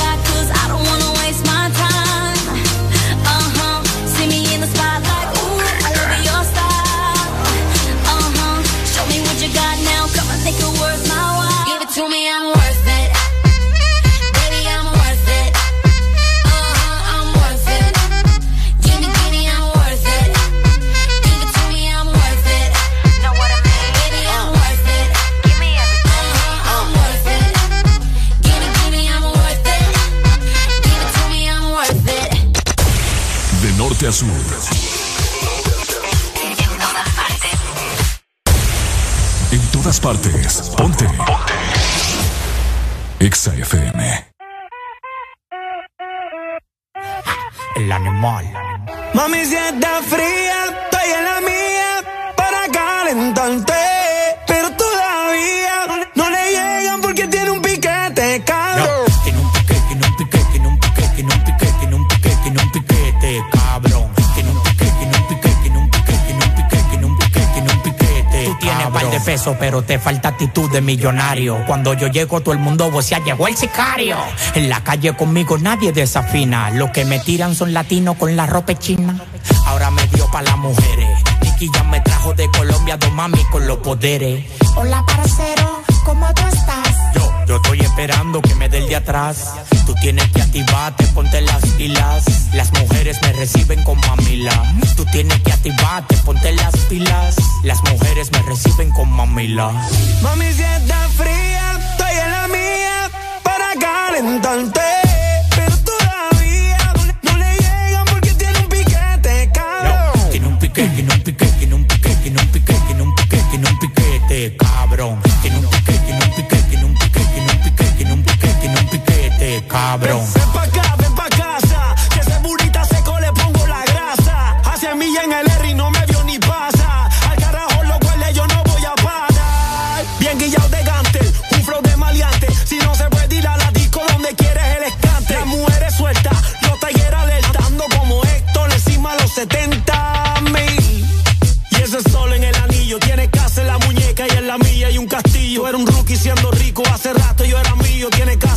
got, cause I Exa FM. El animal. Mami, si está fría, estoy en la mía para calentarte. De millonario. Cuando yo llego, todo el mundo vocea, llegó el sicario. En la calle conmigo nadie desafina. Los que me tiran son latinos con la ropa china. Ahora me dio pa' las mujeres. Nicky ya me trajo de Colombia, dos mami con los poderes. Hola, parcero, ¿cómo? Yo, estoy esperando que me dé el de atrás. Tú tienes que activarte, ponte las pilas. Las mujeres me reciben con mamila. Tú tienes que activarte, ponte las pilas. Las mujeres me reciben con mamila. Mami, si está fría, estoy en la mía para calentarte. Pero todavía no le llegan porque tiene un piquete, cabrón. tiene un piquete, tiene un piquete, tiene un piquete, tiene un piquete, tiene un piquete, tiene un piquete, cabrón. Tiene un piquete, cabrón. Ven pa' acá, ven pa' casa, que ese burrita seco le pongo la grasa. Hacia mí en el R y no me vio ni pasa. Al carajo lo huele, yo no voy a parar. Bien guillado de gante, un flow de maleante. Si no se puede ir a la disco donde quieres el escante. Las mujeres sueltas, los talleres alertando como Héctor encima de los 70 mil. Y ese sol en el anillo, tiene casa en la muñeca y en la mía y un castillo. Era un rookie siendo rico, hace rato yo era mío. Tiene casa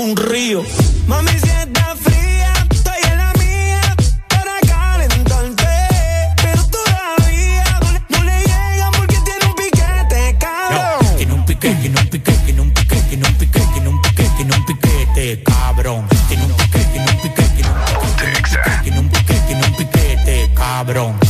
un río. Mami, si está fría, estoy en la mía para calentarte. Pero todavía no le llegan porque tiene un piquete, cabrón. Tiene un piquete, tiene un piquete, tiene un piquete, tiene un piquete, tiene un piquete, tiene un piquete, cabrón. Tiene un piquete, tiene un piquete, tiene un piquete, tiene un piquete, tiene un piquete, cabrón.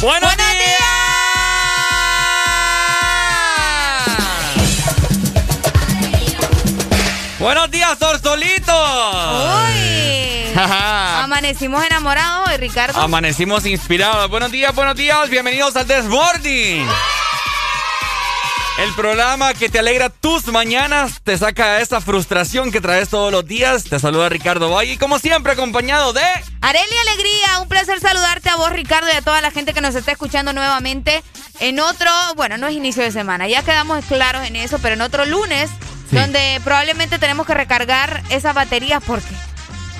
¡Buenos, días! ¡Buenos días, Sorsolitos! Uy. Amanecimos enamorados hoy, Ricardo. Amanecimos inspirados. Buenos días, buenos días. Bienvenidos al Desmorning. El programa que te alegra tus mañanas, te saca esa frustración que traes todos los días. Te saluda Ricardo Valle y como siempre acompañado de... Areli Alegría, un placer saludarte a vos, Ricardo, y a toda la gente que nos está escuchando nuevamente en otro, bueno, no es inicio de semana, ya quedamos claros en eso, pero en otro lunes, donde probablemente tenemos que recargar esas baterías porque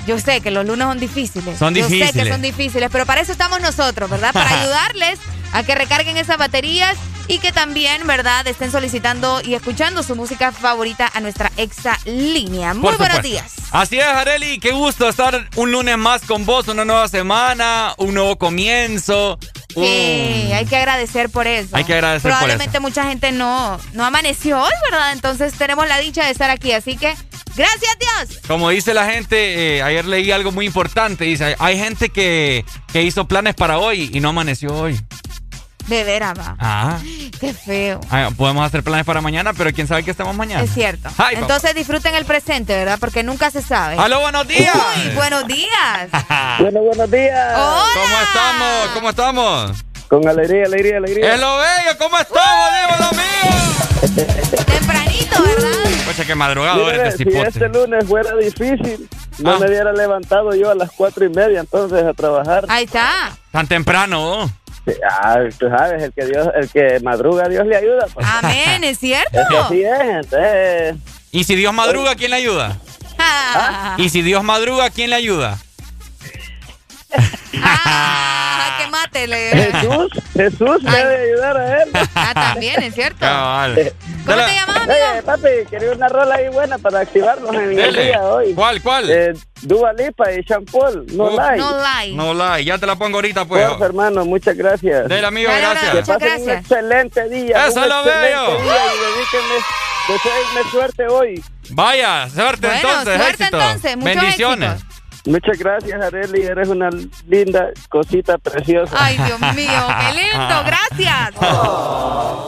yo sé que los lunes son difíciles. Son Yo sé que difíciles. son difíciles, pero para eso estamos nosotros, ¿verdad? Para ayudarles a que recarguen esas baterías y que también, ¿verdad?, estén solicitando y escuchando su música favorita a nuestra exa línea. Muy buenos días. Así es, Areli, qué gusto estar un lunes más con vos, una nueva semana, un nuevo comienzo. Sí, hay que agradecer por eso. Hay que agradecer por eso. Probablemente mucha gente no, no amaneció hoy, ¿verdad? Entonces tenemos la dicha de estar aquí, así que gracias Dios. Como dice la gente, eh, ayer leí algo muy importante, dice, hay gente que, que hizo planes para hoy y no amaneció hoy. De veras, va. Ah. Qué feo. Ah, podemos hacer planes para mañana, pero quién sabe que estamos mañana. Es cierto. Entonces disfruten el presente, ¿verdad? Porque nunca se sabe. ¡Aló, buenos días! Uy, buenos días. bueno, buenos días. Hola. ¿Cómo estamos? ¿Cómo estamos? Con alegría, alegría, alegría. ¡Es lo bello! ¿Cómo estamos, Diego, lo mío? Tempranito, ¿verdad? Pues qué madrugador este Si este lunes fuera difícil, no ah. me hubiera levantado yo a las cuatro y media entonces a trabajar. Ahí está. Tan temprano, Ah, tú sabes, el que Dios, el que madruga, Dios le ayuda. Pues. Amén, es cierto. así es, entonces... ¿Y si Dios madruga, quién le ayuda? Ah. ¿Y si Dios madruga, quién le ayuda? Ah, que mátele. Jesús, Jesús debe ayudar a él. Ah, también, es cierto. vale. ¿Cómo te llamas, amigo? Eh, papi, quería una rola ahí buena para activarnos en el día hoy. ¿Cuál, cuál? Eh, Dua Lipa y Sean Paul, No uh, Lie. No Lie. No Lie, ya te la pongo ahorita, pues. Pues, hermano, muchas gracias. Del amigo, gracias. Que pasen un excelente día. Eso un lo veo. Día y dedíquenme, deseenme suerte hoy. Vaya, suerte bueno, entonces, suerte éxito. entonces, Bendiciones. Éxitos. Muchas gracias, Areli. Eres una linda cosita preciosa. Ay, Dios mío, qué lindo. Gracias.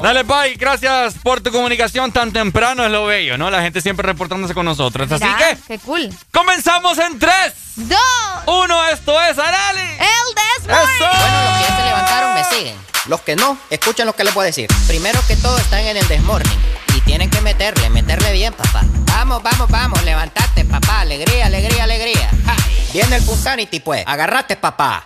Dale, Pai. Gracias por tu comunicación tan temprano. Es lo bello, ¿no? La gente siempre reportándose con nosotros. Así que. Qué cool. Comenzamos en 3, 2, 1. Esto es Areli. El Desmorning. Bueno, los que ya se levantaron me siguen. Los que no, escuchen lo que les voy a decir. Primero que todo, están en el Desmorning. Tienen que meterle, meterle bien, papá. Vamos, vamos, vamos, levantate, papá. Alegría, alegría, alegría. Viene el Punsanity, pues. Agarrate, papá.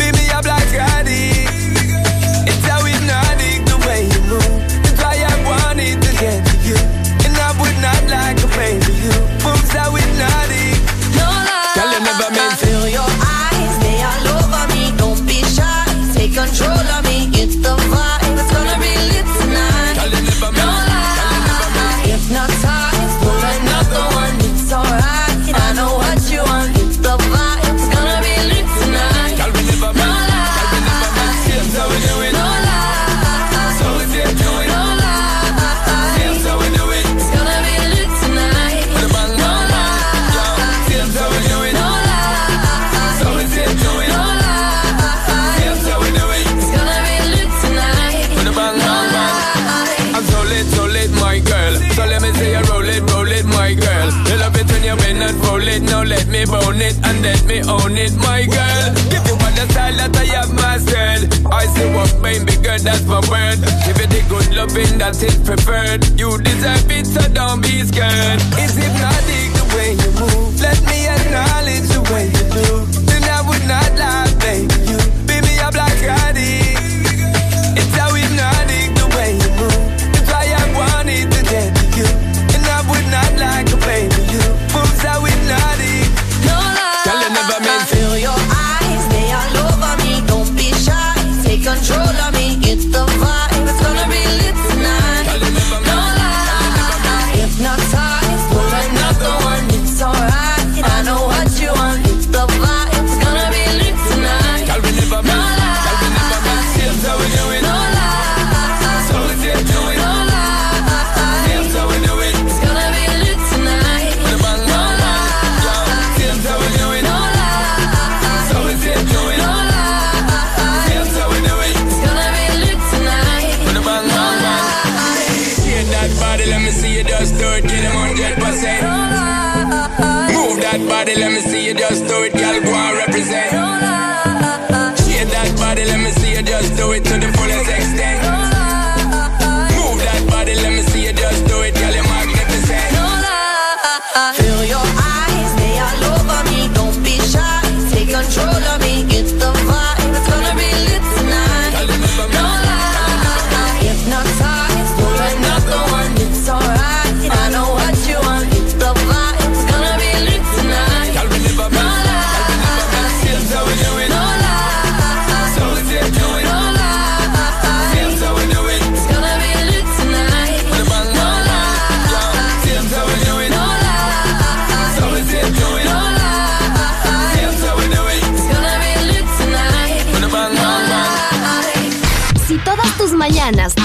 let me own it, my girl. Give you all the style that I have mastered. I say what made me good, that's my word. Give you the good loving that is it preferred. You deserve it, so don't be scared. It's hypnotic the way you move. Let me acknowledge the way you do. Then I would not lie, baby.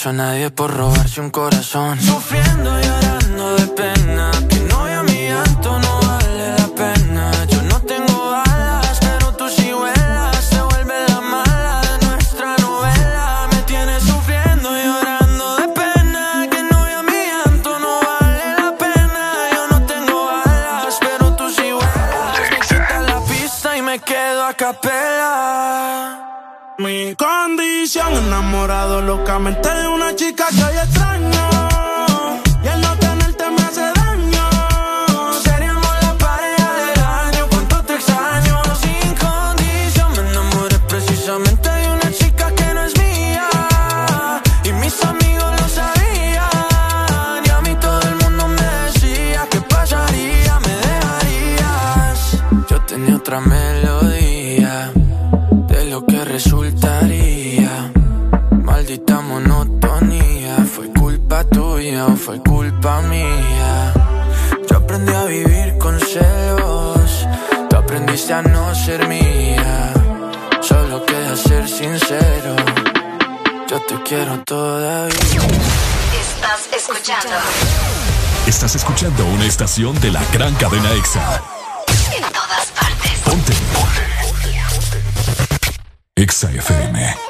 beso a nadie por robarse un corazón. Sufriendo y llorando de pena, que no a mi llanto no vale la pena. Yo no tengo alas, pero tú sí vuelas, se vuelve la mala de nuestra novela. Me tienes sufriendo y llorando de pena, que no a mi llanto no vale la pena. Yo no tengo alas, pero tú sí vuelas. Me quitas la pista y me quedo a capela. Mi condición enamorado locamente de Escuchando una estación de la gran cadena EXA. En todas partes. Ponte. EXA FM.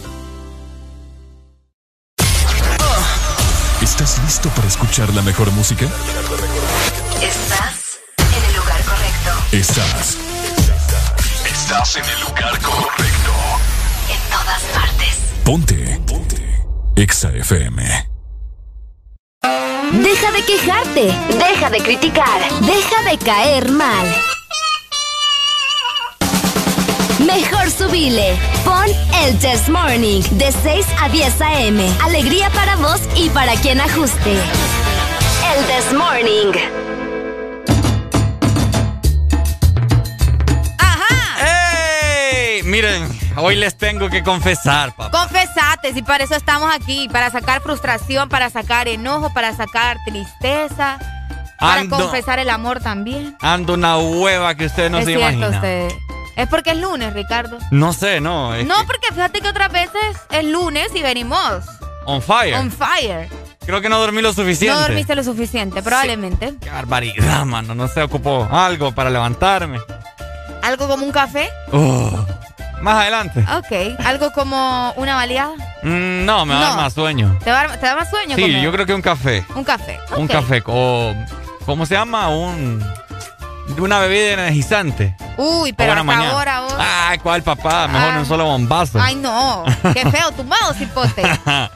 ¿Estás listo para escuchar la mejor música? Estás en el lugar correcto. Estás. Estás en el lugar correcto. En todas partes. Ponte. Ponte. Exa FM. Deja de quejarte. Deja de criticar. Deja de caer mal. Mejor subile. Pon el Test Morning de 6 a 10 a.m. Alegría para vos y para quien ajuste. El Test Morning. ¡Ey! Miren, hoy les tengo que confesar, papá. Confesate, si para eso estamos aquí, para sacar frustración, para sacar enojo, para sacar tristeza, para Ando- confesar el amor también. Ando una hueva que ustedes no es se cierto, imaginan. usted. Es porque es lunes, Ricardo. No sé, no. es No, que- porque fíjate que otras veces es lunes y venimos On fire. on fire. Creo que no dormí lo suficiente. No dormiste lo suficiente, probablemente. Qué barbaridad, mano. No sé, ocupo algo para levantarme. Algo como un café. Uh, más adelante. Ok. Algo como una baleada. Mm, no, me va a dar más sueño. ¿Te da, te da más sueño? Sí, como- yo creo que un café. Un café. Un café. O, ¿cómo se llama? Un... Una bebida energizante. Uy, pero hasta mañana. ahora vos. Ay, ¿cuál papá? Mejor Ah. un solo bombazo. Ay, no. Qué feo, tumbado, cipote.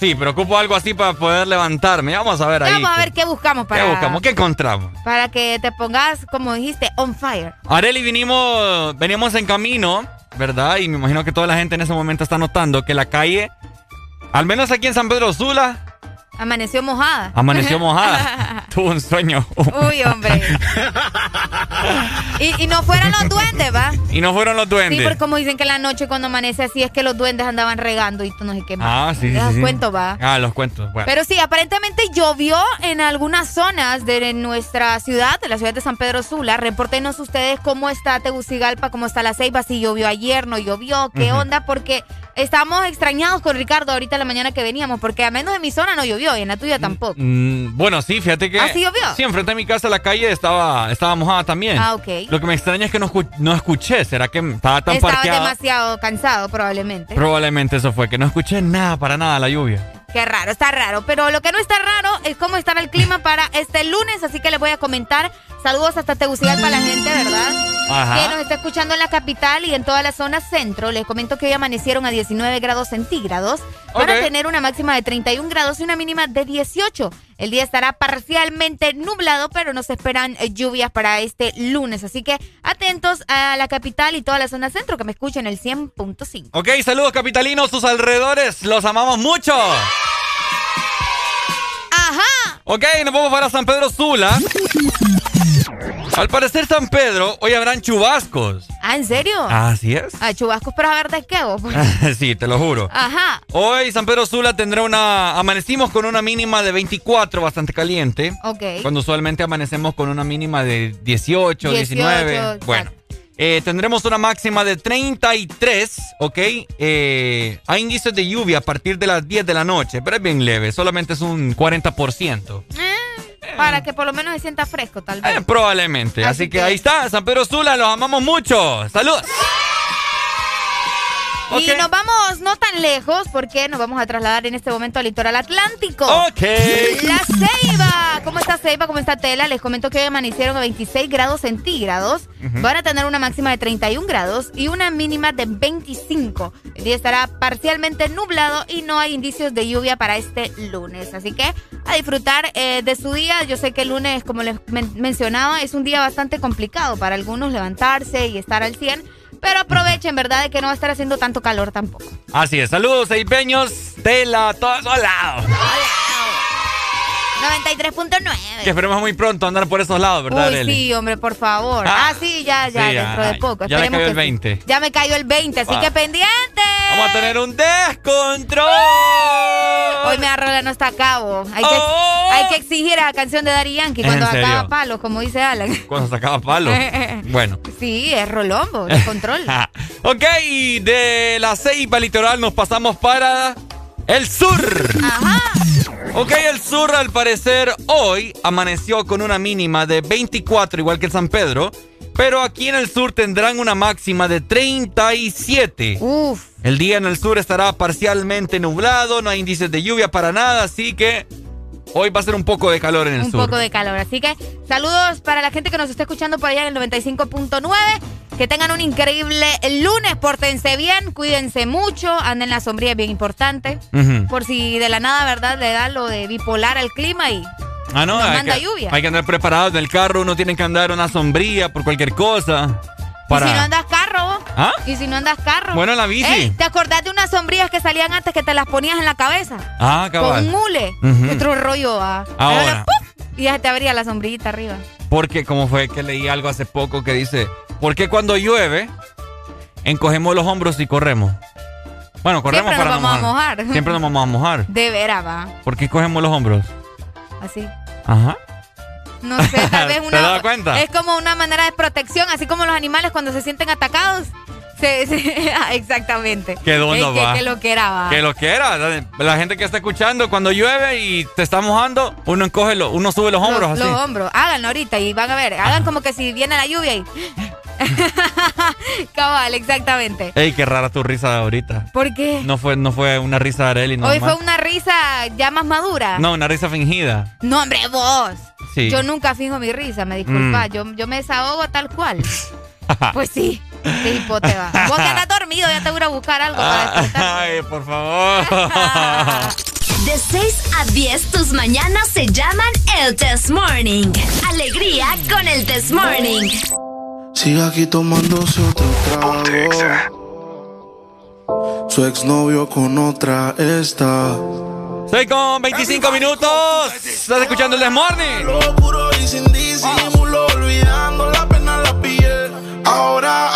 sí, pero ocupo algo así para poder levantarme. Vamos a ver ahí. Vamos a ver qué buscamos para, ¿Qué buscamos? ¿Qué encontramos? para que te pongas, como dijiste, on fire. Areli, vinimos, veníamos en camino, ¿verdad? Y me imagino que toda la gente en ese momento está notando que la calle, al menos aquí en San Pedro Sula, Amaneció mojada. amaneció mojada. Tuvo un sueño. Uy, hombre. y, y no fueran los duendes, ¿va? y no fueron los Sí, duendes. porque como dicen que la noche cuando amanece así es que los duendes andaban regando y tú no sé qué más. Ah, sí, sí, ¿Te das sí. cuenta, va? Ah, los cuentos. Bueno. Pero sí, aparentemente llovió en algunas zonas de nuestra ciudad, de la ciudad de San Pedro Sula. Repórtenos ustedes cómo está Tegucigalpa, cómo está La Ceiba, si llovió ayer, no llovió, qué onda, porque estamos extrañados con Ricardo ahorita en la mañana que veníamos, porque a menos en mi zona no llovió y en la tuya tampoco. Mm, bueno, sí, fíjate que. ¿Ah, sí llovió? Sí, enfrente de mi casa la calle estaba, estaba mojada también. Ah, ok. Lo que me extraña es que no, no escuché. ¿Será que estaba tan Estaba parqueado? demasiado cansado probablemente. Probablemente eso fue, que no escuché nada para nada la lluvia. Qué raro, está raro. Pero lo que no está raro es cómo estará el clima para este lunes, así que les voy a comentar. Saludos hasta Tegucigalpa a la gente, ¿verdad? Ajá. Que nos está escuchando en la capital y en toda la zona centro. Les comento que hoy amanecieron a 19 grados centígrados para tener una máxima de 31 grados y una mínima de 18. El día estará parcialmente nublado, pero no se esperan eh, lluvias para este lunes. Así que atentos a la capital y toda la zona centro que me escuchen el 100.5. Ok, saludos capitalinos, sus alrededores, los amamos mucho. Ajá. Ok, nos vamos para San Pedro Sula. Al parecer San Pedro, hoy habrán chubascos. ¿Ah, en serio? Así es. Ah, chubascos, pero a ver de qué vos. sí, te lo juro. Ajá. Hoy San Pedro Sula tendrá una... Amanecimos con una mínima de 24, bastante caliente. Ok. Cuando usualmente amanecemos con una mínima de 18, 19. 18, Bueno. eh, tendremos una máxima de 33, ¿ok? Eh, hay índices de lluvia a partir de las 10 de la noche, pero es bien leve, solamente es un 40%. Para que por lo menos se sienta fresco, tal vez. Eh, probablemente. Así, que, ahí está, San Pedro Sula, los amamos mucho. Saludos. Y nos vamos no tan lejos porque nos vamos a trasladar en este momento al litoral atlántico. Ok. La Ceiba. ¿Cómo está Ceiba? ¿Cómo está Tela? Les comento que hoy amanecieron a 26 grados centígrados. Ujú. Van a tener una máxima de 31 grados y una mínima de 25. El día estará parcialmente nublado y no hay indicios de lluvia para este lunes. Así que a disfrutar eh, de su día. Yo sé que el lunes, como les men- mencionaba, es un día bastante complicado para algunos levantarse y estar al 100. Pero aprovechen, ¿verdad? De que no va a estar haciendo tanto calor tampoco. Así es, saludos, eipeños, tela, todos lados. 93.9. Que esperemos muy pronto andar por esos lados, ¿verdad, Uy, Arely? sí, hombre, por favor. Ah, sí, ya, ya, Sí, dentro ya, de poco. ya Esperemos cayó que el 20. sí. Ya me cayó el 20, así Ah. que pendiente. Vamos a tener un descontrol. Hoy me arrola no está a cabo. Hay que, hay que exigir a la canción de Daddy Yankee ¿En cuando serio? acaba palos, como dice Alan. Cuando sacaba palo. bueno. Sí, es rolombo, de control. ok, de la ceiba litoral nos pasamos para el sur. Ajá. Ok, el sur al parecer hoy amaneció con una mínima de 24, igual que el San Pedro. Pero aquí en el sur tendrán una máxima de 37. Uf. El día en el sur estará parcialmente nublado, no hay índices de lluvia para nada, así que hoy va a ser un poco de calor en el Un sur. poco de calor. Así que saludos para la gente que nos está escuchando por allá en el 95.9. Que tengan un increíble lunes. Pórtense bien, cuídense mucho. Anden la sombría, es bien importante. Por si de la nada, ¿verdad? Le da lo de bipolar al clima y Ah, no, Nos hay manda que, lluvia. hay que andar preparados en el carro, uno tiene que andar una sombría por cualquier cosa. Para... ¿Y si no andas carro? vos? ¿Ah? ¿Y si no andas carro? Bueno, la bici. Ey, ¿Te acordás de unas sombrillas que salían antes que te las ponías en la cabeza? Ah, cabal. Con mule. Ujú. Otro rollo, ah. Ahora. Era ¡puf! Y ya te abría la sombrillita arriba. Porque como fue que leí algo hace poco que dice, ¿por qué cuando llueve encogemos los hombros y corremos? Bueno, corremos Siempre para nos no vamos a mojar. Siempre nos vamos a mojar. De veras, va. ¿Por qué cogemos los hombros? Así. Ajá. No sé, tal vez ¿Te una. das cuenta? Es como una manera de protección, así como los animales cuando se sienten atacados. se- se- ah, exactamente. Qué dónde que- va. que lo que era, va. Que lo que era. La gente que está escuchando, cuando llueve y te está mojando, uno encoge, lo- uno sube los hombros los, así. los hombros. Háganlo ahorita y van a ver. Hagan como que si viene la lluvia y. Cabal, exactamente. Ey, qué rara tu risa ahorita. ¿Por qué? No fue, no fue una risa de Areli, no. Hoy fue una risa ya más madura. No, una risa fingida. No, hombre, vos. Sí. Yo nunca fijo mi risa, me disculpa. Mm. Yo, yo me desahogo tal cual. pues sí, qué. Vos que andas dormido, ya te voy a buscar algo para despertar. Ay, por favor. De 6 a 10, tus mañanas se llaman el Test Morning. Alegría con el Test Morning. Sigue aquí tomándose otro trago. Su exnovio con otra está. 6 con 25 minutos. Estás escuchando el Desmorning. Lo puro y sin disimulo, olvidando la pena en la piel. Ahora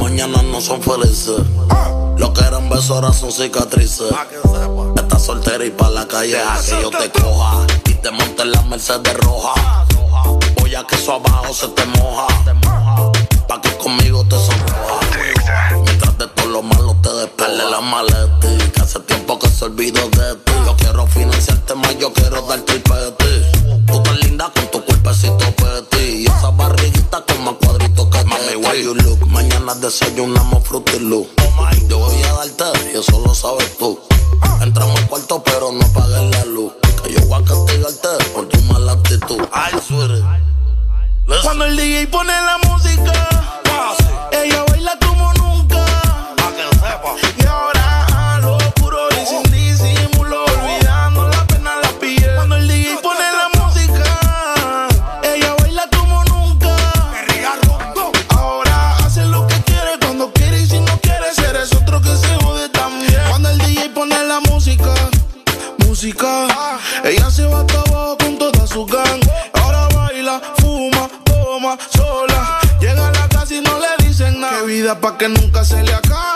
mañanas no son felices. Lo que eran besos ahora son cicatrices. Estás soltera y pa' la calle a que yo te coja. Y te monte en la Mercedes roja. Voy a que eso abajo se te moja. Pa' que conmigo te sonroja. Mientras de todo lo malo te despele la maleta. Que hace tiempo que se olvidó de ti. Yo quiero financiarte más, yo quiero darte el peti. Tú tan linda con tu cuerpecito petit. Y esa barriguita con más cuadritos que Mami, why you look? Mañana desayunamos Fruity Loop. Yo voy a darte, y eso lo sabes tú. Entramos al cuarto, pero no apagues la luz. Que yo voy a castigarte por tu mala actitud. Ay, sweetie. Cuando el DJ pone la música, ella baila como nunca. Y ahora pone la música, música, ella se va hasta abajo con toda su gang. Ahora baila, fuma, toma, sola. Llega a la casa y no le dicen nada. Qué vida pa' que nunca se le acabe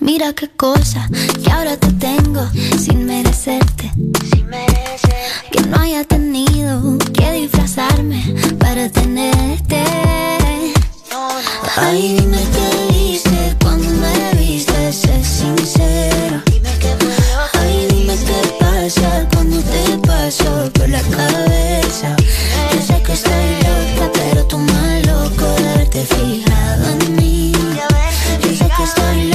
Mira qué cosa que ahora te tengo sin merecerte. Que no haya tenido que disfrazarme para tenerte. Ay, dime qué hice cuando me viste, sé sincero. Dime qué Ay, dime qué pasa cuando te paso por la cabeza. Yo sé que estoy loca, pero tú más loco de fijado en mí. Yo sé que estoy loca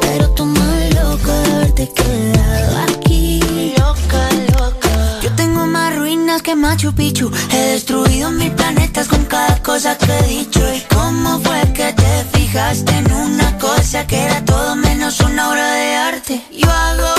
pero tú más loca de haberte quedado aquí. Loca, loca. Yo tengo más ruinas que Machu Picchu. He destruido mil planetas con cada cosa que he dicho. ¿Y cómo fue que te fijaste en una cosa que era todo menos una obra de arte? Yo hago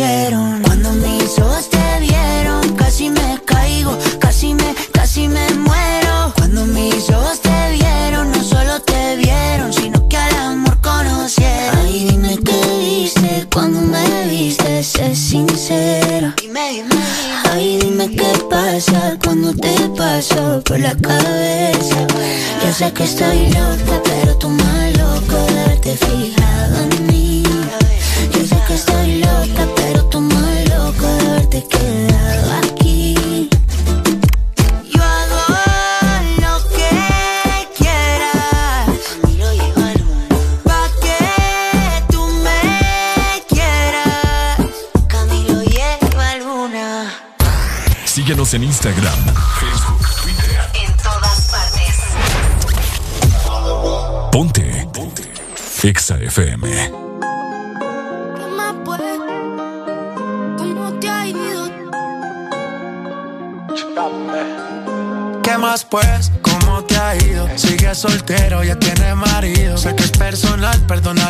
Cuando mis ojos te vieron, casi me caigo, casi me, casi me muero. Cuando mis ojos te vieron, no solo te vieron, sino que al amor conocieron. Ay, dime qué viste cuando me viste, sé sincero? Dime, dime. Ay, dime qué pasa cuando te paso por la cabeza. Ya sé que estoy loca, pero tú más loco de verte Instagram, Facebook, Twitter. En todas partes. Ponte. Ponte. Exa FM. ¿Qué más puede? ¿Cómo te ha ido? ¿Qué más pues? ¿Cómo te ha ido? Sigue soltero, ya tiene marido. Sé que es personal, perdona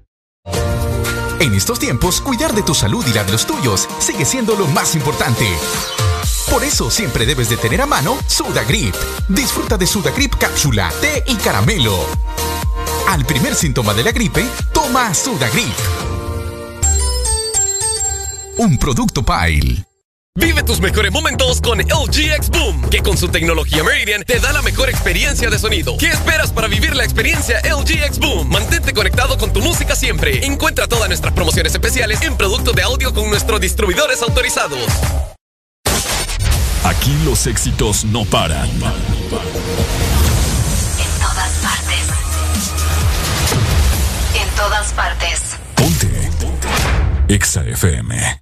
En estos tiempos, cuidar de tu salud y la de los tuyos sigue siendo lo más importante. Por eso siempre debes de tener a mano Sudagrip. Disfruta de Sudagrip cápsula, té y caramelo. Al primer síntoma de la gripe, toma Sudagrip. Un producto Pile. Vive tus mejores momentos con LG X Boom, que con su tecnología Meridian te da la mejor experiencia de sonido. ¿Qué esperas para vivir la experiencia LG X Boom? Mantente conectado con tu música siempre. Encuentra todas nuestras promociones especiales en productos de audio con nuestros distribuidores autorizados. Aquí los éxitos no paran. En todas partes. En todas partes. EXA FM.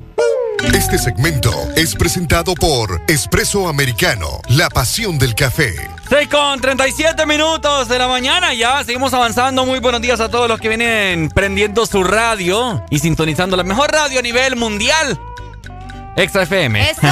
Este segmento es presentado por Espresso Americano, la pasión del café. 6 con 37 minutos de la mañana ya, seguimos avanzando. Muy buenos días a todos los que vienen prendiendo su radio y sintonizando la mejor radio a nivel mundial. Extra FM. Eso.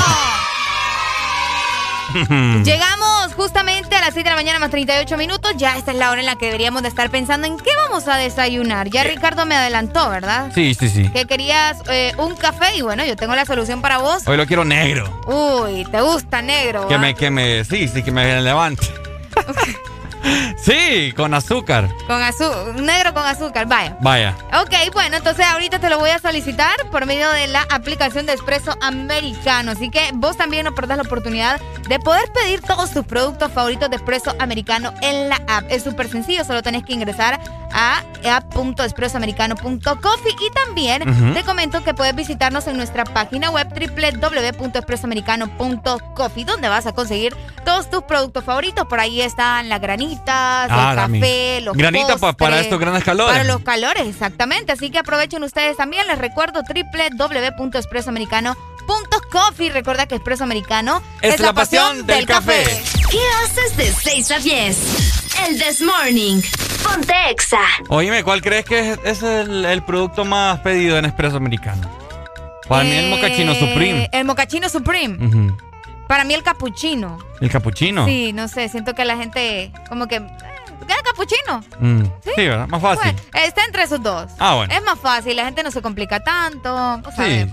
Llegamos justamente a las 6 de la mañana más 38 minutos. Ya esta es la hora en la que deberíamos de estar pensando en qué vamos a desayunar. Ya Ricardo me adelantó, ¿verdad? Sí, sí, sí. Que querías eh, un café y bueno, yo tengo la solución para vos. Hoy lo quiero negro. Uy, ¿te gusta negro? Que va? me, que me, sí, sí, que me levante. sí, con azúcar. Con azúcar, negro con azúcar, vaya. Vaya. Ok, bueno, entonces ahorita te lo voy a solicitar por medio de la aplicación de Espresso Americano. Así que vos también no perdás la oportunidad de poder pedir todos tus productos favoritos de Espresso Americano en la app. Es súper sencillo, solo tenés que ingresar a app.espressoamericano.coffee y también te comento que puedes visitarnos en nuestra página web www.espressoamericano.coffee donde vas a conseguir todos tus productos favoritos. Por ahí están las granitas, Ah, el Dami. café, los Granita pa- para estos grandes calores. Para los calores, exactamente. Así que aprovechen ustedes también. Les recuerdo www.espressoamericano.coffee. Recuerda que Espresso Americano Es la pasión del café. ¿Qué haces de 6 a 10? El This Morning. Ponte Exa. Oíme, ¿cuál crees que es, es el, el producto más pedido en Espresso Americano? Para mí el mocachino Eh, Supreme. El mocachino Supreme. Para mí el capuchino. El capuchino. Sí, no sé. Siento que la gente como que... eh, ¿Qué capuchino? Mm, Sí, ¿verdad? Más fácil. Bueno, está entre esos dos. Ah, bueno. Es más fácil. La gente no se complica tanto. Sí, sí.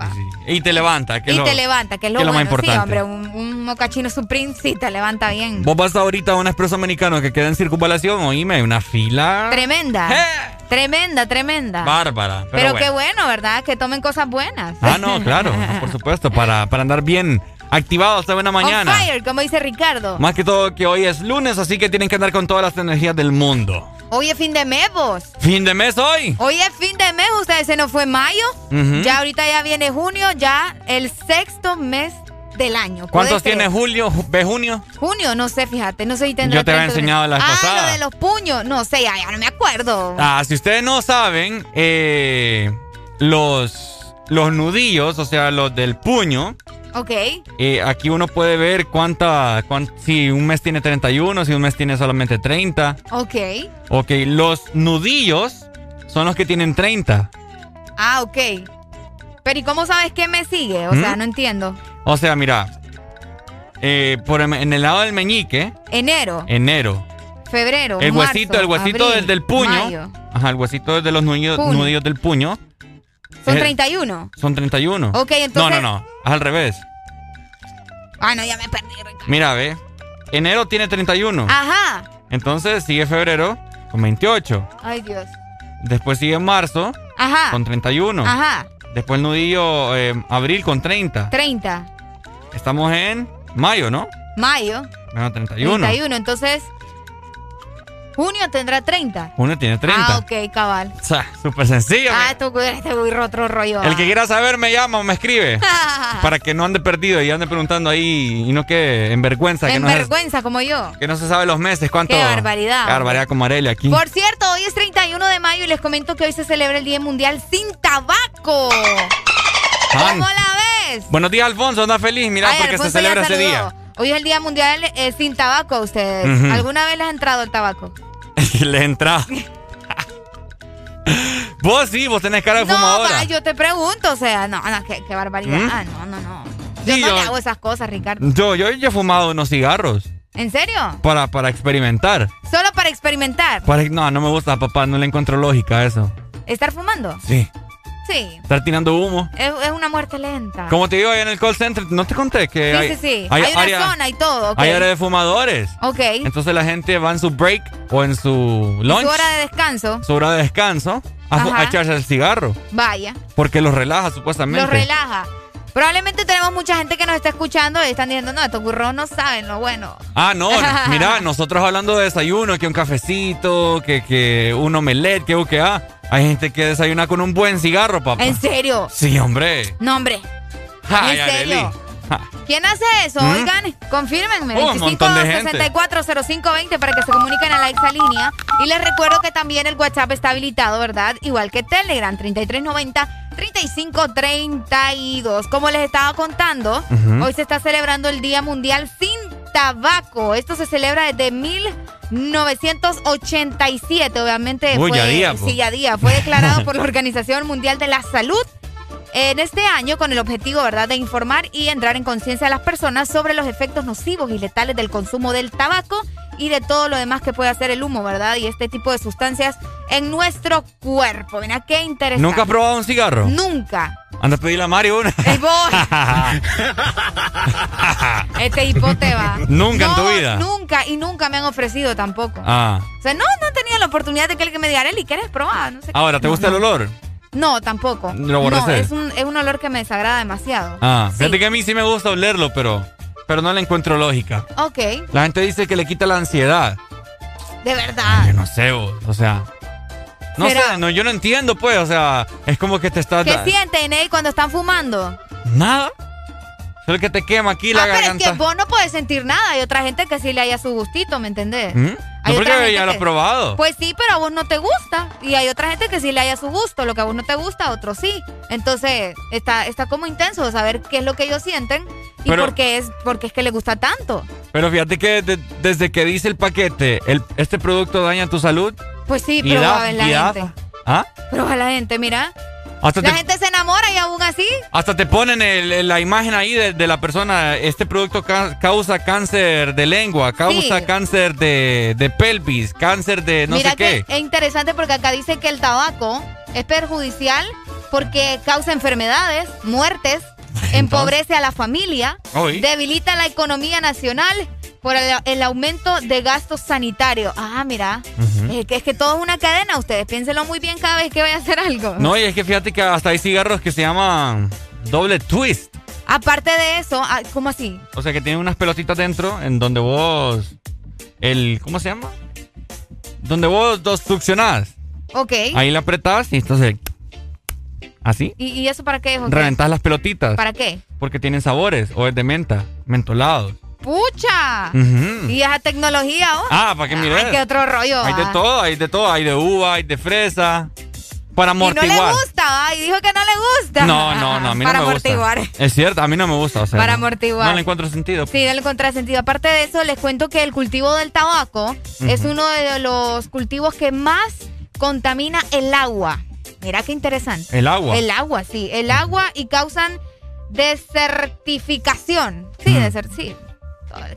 Y te levanta. Que y es lo- te levanta, que es lo, que lo bueno. más importante. Hombre, un, un mocachino Supreme sí te levanta bien. Vos vas ahorita a un Espresso Americano que queda en circunvalación, oíme, hay una fila Tremenda. Tremenda, tremenda. bárbara. Pero, Pero, bueno. qué bueno, ¿verdad? Que tomen cosas buenas. Ah, no, claro, por supuesto, para, para andar bien activados esta buena mañana. On fire, como dice Ricardo. Más que todo que hoy es lunes, así que tienen que andar con todas las energías del mundo. Hoy es fin de mes, vos. Fin de mes hoy. Hoy es fin de mes, ustedes se nos fue mayo. Ya ahorita ya viene junio, ya el sexto mes del año. ¿Cuántos tiene Julio? ¿Ve junio? Junio, no sé, fíjate, no sé si tendrá Yo te había 30 enseñado la vez ah, pasada. lo de los puños, no sé, ya, ya no me acuerdo. Ah, si ustedes no saben, eh, los, los nudillos, o sea, los del puño, Ok, eh, aquí uno puede ver cuánta, cuán- si un mes tiene 31, si un mes tiene solamente 30. ok. Ok, los nudillos son los que tienen 30. Ah, ok. Pero ¿y cómo sabes qué me sigue? O sea, ¿Mm? no entiendo. O sea, mira, eh, por el- en el lado del meñique, Enero, enero. febrero, El marzo, huesito, el huesito abril, del, del puño. mayo. Ajá, el huesito de los nudillos, nudillos del puño. Son es- 31. Son 31. Ok, entonces- No, no, no. Es al revés. Ah, no, ya me perdí. Ricardo. Mira, ve. Enero tiene 31. Ajá. Entonces sigue febrero con 28. Ay, Dios. Después sigue marzo Ajá. con 31. Ajá. Después el nudillo eh, abril con 30. 30. Estamos en mayo, ¿no? Mayo. Bueno, 31. 31. Entonces, junio tendrá 30. Junio tiene 30. Ah, ok, cabal. O sea, súper sencillo. Ah, esto este muy otro rollo. El que quiera saber me llama o me escribe. para que no ande perdido y ande preguntando ahí y no que en vergüenza. que En no, se, vergüenza, como yo. que no se sabe los meses. ¿Cuánto? Qué barbaridad. Qué barbaridad como Arelia aquí. Por cierto, hoy es 31 de mayo y les comento que hoy se celebra el Día Mundial sin Tabaco. ¿Cómo la ves? Buenos días, Alfonso. Anda feliz. Mira, Ay, porque Alfonso se celebra ese día. Hoy es el Día Mundial eh, sin Tabaco ustedes. ¿Alguna vez les ha entrado el tabaco? Le entra. vos sí, vos tenés cara de No, fumadora. va, yo te pregunto, o sea, no, no, qué, qué barbaridad. ¿Mm? Ah, no, no, no. Yo Sí, no yo- le hago esas cosas, Ricardo. Yo, yo, yo he fumado unos cigarros ¿En serio? para, para experimentar. Solo para experimentar. Para- no, no me gusta, papá. No le encuentro lógica a eso. ¿Estar fumando? Sí. Sí. Estar tirando humo. Es, es una muerte lenta. Como te digo, ahí en el call center, ¿no te conté que Sí, hay, sí, sí. Hay, una área- zona y todo, ok. hay área de fumadores? Ok. Entonces la gente va en su break o en su lunch, Su hora de descanso. su hora de descanso, a, a echarse el cigarro. Vaya. Porque los relaja supuestamente. Lo relaja. Probablemente tenemos mucha gente que nos está escuchando y están diciendo, no, estos burros no saben lo bueno. Ah, no, mira, nosotros hablando de desayuno, que un cafecito, que, que un omelette, que que ah. Hay gente que desayuna con un buen cigarro, papá. ¿En serio? Sí, hombre. No, hombre. Ay, ¿En serio? ¿Quién hace eso? ¿Mm? Oigan, confírmenme. Oh, un montón de gente. 25640520 para que se comuniquen a la exa línea. Y les recuerdo que también el WhatsApp está habilitado, ¿verdad? Igual que Telegram, 3390-3532. Como les estaba contando, hoy se está celebrando el Día Mundial sin Tabaco. Esto se celebra desde 1987. Obviamente Uy, fue, ya día, sí, ya día. Fue declarado por la Organización Mundial de la Salud en este año con el objetivo, ¿verdad?, de informar y entrar en conciencia a las personas sobre los efectos nocivos y letales del consumo del tabaco y de todo lo demás que puede hacer el humo, ¿verdad? Y este tipo de sustancias en nuestro cuerpo. Mira qué interesante. ¿Nunca has probado un cigarro? Nunca. Anda a pedirle a Mario una. Ey, voy. Este hipote va. Nunca en tu vida. Nunca, y nunca me han ofrecido tampoco. Ah. O sea, no, no he tenido la oportunidad de que alguien me diga, Eli, ¿quieres probar? No sé qué. Ahora, ¿te gusta no. el olor? No, tampoco. ¿Lo no, es un, es un olor que me desagrada demasiado. Ah, fíjate que a mí sí me gusta olerlo, pero, pero no le encuentro lógica. Ok, La gente dice que le quita la ansiedad. de verdad. Yo no sé, vos, o sea. No ¿Será? sé, no, yo no entiendo, pues, o sea, es como que te estás. ¿Qué sienten, Ney, cuando están fumando? Nada. Solo que te quema aquí la ah, pero es garganta. que vos no puedes sentir nada. Hay otra gente que sí le haya su gustito, ¿me entendés? ¿Mm? No, porque ya lo he que- probado. Pues sí, pero a vos no te gusta. Y hay otra gente que sí le haya su gusto. Lo que a vos no te gusta, a otros sí. Entonces, está, está como intenso saber qué es lo que ellos sienten y Pero- por, qué es, por qué es que les gusta tanto. Pero fíjate que de- desde que dice el paquete, el, este producto daña tu salud. Pues sí, pero a la da- gente. ¿Ah? Pero va la gente, mira. Hasta La te, gente se enamora y aún así. hasta te ponen el- la imagen ahí de, de la persona. Este producto ca- causa cáncer de lengua, causa Sí. cáncer de, de pelvis, cáncer de no Mira sé que qué. es interesante porque acá dice que el tabaco es perjudicial porque causa enfermedades, muertes, empobrece a la familia, debilita la economía nacional por el, el aumento de gastos sanitarios. Ah, mira, es, que, es que todo es una cadena. Ustedes piénsenlo muy bien cada vez que vayan a hacer algo. No, y es que fíjate que hasta hay cigarros que se llaman doble twist. Aparte de eso, ah, ¿cómo así? O sea, que tienen unas pelotitas dentro en donde vos. El. ¿Cómo se llama? Donde vos dos succionás. Ok. Ahí la apretás y entonces. ¿Así? ¿Y, y eso para qué qué? Reventas las pelotitas. ¿Para qué? Porque tienen sabores. O es de menta. Mentolados. ¡Pucha! Ujú. ¿Y esa tecnología, oh? Ah, para que mires. Ay, qué otro rollo. Hay de ah. todo, hay de todo. Hay de uva, hay de fresa. Para Y no amortiguar. le gusta, y dijo que no le gusta. No, no, no, a mí Para no me gusta. amortiguar. Es cierto, a mí no me gusta. O sea, Para amortiguar. No le encuentro sentido. Sí, no le encontré sentido. Aparte de eso, les cuento que el cultivo del tabaco es uno de los cultivos que más contamina el agua. Mira qué interesante. ¿El agua? El agua, sí. El agua y causan desertificación. Sí, sí.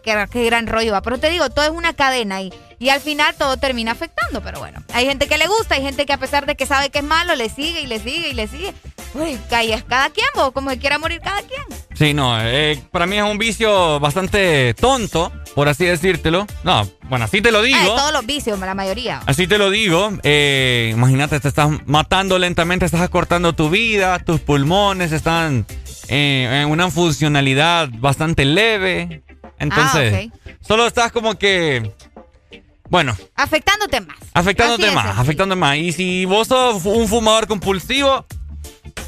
Qué, qué gran rollo va. Pero te digo, todo es una cadena y, y al final todo termina afectando. Pero bueno, hay gente que le gusta, hay gente que a pesar de que sabe que es malo, le sigue y le sigue y le sigue. Uy, calles cada quien, vos, como que quiera morir cada quien. Sí, no, eh, para mí es un vicio bastante tonto, por así decírtelo. No, bueno, así te lo digo. De todos los vicios, la mayoría. Así te lo digo. Eh, imagínate, te estás matando lentamente, estás acortando tu vida, tus pulmones están eh, en una funcionalidad bastante leve. Entonces, Ah, solo estás como que, bueno, Afectándote más. afectándote Así más, afectándote más. Y si vos sos un fumador compulsivo,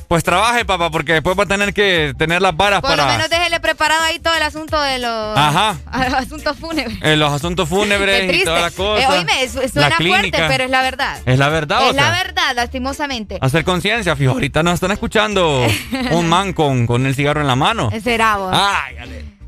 pues trabaje, papá, porque después va a tener que tener las varas Por para... lo menos déjele preparado ahí todo el asunto de los, Ajá. los asuntos fúnebres. en los asuntos fúnebres y triste. todas las cosas. Eh, oíme, su- suena la fuerte, pero es la verdad. Es la verdad, o Es la sea. verdad, lastimosamente. Hacer conciencia, fijo. Ahorita nos están escuchando un man con, con el cigarro en la mano. Será vos. Ay,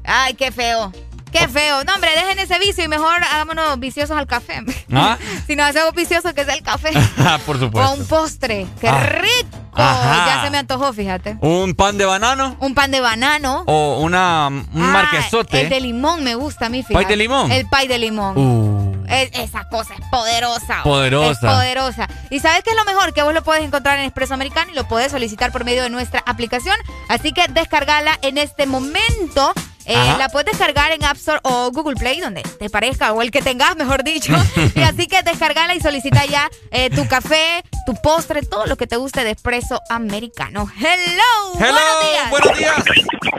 Ay, qué feo. Qué feo. No, hombre, dejen ese vicio y mejor hagámonos viciosos al café. ¿Ah? si nos hacemos viciosos, que sea el café. Por o supuesto. un postre. ¡Qué Ah. rico! Ajá. Ya se me antojó, fíjate. Un pan de banano Un pan de banano. o una, un Ah, marquesote. El de limón me gusta a mí, fíjate. ¿Pay de limón? El pay de limón. Uh, Es- esa cosa es poderosa. Poderosa. Es poderosa. ¿Y sabes qué es lo mejor? Que vos lo puedes encontrar en Expreso Americano y lo puedes solicitar por medio de nuestra aplicación. Así que descargala en este momento. Eh, la puedes descargar en App Store o Google Play, donde te parezca, o el que tengas, mejor dicho. y así que descargala y solicita ya eh, tu café, tu postre, todo lo que te guste de Expreso Americano. ¡Hello! Hello, ¡Buenos días! buenos días.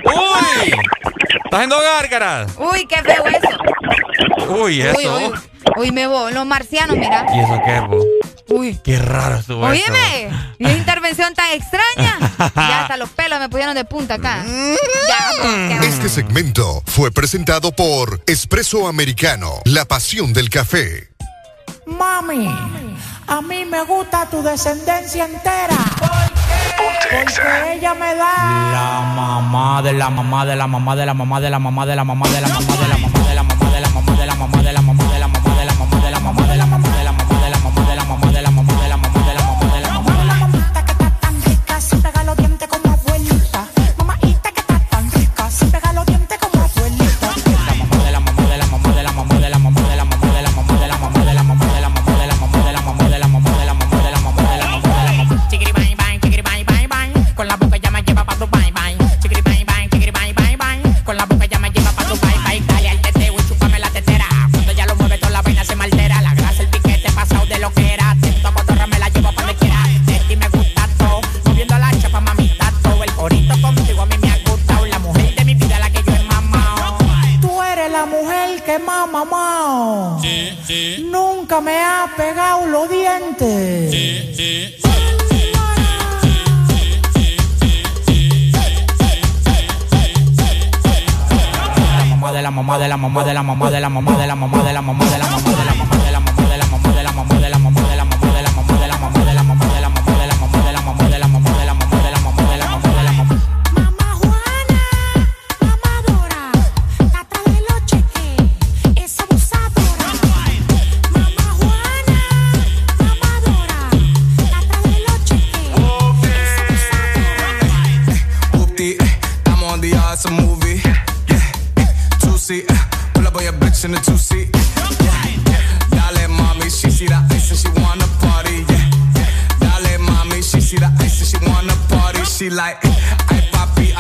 Uy, estás haciendo gárgaras. Uy, qué feo eso. Uy, eso. Uy, uy, uy, me voy. Los marcianos, mira. ¿Y eso qué, bo? Uy. Qué raro estuvo eso. Óyeme, y esa intervención tan extraña. Ya hasta los pelos me pusieron de punta acá. Ya, Este segmento fue presentado por Espresso Americano, la pasión del café. Mami, a mí me gusta tu descendencia entera. Porque ella me da la mamá de la mamá de la mamá de la mamá de la mamá de la mamá de la mamá de la mamá de la mamá de la mamá de la mamá de la mamá de la mamá Me ha pegado los dientes. la mamá de la mamá de la mamá de la mamá de la mamá de la mamá de la mamá de la mamá de la like I poppy,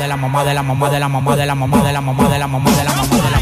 De la mamá, de la mamá, de la mamá, de la mamá, de la mamá, de la mamá, de la mamá, de la mamá.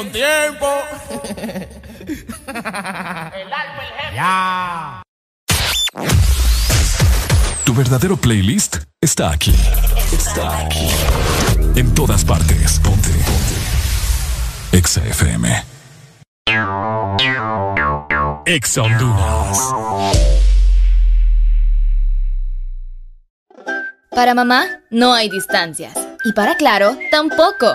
Con tiempo. Ya. Tu verdadero playlist está aquí. Está aquí. En todas partes. Ponte. Ponte. Exa FM. Exa Honduras. Para mamá, no hay distancias. Y para Claro, tampoco.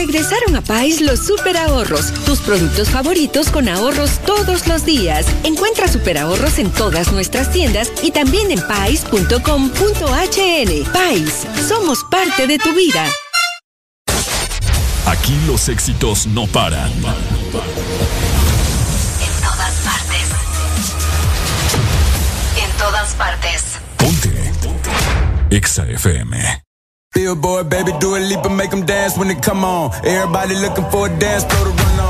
Regresaron a Pais los super ahorros, tus productos favoritos con ahorros todos los días. Encuentra super ahorros en todas nuestras tiendas y también en pais.com.hn. Pais, somos parte de tu vida. Aquí los éxitos no paran. En todas partes. En todas partes. Ponte. Exa FM. Billboard, baby, do a leap and make them dance when they come on. Everybody looking for a dance floor to run on.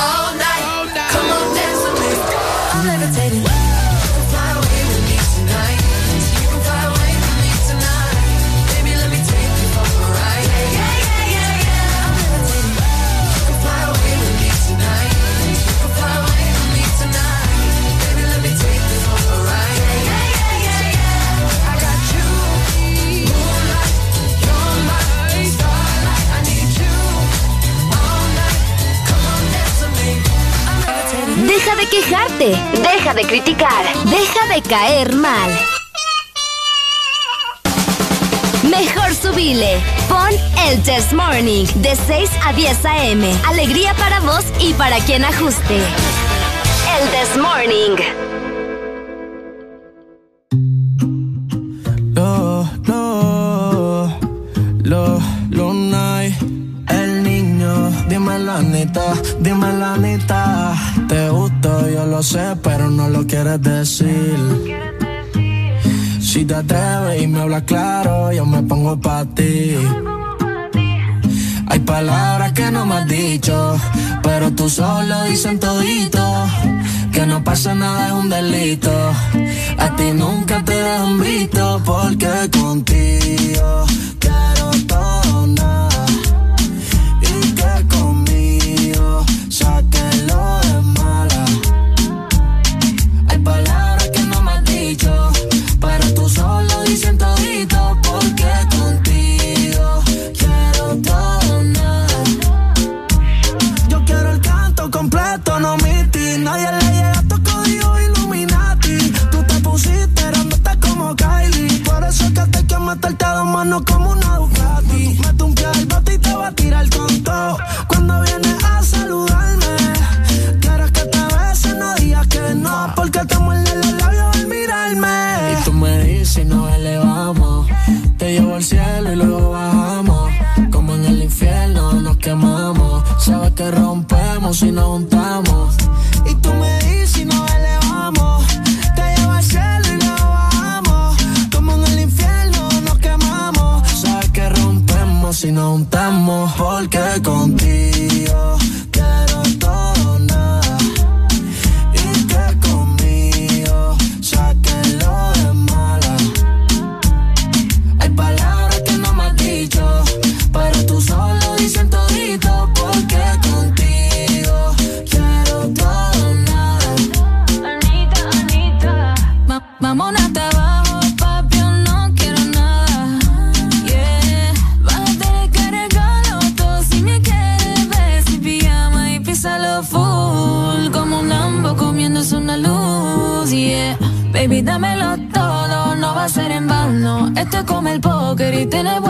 all night. Deja de criticar. Deja de caer mal. Mejor subile. Pon el Test Morning de 6 a 10 a.m. Alegría para vos y para quien ajuste. El Test Morning. Lo, lo, lo, lo night. El niño, dime la neta, dime la neta te gusto, yo lo sé, pero no lo quieres decir. Si te atreves y me hablas claro, yo me pongo pa' ti. Hay palabras que no me has dicho, pero tú solo dicen todito. Que no pasa nada es un delito. A ti nunca te han visto, porque contigo then I was.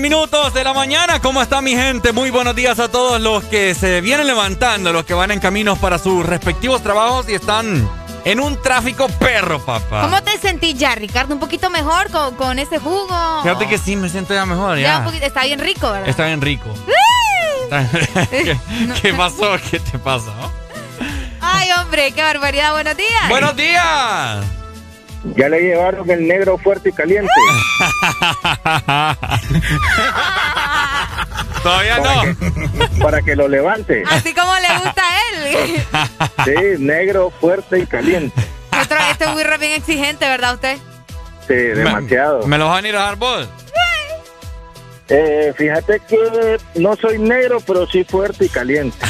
Minutos de la mañana. ¿Cómo está mi gente? Muy buenos días a todos los que se vienen levantando, los que van en caminos para sus respectivos trabajos y están en un tráfico perro, papá. ¿Cómo te sentís ya, Ricardo? ¿Un poquito mejor con, con ese jugo? Fíjate que sí, me siento ya mejor, Ya ya. un poquito- está bien rico, ¿verdad? Está bien rico. ¿Qué, qué pasó? ¿Qué te pasa? Ay, hombre, qué barbaridad. Buenos días. ¡Buenos días! Ya le llevaron el negro fuerte y caliente. Todavía no. Para que lo levante. Así como le gusta a él. Sí, negro fuerte y caliente. Otro, este es muy re bien exigente, ¿verdad usted? Sí, demasiado. ¿Me lo van a ir a dar vos? Eh, fíjate que no soy negro, pero sí fuerte y caliente.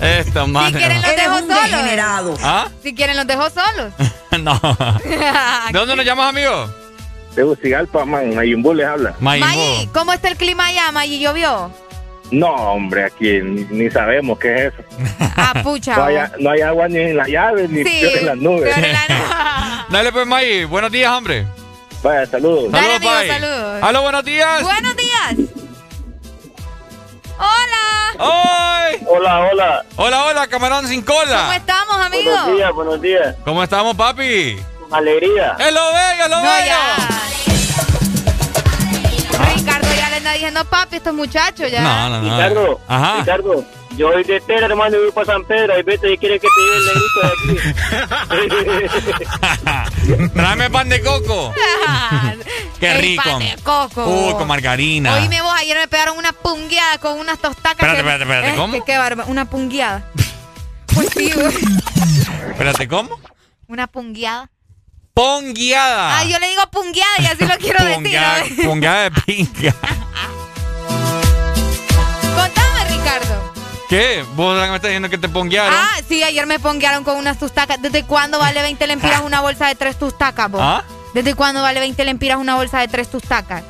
Esto, Si madre. quieren los dejo solos. ¿Ah? Si quieren los dejo solos. No. ¿De dónde nos llamas, amigo? De Bucigalpa, man, Mayimbu les habla. Maggi, ¿cómo está el clima allá, Maggi? ¿Llovió? No, hombre, aquí ni, ni sabemos qué es eso. Ah, pucha. No hay, no hay agua ni en la llave, ni Sí, en las nubes. peor en la Dale, pues, May. Buenos días, hombre. Vaya, saludos. Dale, Saludos, amigo, May. saludos. Aló, buenos días. Buenos días. Hola. ¡Ay! Hola, hola. Hola, hola, camarón sin cola. ¿Cómo estamos, amigo? Buenos días, buenos días. ¿Cómo estamos, papi? Con alegría. ¡Es lo bello, es lo No, bello! Ricardo ya le anda diciendo papi a estos muchachos ya. No, no, no. Ricardo, Ajá. Ricardo, yo hoy de Tera, hermano, y voy para San Pedro. Y vete y quiere que te lleve el negrito de aquí. Tráeme pan de coco. Qué El rico. pan de coco. Uy, con margarina. Oíme vos, ayer me pegaron una pungueada con unas tostacas. Espérate, espérate, espérate, Eh, ¿cómo? que qué barba, una pungueada. Pues sí, güey. Espérate, ¿cómo? Una pungueada. Pongueada. Ah, yo le digo pungueada y así lo quiero decir. Pongueada, ¿no? pongueada de pinga. ¿Qué? ¿Vos me estás diciendo que te ponguearon? Ah, sí, ayer me ponguearon con unas tustacas. ¿Desde cuándo vale 20 lempiras una bolsa de tres tustacas, vos? ¿Ah? ¿Desde cuándo vale 20 lempiras una bolsa de tres tustacas?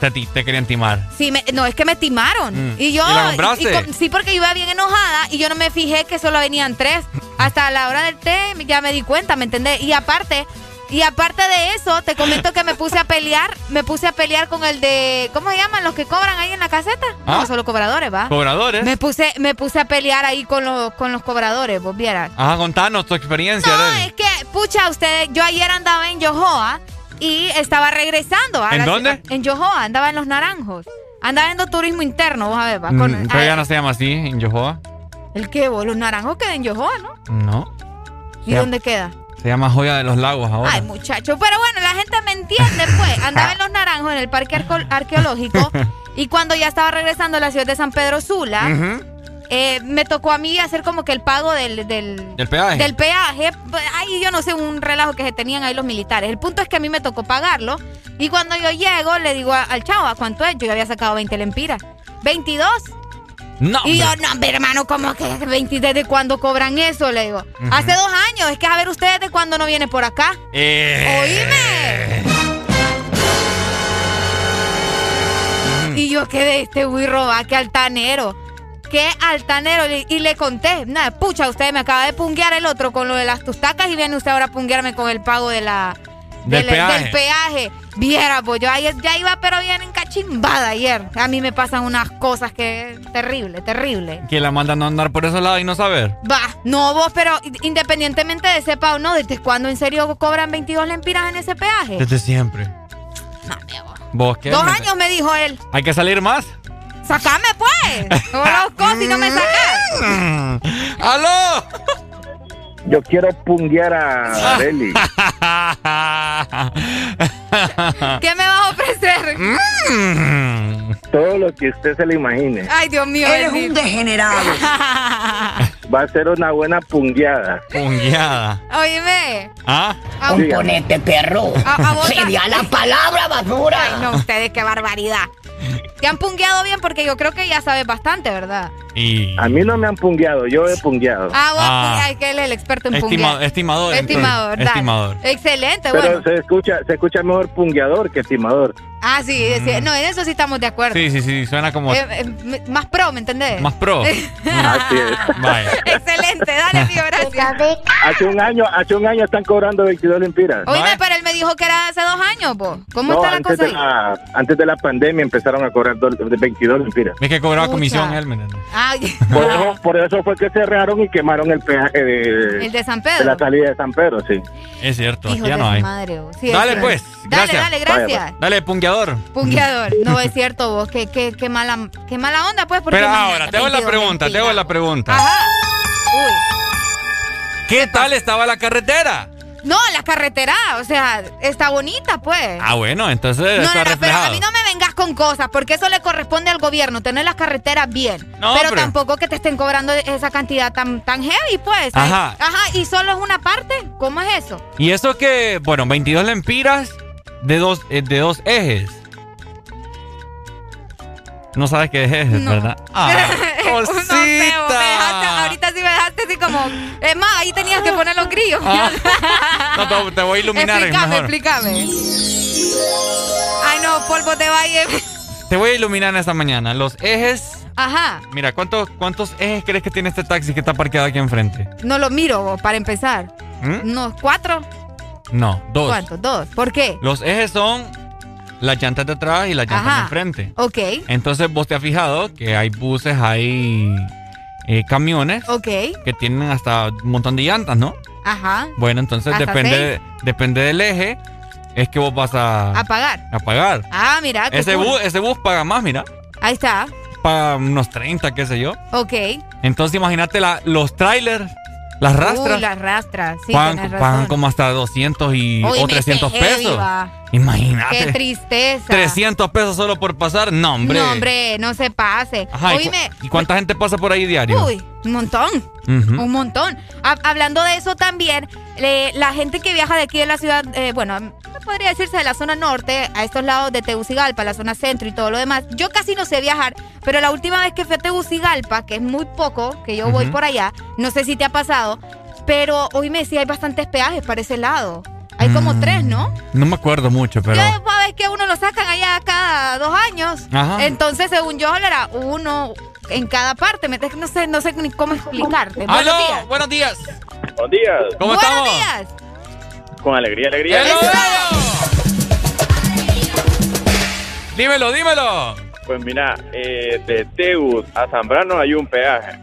Te, te querían timar. Sí, me- no, es que me timaron. Mm. Y yo. ¿Y la compraste? y sí, porque iba bien enojada y yo no me fijé que solo venían tres. Hasta la hora del té ya me di cuenta, ¿me entendés? Y aparte. Y aparte de eso, te comento que me puse a pelear, me puse a pelear con el de, ¿cómo se llaman los que cobran ahí en la caseta? ¿Ah? No, solo cobradores, ¿va? ¿Cobradores? Me puse, me puse a pelear ahí con los, con los cobradores, vos vieras. Ajá, contanos tu experiencia, No, Arely. es que, pucha, ustedes, yo ayer andaba en Yohoa y estaba regresando. a ¿En dónde? ciudad- En Yohoa, andaba en Los Naranjos. Andaba viendo turismo interno, vos a ver, va. Con, Mm, pero ya no se llama así en Yohoa. ¿El qué, vos? Los Naranjos quedan en Yohoa, ¿no? No. ¿Y dónde queda? Se llama Joya de los Lagos ahora. Ay, muchacho. Pero bueno, la gente me entiende, pues. Andaba en Los Naranjos, en el parque arqueológico. y cuando ya estaba regresando a la ciudad de San Pedro Sula, eh, me tocó a mí hacer como que el pago del, del, Del peaje. del peaje. Ay, yo no sé, un relajo que se tenían ahí los militares. El punto es que a mí me tocó pagarlo. Y cuando yo llego, le digo al chavo, ¿a cuánto es? Yo ya había sacado 20 lempiras. 22. No, Y yo, no, hombre, hermano, ¿cómo que 20? ¿Desde cuándo cobran eso? Le digo. Hace dos años. Es que a ver ustedes de cuándo no viene por acá. Eh. Y yo quedé este burro, va, qué altanero. Qué altanero. Y y le conté, nada, pucha, usted me acaba de punguear el otro con lo de las tustacas y viene usted ahora a punguearme con el pago de la, Del peaje. del peaje. Viera, pues yo ayer ya iba, pero bien encachimbada ayer. A mí me pasan unas cosas que terrible, terrible. Que la mandan a andar por esos lados y no saber. Va, no vos, pero independientemente de sepa o no, ¿desde cuándo en serio cobran 22 lempiras en ese peaje? Desde siempre. ¿Vos qué? Dos años me dijo él. ¿Hay que salir más? ¡Sacame pues! ¡O loco, si no me sacas! ¡Aló! Yo quiero punguear a Areli. ¿Qué me vas a ofrecer? Mm. Todo lo que usted se le imagine. Ay, Dios mío. Eres un bendito. Va a ser una buena pungueada. Pungueada. Oíme. ¿Ah? Ah, Componente, perro. A, a vos Se ta- dio la palabra, basura. Ay, no, ustedes, qué barbaridad. Te han pungueado bien porque yo creo que ya sabes bastante, ¿verdad? Y... A mí no me han pungueado, yo he pungueado. Ah, vos, Ah. que él es el experto en Estima- punguear. estimador. Estimador. Estimador. Excelente, Pero bueno. se escucha, se escucha mejor pungueador que estimador. Ah, sí, sí, no, en eso sí estamos de acuerdo. Sí, sí, sí, suena como Eh, eh, más pro, ¿me entendés? más pro. Así es. Vaya. Excelente, dale, amigo, gracias. Hace un año, hace un año están cobrando 22 lempiras. Oíme, pero él me dijo que era hace dos años, po. ¿Cómo No, está la antes cosa de ahí? la, antes de la pandemia empezaron a cobrar do- de 22 lempiras. Es que cobraba Pucha. comisión él, Por eso, por eso fue que cerraron y quemaron el peaje de, el de San de la Pedro. salida de San Pedro, sí. Es cierto, aquí Hijo ya de no hay. madre. Sí, Dale pues, Dale, gracias. dale, gracias. Dale, pungueador. Pungueador. No es cierto vos, qué, qué, qué mala, qué mala onda, pues. Porque Pero ahora, te hago la 22 pregunta, te hago la pregunta. Ajá. Uy. ¿Qué tal estaba la carretera? No, la carretera, o sea, está bonita, pues. Ah, bueno, entonces No, está no, no, pero a mí no me vengas con cosas, porque eso le corresponde al gobierno, tener las carreteras bien. No, pero, pero- tampoco que te estén cobrando esa cantidad tan, tan heavy, pues. Ajá. Ajá, y solo es una parte. ¿Cómo es eso? Y eso que, bueno, 22 lempiras de dos, eh, de dos ejes. No sabes qué es ejes, ¿verdad? Ah, no sé, dejaste, ahorita sí me dejaste así como. Es más, ahí tenías que poner los grillos. Ah. no, te, te voy a iluminar explícame, mejor. explícame. Ay, no, polvo de valle. Te voy a iluminar esta mañana. Los ejes. Ajá, Mira, ¿cuántos, ¿cuántos ejes crees que tiene este taxi que está parqueado aquí enfrente? no lo miro para empezar. ¿Mm? ¿No? ¿Cuatro? No, dos. ¿Cuántos? Dos. ¿Por qué? Los ejes son las llantas de atrás y las llantas Ajá. de enfrente. Ok, Entonces vos te has fijado que hay buses, hay eh, camiones ok, que tienen hasta un montón de llantas, ¿no? ajá. Bueno, entonces Hasta depende, depende del eje, es que vos vas a, A pagar. a pagar. Ah, mira, Ese cool. bus, ese bus paga más, mira. Ahí está. Paga unos 30, qué sé yo. Ok. Entonces imagínate la- los trailers, las rastras. Uy, las rastras. Sí, pagan, pagan como hasta 200 y, Oye, o me 300 heavy, pesos. va. Imagínate. Qué tristeza. 300 pesos solo por pasar. No, hombre. No, hombre, no se pase. Ajá, ¿y, cu- Oíme, ¿y cuánta gente pasa por ahí diario? uy, un montón. Un montón. Ha- hablando de eso también, la gente que viaja de aquí de la ciudad, eh, bueno, no podría decirse de la zona norte, a estos lados de Tegucigalpa, la zona centro y todo lo demás. Yo casi no sé viajar, pero la última vez que fui a Tegucigalpa, que es muy poco, que yo voy por allá, no sé si te ha pasado, pero hoy me sí hay bastantes peajes para ese lado. Hay como tres, ¿no? No me acuerdo mucho, pero. Yo después ves que uno lo sacan allá cada dos años. Ajá. Entonces, según yo, era uno en cada parte. No sé, no sé ni cómo explicarte. ¡Aló! Buenos días. Buenos días. Buenos días. ¿Cómo Buenos estamos? días. Con alegría, alegría. Dímelo, dímelo. Pues mira, eh, de Tegus a Zambrano hay un peaje.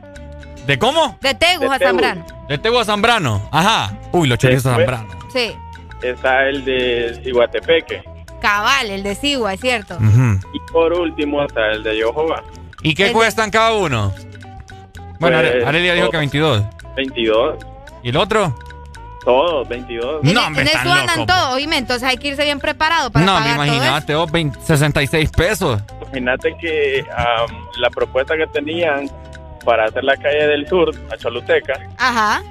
¿De cómo? De Tegus De a Tegus. Zambrano. De Tebo a Zambrano. Ajá. Uy, los chorizos a Zambrano. Sí. Está el de Iguatepeque. Cabal, el de Sigua, es cierto. Y por último está el de Yohoba. ¿Y qué El- cuestan cada uno? Bueno, Pues, Are- Arelia dijo todo. que 22. 22. ¿Y el otro? Todos, 22. No, en están eso andan todos, oíme. Entonces hay que irse bien preparado para No, me pagar todo eso. imagínate, oh, 20 66 pesos. Imagínate que am, la propuesta que tenían para hacer la calle del sur a Choluteca Ajá.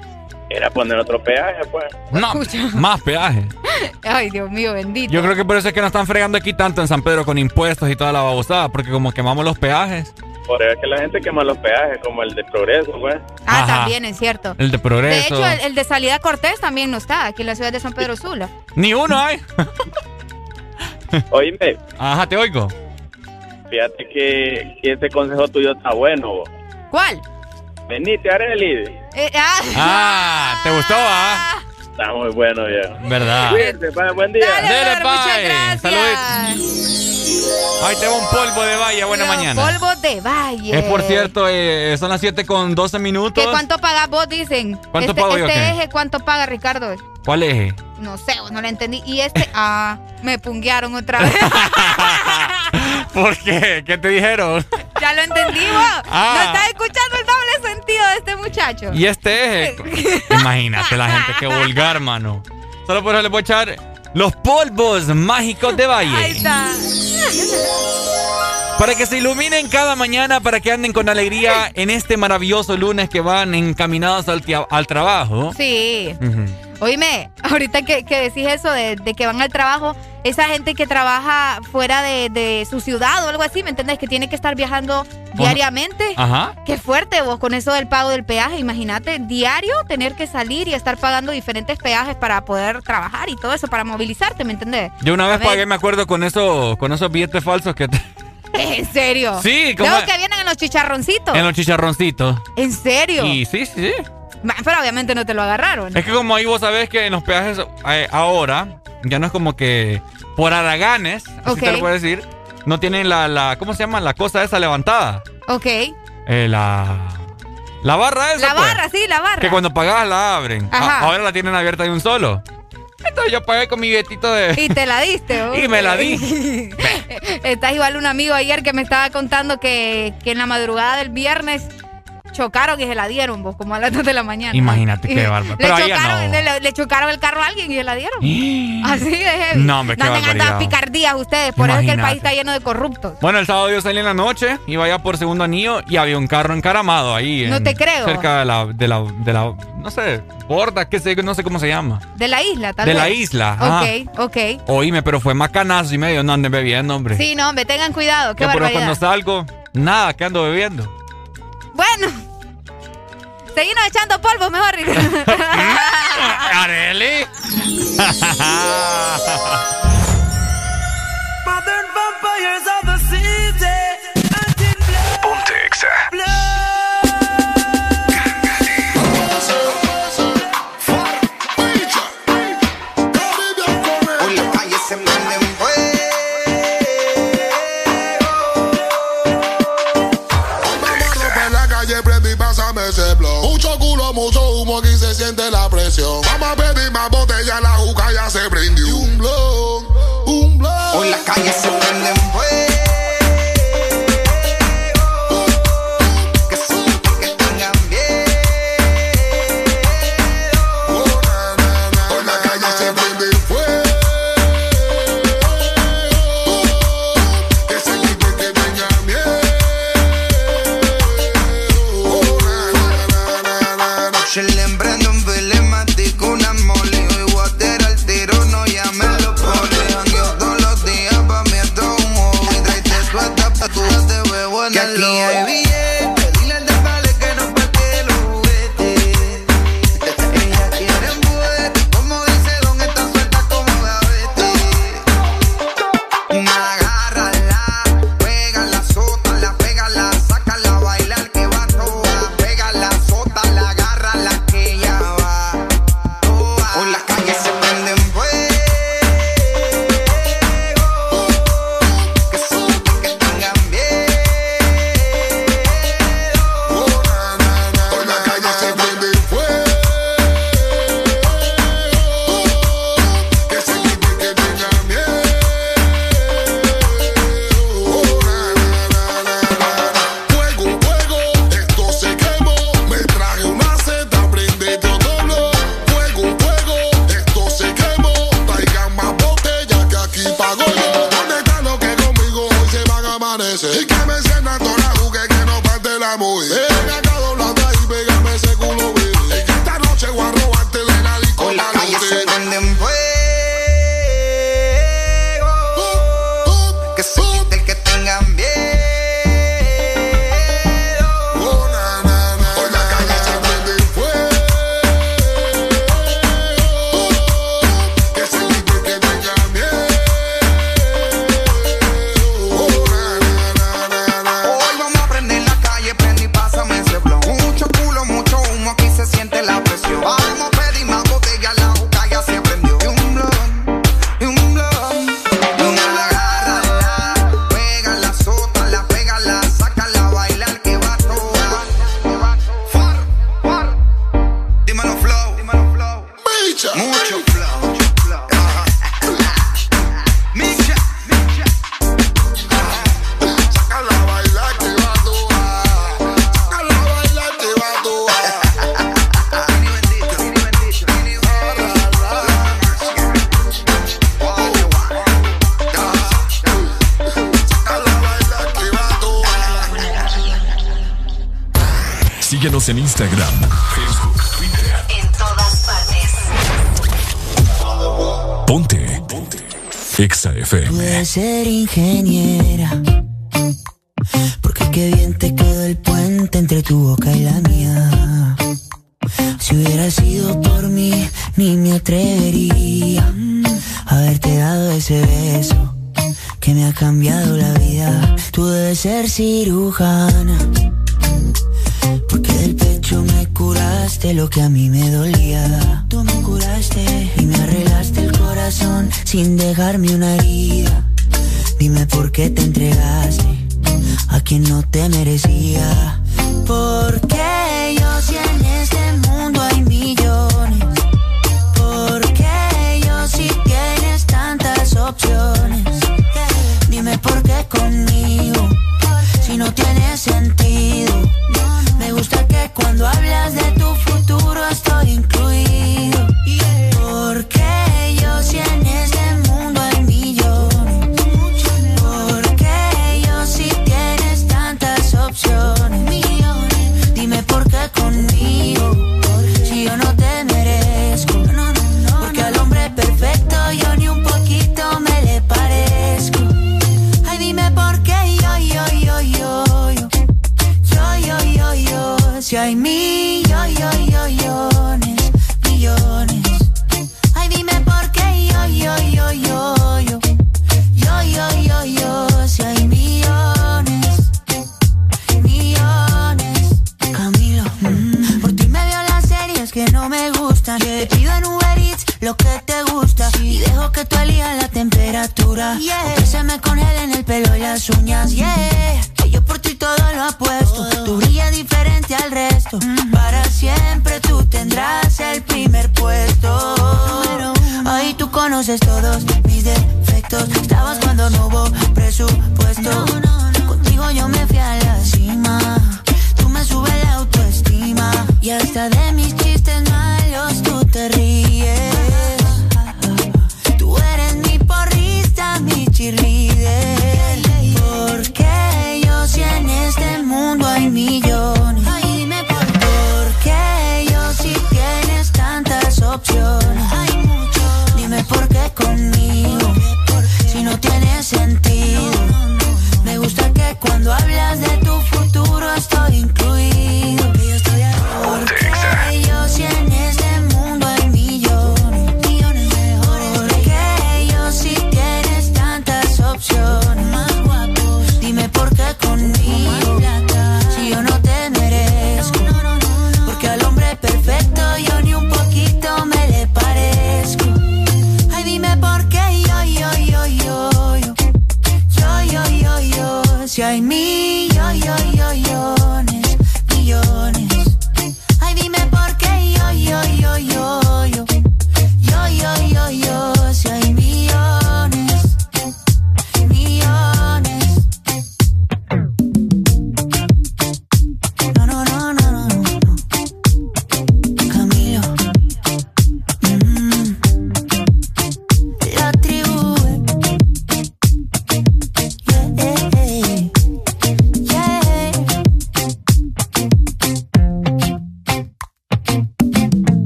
Era poner otro peaje, pues. No, más peaje. Ay, Dios mío, bendito. Yo creo que por eso es que nos están fregando aquí tanto en San Pedro con impuestos y toda la babosada, porque como quemamos los peajes. Por eso es que la gente quema los peajes, como el de Progreso, pues. Ah, Ajá. también, es cierto. El de Progreso. De hecho, el, el de salida Cortés también no está aquí en la ciudad de San Pedro Sula. Ni uno hay. Oíme, Ajá, te oigo. fíjate que, que ese consejo tuyo está bueno. vos. ¿Cuál? Venite, Areli. Eh, ah, Ah, ¿te gustó, ah? Está muy bueno, viejo. ¿Verdad? Cuídense, pa, buen día. Dale, Dele, brother, muchas bye. gracias. Saluditos. Ahí tengo un polvo de valla. Buena Los mañana. polvos de valle. Es por cierto, eh, son las 7 con 12 minutos. ¿Qué cuánto pagas vos, dicen? ¿Cuánto este, pago yo, Este qué? eje, ¿cuánto paga, Ricardo? ¿Cuál eje? No sé, no lo entendí. Y este, ah, me punguearon otra vez. ¿Por qué? ¿Qué te dijeron? ya lo entendí, vos. Ah. No estás escuchando el doble sentido de este muchacho. Y este eje. Imagínate la gente, qué vulgar, mano. Solo por eso le voy a echar los polvos mágicos de Ahí Valle. está. Para que se iluminen cada mañana, para que anden con alegría en este maravilloso lunes que van encaminados al, trabajo. Sí. Ujú. Oíme, ahorita que, que decís eso de, de que van al trabajo, esa gente que trabaja fuera de, de su ciudad o algo así, ¿me entiendes? Que tiene que estar viajando diariamente. Ajá. Qué fuerte vos con eso del pago del peaje. Imagínate, diario tener que salir y estar pagando diferentes peajes para poder trabajar y todo eso, para movilizarte, ¿me entendés? Yo una vez pagué, me acuerdo, con eso, con esos billetes falsos que te- ¿En serio? Sí, como- Luego que vienen en los chicharroncitos. en los chicharroncitos. ¿En serio? Y sí, sí, sí. Pero obviamente no te lo agarraron. Es que como ahí vos sabés que en los peajes eh, ahora ya no es como que por haraganes, así te lo puedo decir, no tienen la, la, ¿cómo se llama? La cosa esa levantada. Ok. Eh, la, la barra esa. La pues. barra, sí, la barra. Que cuando pagabas la abren. Ajá. ahora la tienen abierta de un solo. Entonces yo pagué con mi billetito de... Y te la diste, ¿o? Y me la di. Estás igual un amigo ayer que me estaba contando que, que en la madrugada del viernes chocaron y se la dieron, vos, como a las 2 de la mañana. Imagínate qué bárbaro. Le Pero chocaron, no. le, le chocaron el carro a alguien y se la dieron. Así de heavy. No, hombre, qué anden barbaridad. picardías ustedes. Por eso es que el Imagínate. país está lleno de corruptos. Bueno, el sábado yo salí en la noche, iba ya por segundo anillo y había un carro encaramado ahí. No en- te creo. Cerca de la, de la, de la, no sé, borda, qué sé, no sé cómo se llama. De la isla, tal De vez. la isla. Ok, ok. Oíme, pero fue macanazo y medio, no anden bebiendo, hombre. Sí, no, hombre, tengan cuidado. Qué barbaridad. cuando salgo, nada, que ando bebiendo. Bueno. Seguimos echando polvo, mejor. Areli. Modern vampires of the city. Ponte Exa. Siente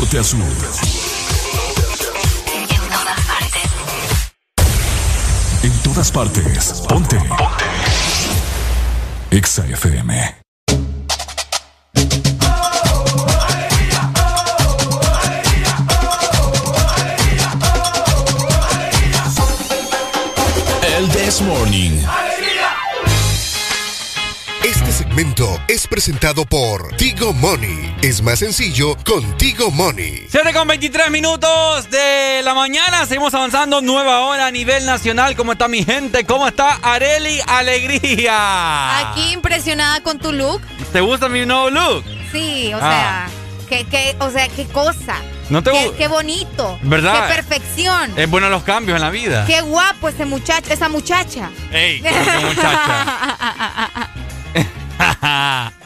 Norte a sur. En todas partes. Ponte. Ponte. Exa FM. El This Morning. Este segmento es presentado por Tigo Money. Es más sencillo con Tigo Money. 7 con 23 minutos de la mañana. Seguimos avanzando. Nueva hora a nivel nacional. ¿Cómo está mi gente? ¿Cómo está Areli Alegría? Aquí impresionada con tu look. ¿Te gusta mi nuevo look? Sí, o Ah. sea, qué, qué- o sea, qué cosa. ¿No te qué, qué bonito. ¿Verdad? Qué perfección. Es bueno los cambios en la vida. Qué guapo ese muchacho, esa muchacha. Ey, ¿cómo que muchacha?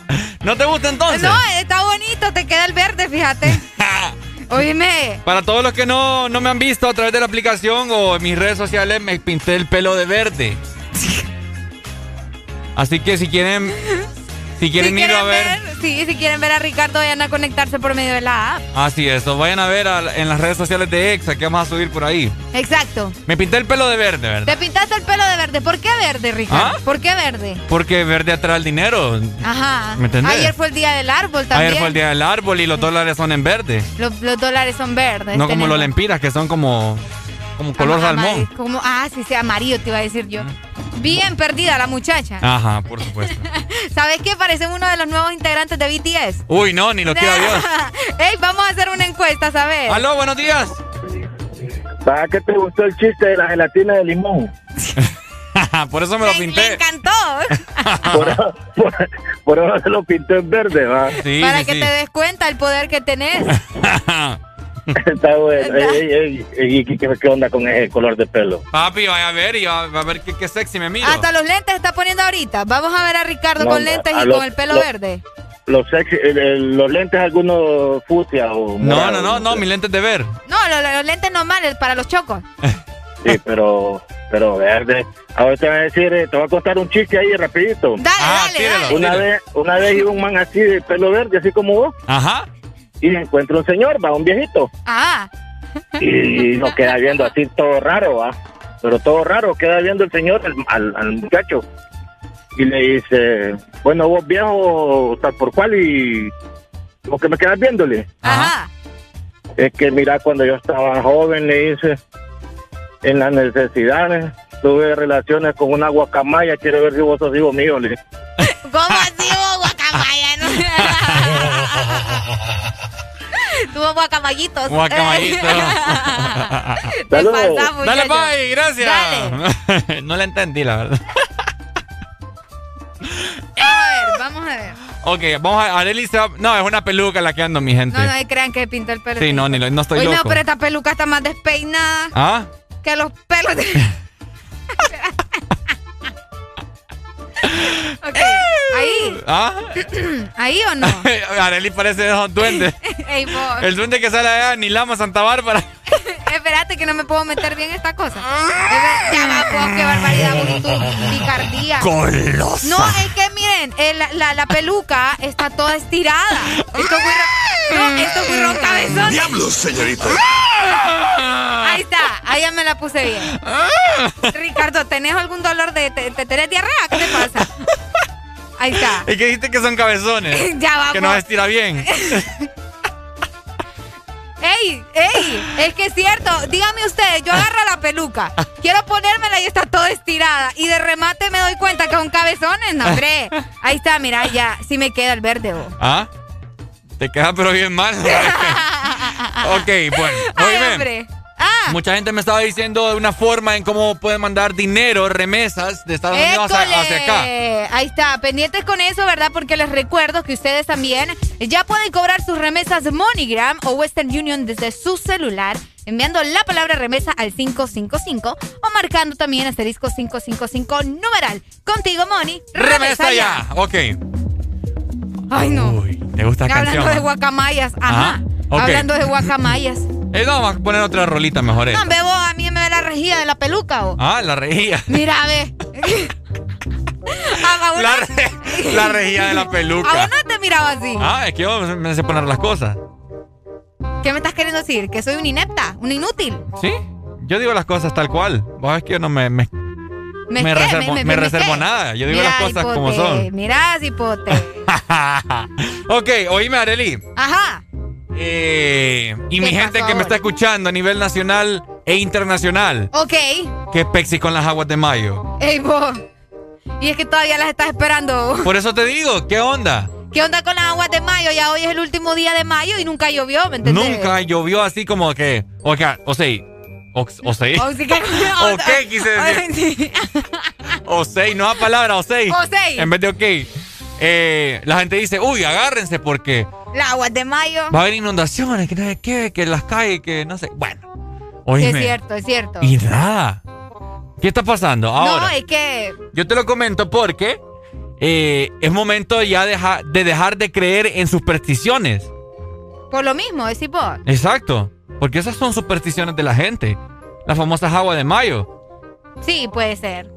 ¿No te gusta entonces? No, está bonito, te queda el verde, fíjate. Oíme. Para todos los que no, no me han visto a través de la aplicación o en mis redes sociales, me pinté el pelo de verde. Así que si quieren, si quieren ir a ver, Sí, si quieren ver a Ricardo, vayan a conectarse por medio de la app. así es, o vayan a ver a- en las redes sociales de Exa que vamos a subir por ahí. Exacto. Me pinté el pelo de verde, Te ¿verdad? pintaste el pelo de verde. ¿Por qué verde, Ricardo? ¿Ah? ¿Por qué verde? Porque verde atrae el dinero. Ajá. ¿Me entendés? Ayer fue el día del árbol también. Ayer fue el día del árbol y los dólares son en verde. Los, los dólares son verdes. No como los lempiras que son como, como color salmón. Como, ah, sí, sí, amarillo te iba a decir yo. Bien perdida la muchacha. Ajá, por supuesto. ¿Sabes qué? Parece uno de los nuevos integrantes de BTS. Uy, no, ni lo quiera Dios. Ey, vamos a hacer una encuesta, ¿sabes? Aló, buenos días. ¿Para qué te gustó el chiste de la gelatina de limón? por eso me lo pinté. encantó. Por, eso- por, por eso se lo pintó en verde, va. Para que te des cuenta el poder que tenés. Está bueno. Ey, ey, ey, ¿y ¿qué, qué onda con ese color de pelo? Papi, vaya a ver y va, a ver qué, qué sexy me miro. Hasta los lentes está poniendo ahorita. Vamos a ver a Ricardo No, con lentes y los- con el pelo los- verde. Los, sexy, el- el- los lentes algunos fucsia o No, no, no, no, mis lentes de ver. No, lo- lo- los, lentes normales para los chocos. Sí, pero, pero verde. Ahora te voy a decir, eh, te voy a contar un chiste ahí rapidito. Dale, dale, dale. Una vez, una vez iba un man así de pelo verde, así como vos, Ajá. Y encuentra un señor, va, un viejito, Ah, y nos queda viendo así todo raro, va. Pero todo raro, queda viendo el señor al, al- al muchacho. Y le dice, bueno, vos viejo, tal por cual, y ¿por qué me quedas viéndole? Ajá. Es que mira, cuando yo estaba joven, le dice, en las necesidades, tuve relaciones con una guacamaya, quiero ver si vos sos hijo mío, le. ¿cómo así vos, guacamaya? No? Tuvo guacamayitos. Guacamayito. Te Dale, bye, gracias. no la entendí, la verdad. A ver, vamos a ver. Ok, vamos a. Arely se va- No, es una peluca la que ando, mi gente. No, no crean que pintó el pelo. Sí, no, ni lo- no estoy Oye, no, loco. pero esta peluca está más despeinada ¿Ah? que los pelos de... ok, ahí. ¿Ah? ¿Ahí o no? Arely parece de esos duendes. Ey, vos. El duende que sale allá, ni Lama Santa Bárbara. Espérate que no me puedo meter bien esta cosa. Es ver- Ya va, vos, qué barbaridad, tu picardía. Golosa. No, es que miren, la, peluca está toda estirada. Esto ro- no, esto ron cabezón. Diablos, señorita. Ahí está, ahí ya me la puse bien. Ricardo, ¿tenés algún dolor de... Te, te- tenés diarrea? ¿Qué te pasa? Ahí está. Y que dijiste que son cabezones. Ya vamos. Que no se estira bien. ¡Ey! ¡Ey! Es que es cierto. Dígame usted, yo agarro la peluca, quiero ponérmela y está toda estirada. Y de remate me doy cuenta que son cabezones, no, hombre. Ahí está, mira, ya. Sí me queda el verde, vos. ¿Ah? Te queda pero bien mal. ok, bueno. Ay, oíme, hombre. Ah, Mucha gente me estaba diciendo de una forma en cómo pueden mandar dinero, remesas de Estados Unidos hacia, acá. Ahí está, pendientes con eso, ¿verdad? Porque les recuerdo que ustedes también ya pueden cobrar sus remesas MoneyGram o Western Union desde su celular, enviando la palabra remesa al 555 o marcando también asterisco 555 numeral. Contigo, Money. Remesa ya. Ok. Ay, no. Uy, ¿te gusta la Hablando canción? de guacamayas. Ajá. Hablando de guacamayas. Eh, no, vamos a poner otra rolita mejor. No, bebo, a mí me ve la rejilla de la peluca, o. Ah, la rejilla. Mira, ve. a, a uno, La, re- la rejilla de la a peluca. uno te miraba así. Ah, es que yo me sé poner las cosas. ¿Qué me estás queriendo decir? ¿Que soy una inepta? ¿Una inútil? ¿Sí? Yo digo las cosas tal cual. Vos es que yo no me, me, ¿Me, reservo, me reservo qué? nada. Yo digo las cosas hipote, como son. Mira, cipote. ok, oíme, Areli. Ajá. Eh, y mi ¿Qué gente que me está escuchando a nivel nacional e internacional. Ok. Que pexi con las aguas de mayo. Ey, vos. Y es que todavía las estás esperando. Por eso te digo, ¿qué onda? ¿Qué onda con las aguas de mayo? Ya hoy es el último día de mayo y nunca llovió, ¿me entendés? Nunca llovió así como que. O sea, o sea, o, o sea, O sí que- ¿O qué quise decir? O sei, nueva palabra, o sei. O sei. En vez de ok. Eh, la gente dice, uy, agárrense porque Las aguas de mayo. va a haber inundaciones, que no sé qué, que las calles, que no sé. Bueno, oíme. es cierto, es cierto. Y nada. ¿Qué está pasando ahora? No, es que. Yo te lo comento porque eh, es momento ya de dejar de creer en supersticiones. Por lo mismo, es vos. Exacto. Porque esas son supersticiones de la gente. Las famosas aguas de mayo. Sí, puede ser.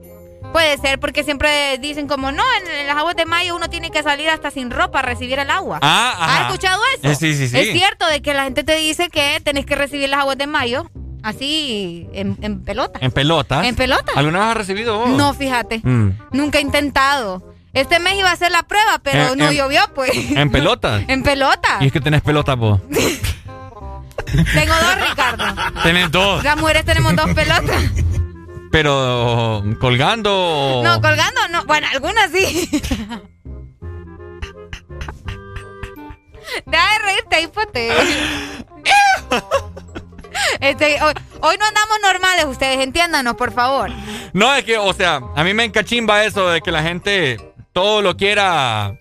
Puede ser, porque siempre dicen como, no, en, las aguas de mayo uno tiene que salir hasta sin ropa a recibir el agua. Ah, ajá. ¿Has escuchado eso? Eh, sí, sí, sí. Es cierto de que la gente te dice que tenés que recibir las aguas de mayo así en, en pelota. En pelota. ¿En pelota? ¿Alguna vez has recibido vos? No, fíjate. Mm. Nunca he intentado. Este mes iba a ser la prueba, pero En- no en- llovió, pues. ¿En pelota? en pelota. Y es que tenés pelota vos. Tengo dos, Ricardo. Tenés dos. Las mujeres tenemos dos pelotas. Pero colgando No, colgando no. Bueno, algunas sí. Deja de reírte, hipote. Este, hoy, hoy no andamos normales, ustedes entiéndanos, por favor. No, es que, o sea, a mí me encachimba eso de que la gente todo lo quiera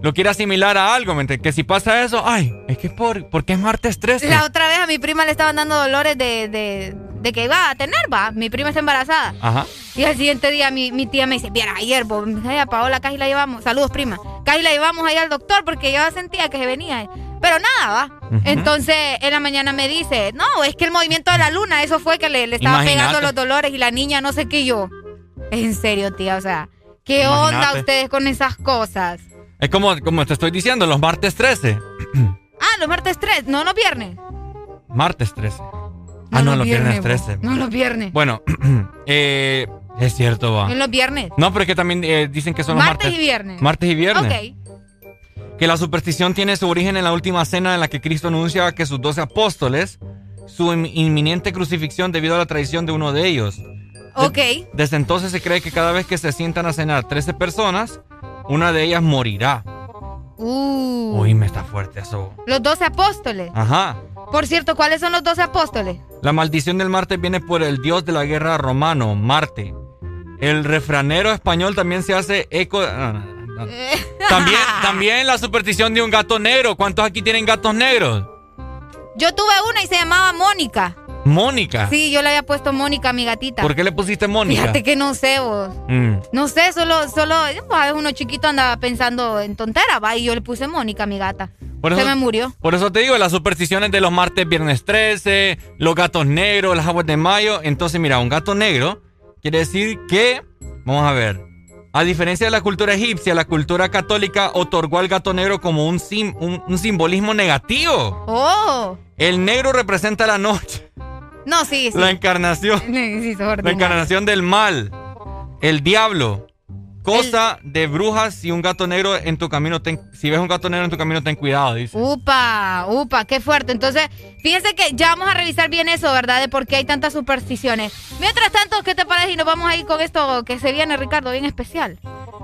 lo quiera asimilar a algo, ¿me? Que si pasa eso, ay, es que por, porque es martes 13. La otra vez a mi prima le estaban dando dolores de, de, de que iba a tener, va. Mi prima está embarazada. Ajá. Y al siguiente día mi, mi tía me dice, viera, ayer, vos, ella apagó la caja y la llevamos. Saludos, prima. Y la llevamos ahí al doctor porque yo sentía que se venía. Pero nada, va. Entonces, en la mañana me dice, no, es que el movimiento de la luna, eso fue que le, le estaba Imagínate. pegando los dolores y la niña no sé qué yo. En serio, tía, o sea, ¿qué onda ustedes con esas cosas? Es como, como te estoy diciendo, los martes 13. Ah, los martes 3, no los viernes. Martes 13. Ah, no, los viernes 13. No los viernes. Bueno, eh, es cierto, va. En los viernes. No, pero es que también eh, dicen que son los Martes martes. y viernes. Martes y viernes. Ok. Que la superstición tiene su origen en la última cena en la que Cristo anuncia que sus doce apóstoles, su in- inminente crucifixión debido a la traición de uno de ellos. Ok. Desde entonces se cree que cada vez que se sientan a cenar 13 personas, una de ellas morirá. Uh. Uy, me está fuerte eso. Los doce apóstoles. Ajá. Por cierto, ¿cuáles son los doce apóstoles? La maldición del Marte viene por el dios de la guerra romano, Marte. El refranero español también se hace eco. no. También, también la superstición de un gato negro. ¿Cuántos aquí tienen gatos negros? Yo tuve una y se llamaba Mónica. Mónica. Sí, yo le había puesto Mónica a mi gatita. ¿Por qué le pusiste Mónica? Fíjate que no sé vos. Mm. No sé, solo, solo, pues, uno chiquito andaba pensando en tontera, va, y yo le puse Mónica a mi gata. Por Se eso- me murió. Por eso te digo, las supersticiones de los martes, viernes 13, los gatos negros, las aguas de mayo. Entonces, mira, un gato negro quiere decir que, vamos a ver, a diferencia de la cultura egipcia, la cultura católica otorgó al gato negro como un, sim- un, un simbolismo negativo. Oh. El negro representa la noche, No, sí, sí. la encarnación, Sí, la encarnación del mal, el diablo. Cosa de brujas si un gato negro en tu camino, ten- si ves un gato negro en tu camino, ten cuidado, dice. Upa, upa, qué fuerte. Entonces, fíjense que ya vamos a revisar bien eso, ¿verdad? De por qué hay tantas supersticiones. Mientras tanto, ¿qué te parece? Y nos vamos a ir con esto que se viene, Ricardo, bien especial.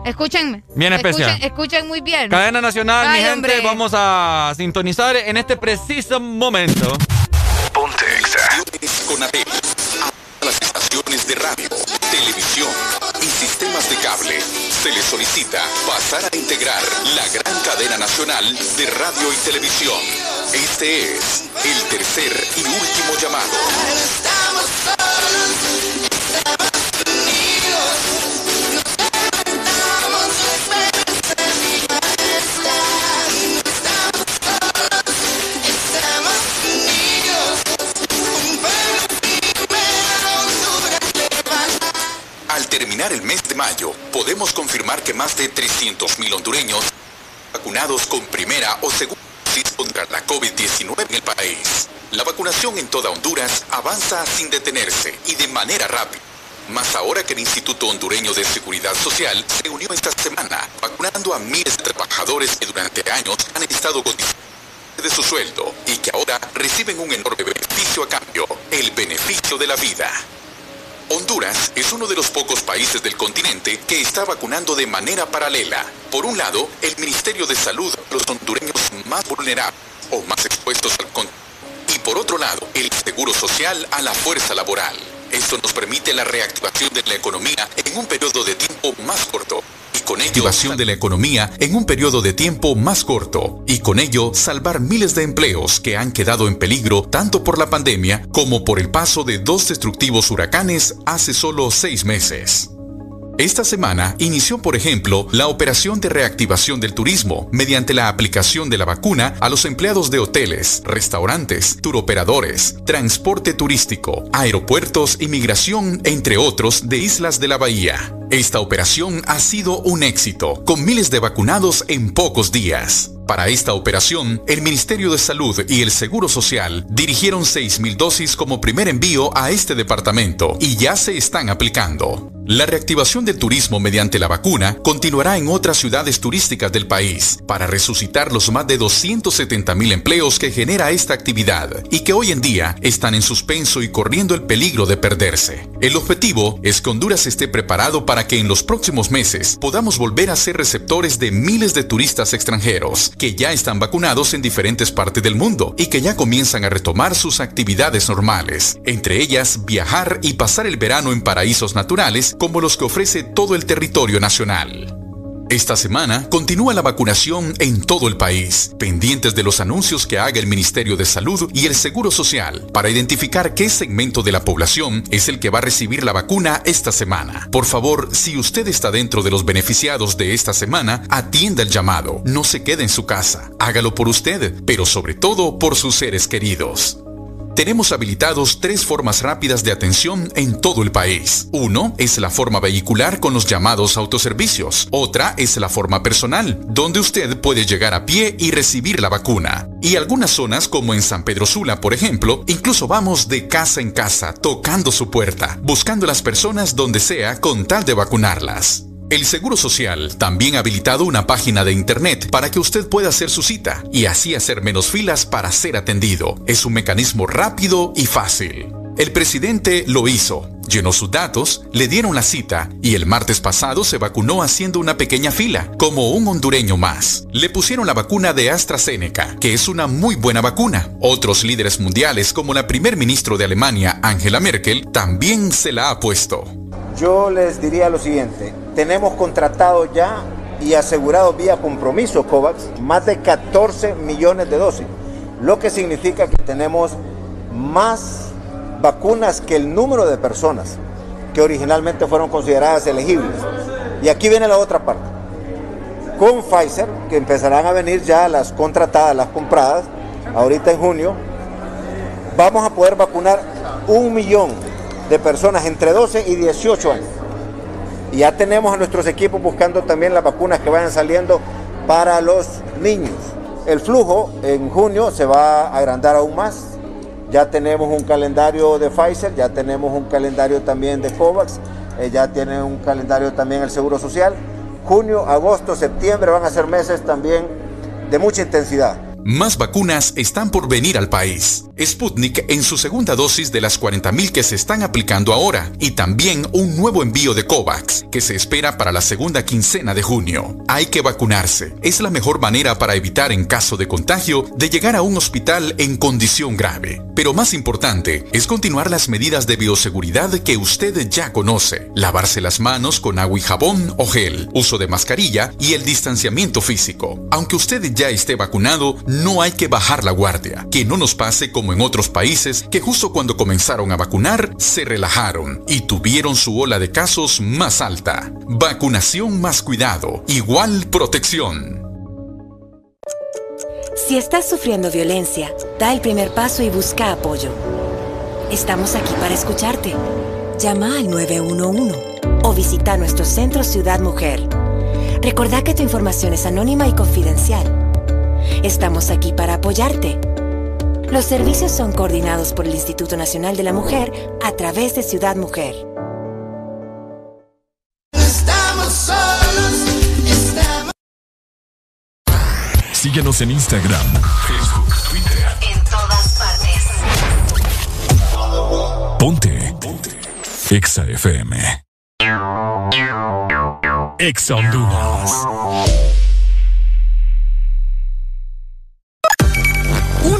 Escúchenme. Bien especial. Escuchen, escuchen muy bien. Cadena Nacional, mi gente, hombre. vamos a sintonizar en este preciso momento. Ponte Con ATEL. A las estaciones de radio, televisión y sistemas de cable. Se les solicita pasar a integrar la gran cadena nacional de radio y televisión. Este es el tercer y último llamado. Terminar el mes de mayo, podemos confirmar que más de 300.000 hondureños vacunados con primera o segunda dosis contra la COVID-19 en el país. La vacunación en toda Honduras avanza sin detenerse y de manera rápida. Más ahora que el Instituto Hondureño de Seguridad Social se unió esta semana vacunando a miles de trabajadores que durante años han estado con de su sueldo y que ahora reciben un enorme beneficio a cambio, el beneficio de la vida. Honduras es uno de los pocos países del continente que está vacunando de manera paralela. Por un lado, el Ministerio de Salud los hondureños más vulnerables o más expuestos al contagio. Y por otro lado, el Seguro Social a la fuerza laboral. Esto nos permite la reactivación de la economía en un periodo de tiempo más corto. Y con ello, de la economía en un periodo de tiempo más corto. Y con ello, salvar miles de empleos que han quedado en peligro tanto por la pandemia como por el paso de dos destructivos huracanes hace solo seis meses. Esta semana inició, por ejemplo, la operación de reactivación del turismo mediante la aplicación de la vacuna a los empleados de hoteles, restaurantes, turoperadores, transporte turístico, aeropuertos, inmigración, entre otros, de islas de la bahía. Esta operación ha sido un éxito, con miles de vacunados en pocos días. Para esta operación, el Ministerio de Salud y el Seguro Social dirigieron 6.000 dosis como primer envío a este departamento y ya se están aplicando. La reactivación del turismo mediante la vacuna continuará en otras ciudades turísticas del país para resucitar los más de 270.000 empleos que genera esta actividad y que hoy en día están en suspenso y corriendo el peligro de perderse. El objetivo es que Honduras esté preparado para que en los próximos meses podamos volver a ser receptores de miles de turistas extranjeros que ya están vacunados en diferentes partes del mundo y que ya comienzan a retomar sus actividades normales, entre ellas viajar y pasar el verano en paraísos naturales como los que ofrece todo el territorio nacional. Esta semana continúa la vacunación en todo el país, pendientes de los anuncios que haga el Ministerio de Salud y el Seguro Social para identificar qué segmento de la población es el que va a recibir la vacuna esta semana. Por favor, si usted está dentro de los beneficiados de esta semana, atienda el llamado, no se quede en su casa, hágalo por usted, pero sobre todo por sus seres queridos. Tenemos habilitados tres formas rápidas de atención en todo el país. Uno es la forma vehicular con los llamados autoservicios. Otra es la forma personal, donde usted puede llegar a pie y recibir la vacuna. Y algunas zonas, como en San Pedro Sula, por ejemplo, incluso vamos de casa en casa, tocando su puerta, buscando las personas donde sea con tal de vacunarlas. El Seguro Social también ha habilitado una página de internet para que usted pueda hacer su cita y así hacer menos filas para ser atendido. Es un mecanismo rápido y fácil. El presidente lo hizo, llenó sus datos, le dieron la cita y el martes pasado se vacunó haciendo una pequeña fila, como un hondureño más. Le pusieron la vacuna de AstraZeneca, que es una muy buena vacuna. Otros líderes mundiales, como la primer ministro de Alemania, Angela Merkel, también se la ha puesto. Yo les diría lo siguiente, tenemos contratado ya y asegurado vía compromiso COVAX más de 14 millones de dosis, lo que significa que tenemos más vacunas que el número de personas que originalmente fueron consideradas elegibles. Y aquí viene la otra parte. Con Pfizer, que empezarán a venir ya las contratadas, las compradas, ahorita en junio, vamos a poder vacunar un millón de personas entre 12 y 18 años. Y ya tenemos a nuestros equipos buscando también las vacunas que vayan saliendo para los niños. El flujo en junio se va a agrandar aún más. Ya tenemos un calendario de Pfizer, ya tenemos un calendario también de COVAX, eh, ya tiene un calendario también el Seguro Social. Junio, agosto, septiembre van a ser meses también de mucha intensidad. Más vacunas están por venir al país. Sputnik en su segunda dosis de las 40.000 que se están aplicando ahora y también un nuevo envío de COVAX que se espera para la segunda quincena de junio. Hay que vacunarse. Es la mejor manera para evitar en caso de contagio de llegar a un hospital en condición grave. Pero más importante es continuar las medidas de bioseguridad que usted ya conoce. Lavarse las manos con agua y jabón o gel, uso de mascarilla y el distanciamiento físico. Aunque usted ya esté vacunado, no hay que bajar la guardia. Que no nos pase como en otros países que justo cuando comenzaron a vacunar se relajaron y tuvieron su ola de casos más alta. Vacunación más cuidado, igual protección. Si estás sufriendo violencia, da el primer paso y busca apoyo. Estamos aquí para escucharte. Llama al 911 o visita nuestro centro Ciudad Mujer. Recordá que tu información es anónima y confidencial. Estamos aquí para apoyarte. Los servicios son coordinados por el Instituto Nacional de la Mujer a través de Ciudad Mujer. Estamos solos, estamos. Síguenos en Instagram, Facebook, Twitter. En todas partes. Ponte. Ponte. Exa FM. Exa Honduras.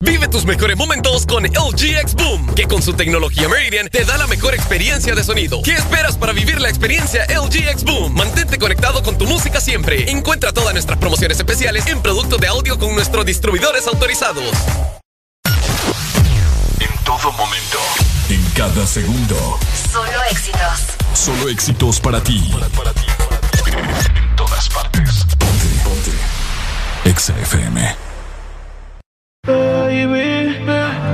Vive tus mejores momentos con LG X Boom, que con su tecnología Meridian te da la mejor experiencia de sonido. ¿Qué esperas para vivir la experiencia LG X Boom? Mantente conectado con tu música siempre. Encuentra todas nuestras promociones especiales en productos de audio con nuestros distribuidores autorizados. En todo momento. En cada segundo. Solo éxitos. Solo éxitos para ti. En todas partes. Ponte. Ponte. Exa FM. Baby,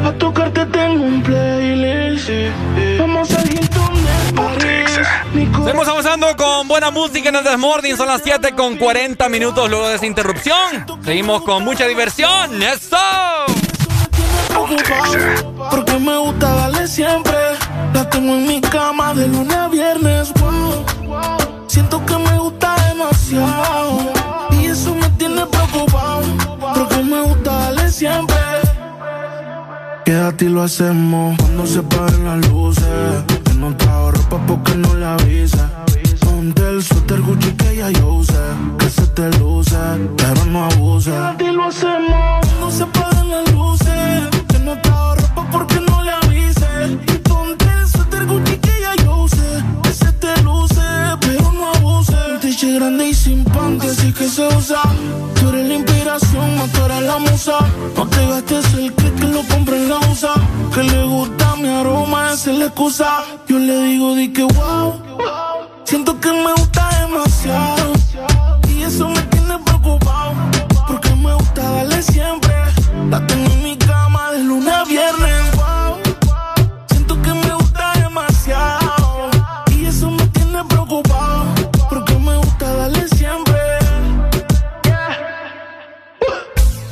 a tocarte tengo un playlist. Vamos a ir donde Seguimos avanzando con buena música en el Desmorning. Son las 7 con 40 minutos luego de esa interrupción. Seguimos con mucha diversión. ¡Eso! Porque me gusta darle siempre La tengo en mi cama de lunes a viernes wow. Siento que me gusta demasiado Y eso me tiene preocupado Porque me gusta darle siempre Quédate y lo hacemos. Cuando se paren las luces Que no trajo ropa porque no le avisa Ponte el suéter Gucci que ya yo usé Que se te luce, pero no abuse. Quédate y lo hacemos. Cuando se paren las luces Que no trajo ropa grande y sin panty así que se usa. Tú eres la inspiración, más tú la musa. No te gastes el que que lo compre en la USA Que le gusta mi aroma, esa es la excusa. Yo le digo, di que wow. Siento que me gusta demasiado. Y eso me tiene preocupado. Porque me gusta darle siempre. La tengo en mi cama de lunes a viernes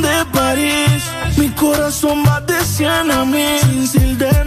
de París. Mi corazón va de 100 a mil. Sin ser de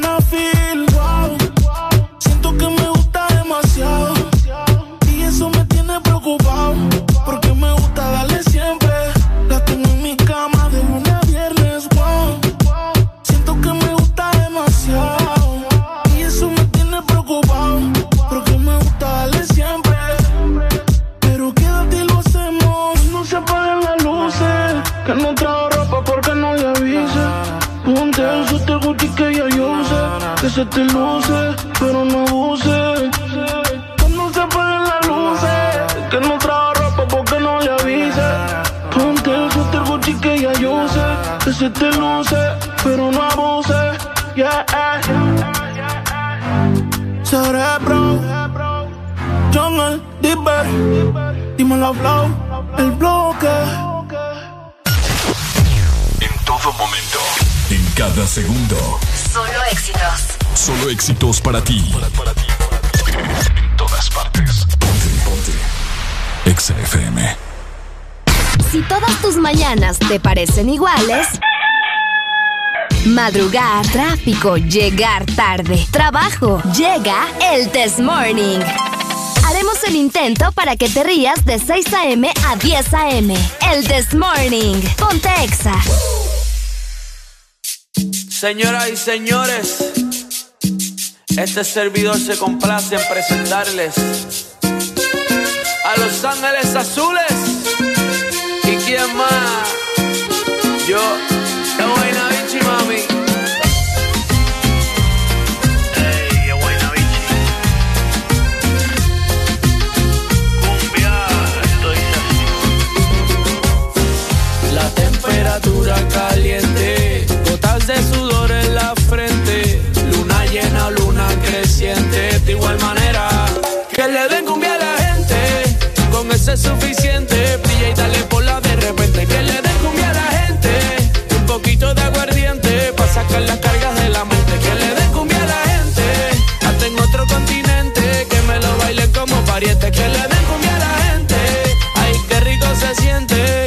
Dímelo, Flow. El bloque. En todo momento. En cada segundo. Solo éxitos. Solo éxitos para ti. En todas partes. Ponte, ponte. Exa FM. Si todas tus mañanas te parecen iguales, madrugar, tráfico, llegar tarde, trabajo, llega el Test Morning. Haremos el intento para que te rías de 6 a.m. a 10 a.m. El Test Morning. Ponte Exa. Señoras y señores, este servidor se complace en presentarles a Los Ángeles Azules. ¿Y quién más? Yo, igual manera. Que le den cumbia a la gente, con ese es suficiente,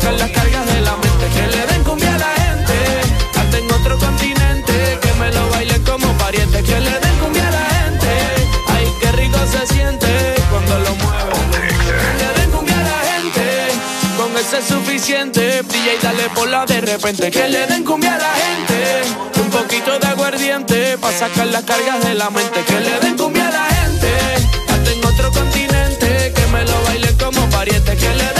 sacar las cargas de la mente. Que le den cumbia a la gente, hasta en otro continente, que me lo bailen como pariente. Que le den cumbia a la gente, ay, qué rico se siente cuando lo mueve. Que le den cumbia a la gente, con ese es suficiente. Y dale por la de repente. Que le den cumbia a la gente, un poquito de aguardiente, para sacar las cargas de la mente. Que le den cumbia a la gente, hasta en otro continente, que me lo bailen como pariente. Que le den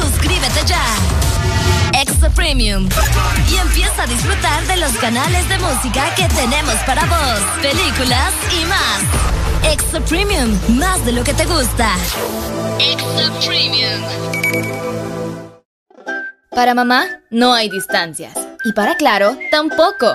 Suscríbete ya. Extra Premium. Y empieza a disfrutar de los canales de música que tenemos para vos, películas y más. Extra Premium, más de lo que te gusta. Extra Premium. Para mamá no hay distancias. Y para Claro, tampoco.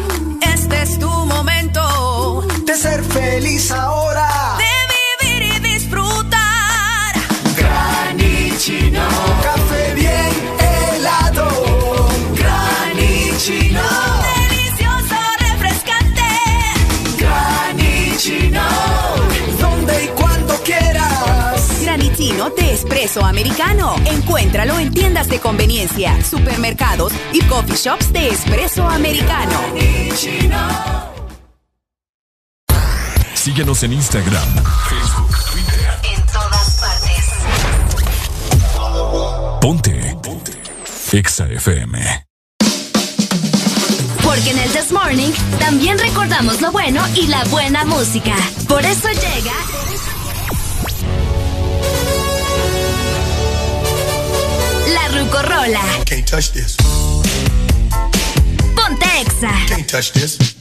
Feliz ahora. de vivir y disfrutar. Granichino. Café bien helado. Granichino. Delicioso, refrescante. Granichino. Donde y cuando quieras. Granitino de espresso americano. Encuéntralo en tiendas de conveniencia, supermercados y coffee shops de espresso americano. Síguenos en Instagram, Facebook, Twitter. En todas partes. Ponte. Ponte. Exa FM. Porque en el This Morning también recordamos lo bueno y la buena música. Por eso llega. La Rucorola. Can't touch this. Ponte Exa. Can't touch this.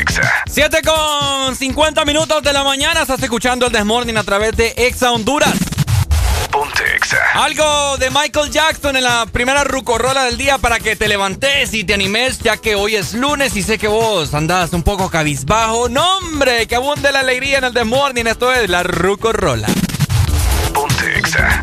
Exa. 7 con 50 minutos de la mañana. Estás escuchando el Desmorning a través de Exa Honduras. Ponte Exa. Algo de Michael Jackson en la primera rucorrola del día para que te levantes y te animes, ya que hoy es lunes y sé que vos andás un poco cabizbajo. ¡No, hombre! Que abunde la alegría en el Desmorning. Esto es la rucorrola. Ponte Exa.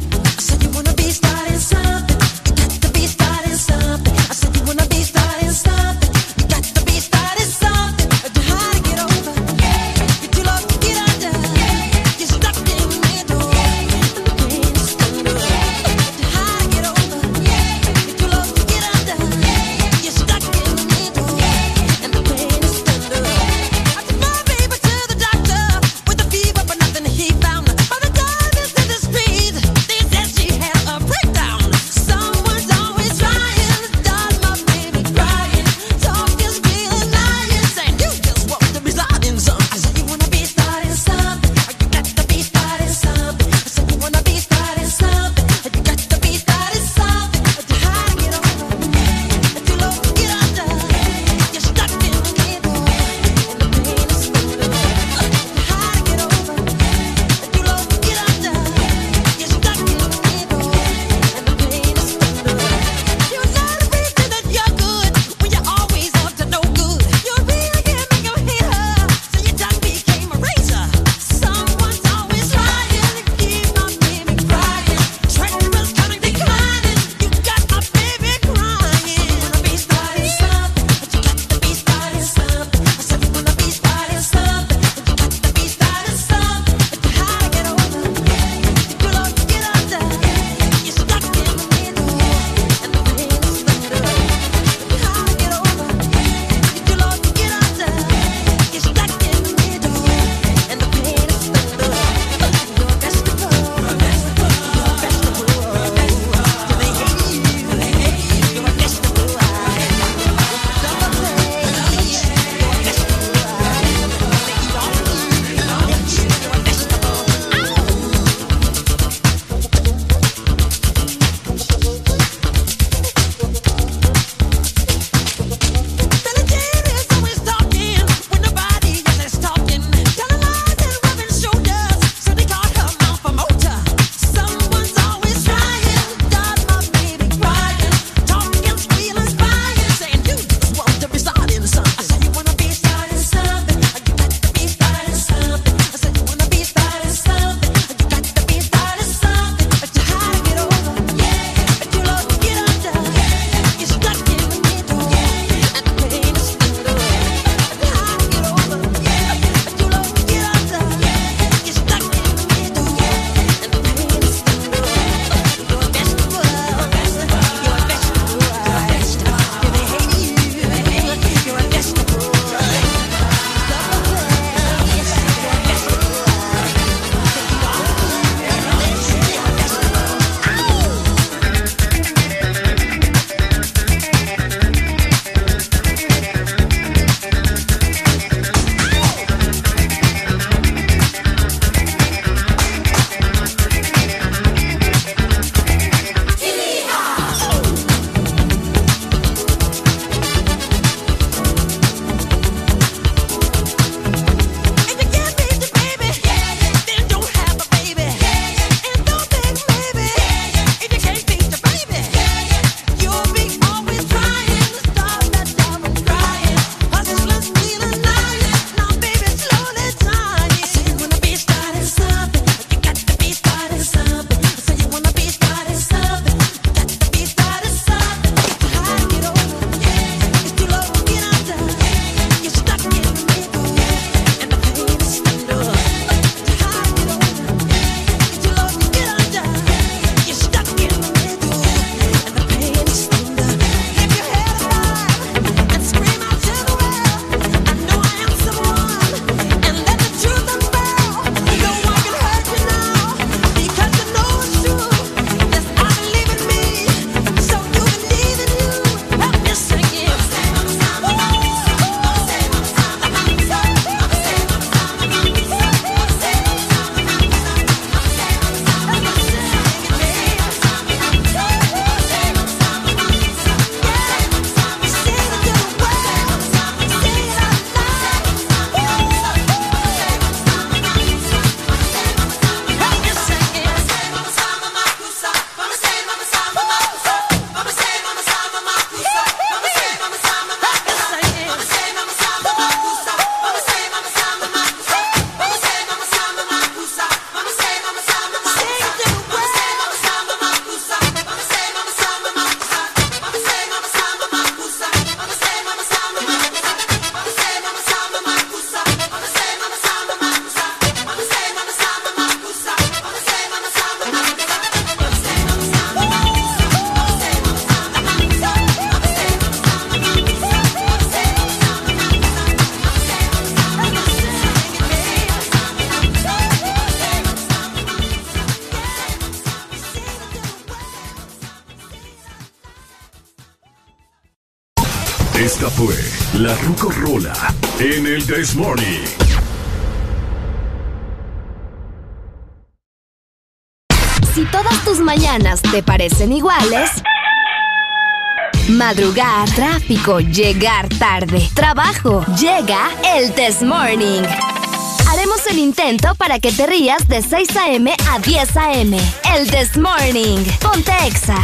Te parecen iguales, madrugar, tráfico, llegar tarde, trabajo, llega el Test Morning. Haremos el intento para que te rías de 6 a.m. a 10 a.m. El Test Morning. Ponte Exa.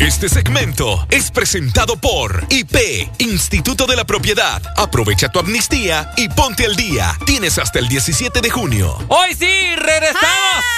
Este segmento es presentado por IP, Instituto de la Propiedad. Aprovecha tu amnistía y ponte al día. Tienes hasta el 17 de junio. Hoy sí, regresamos. Ay,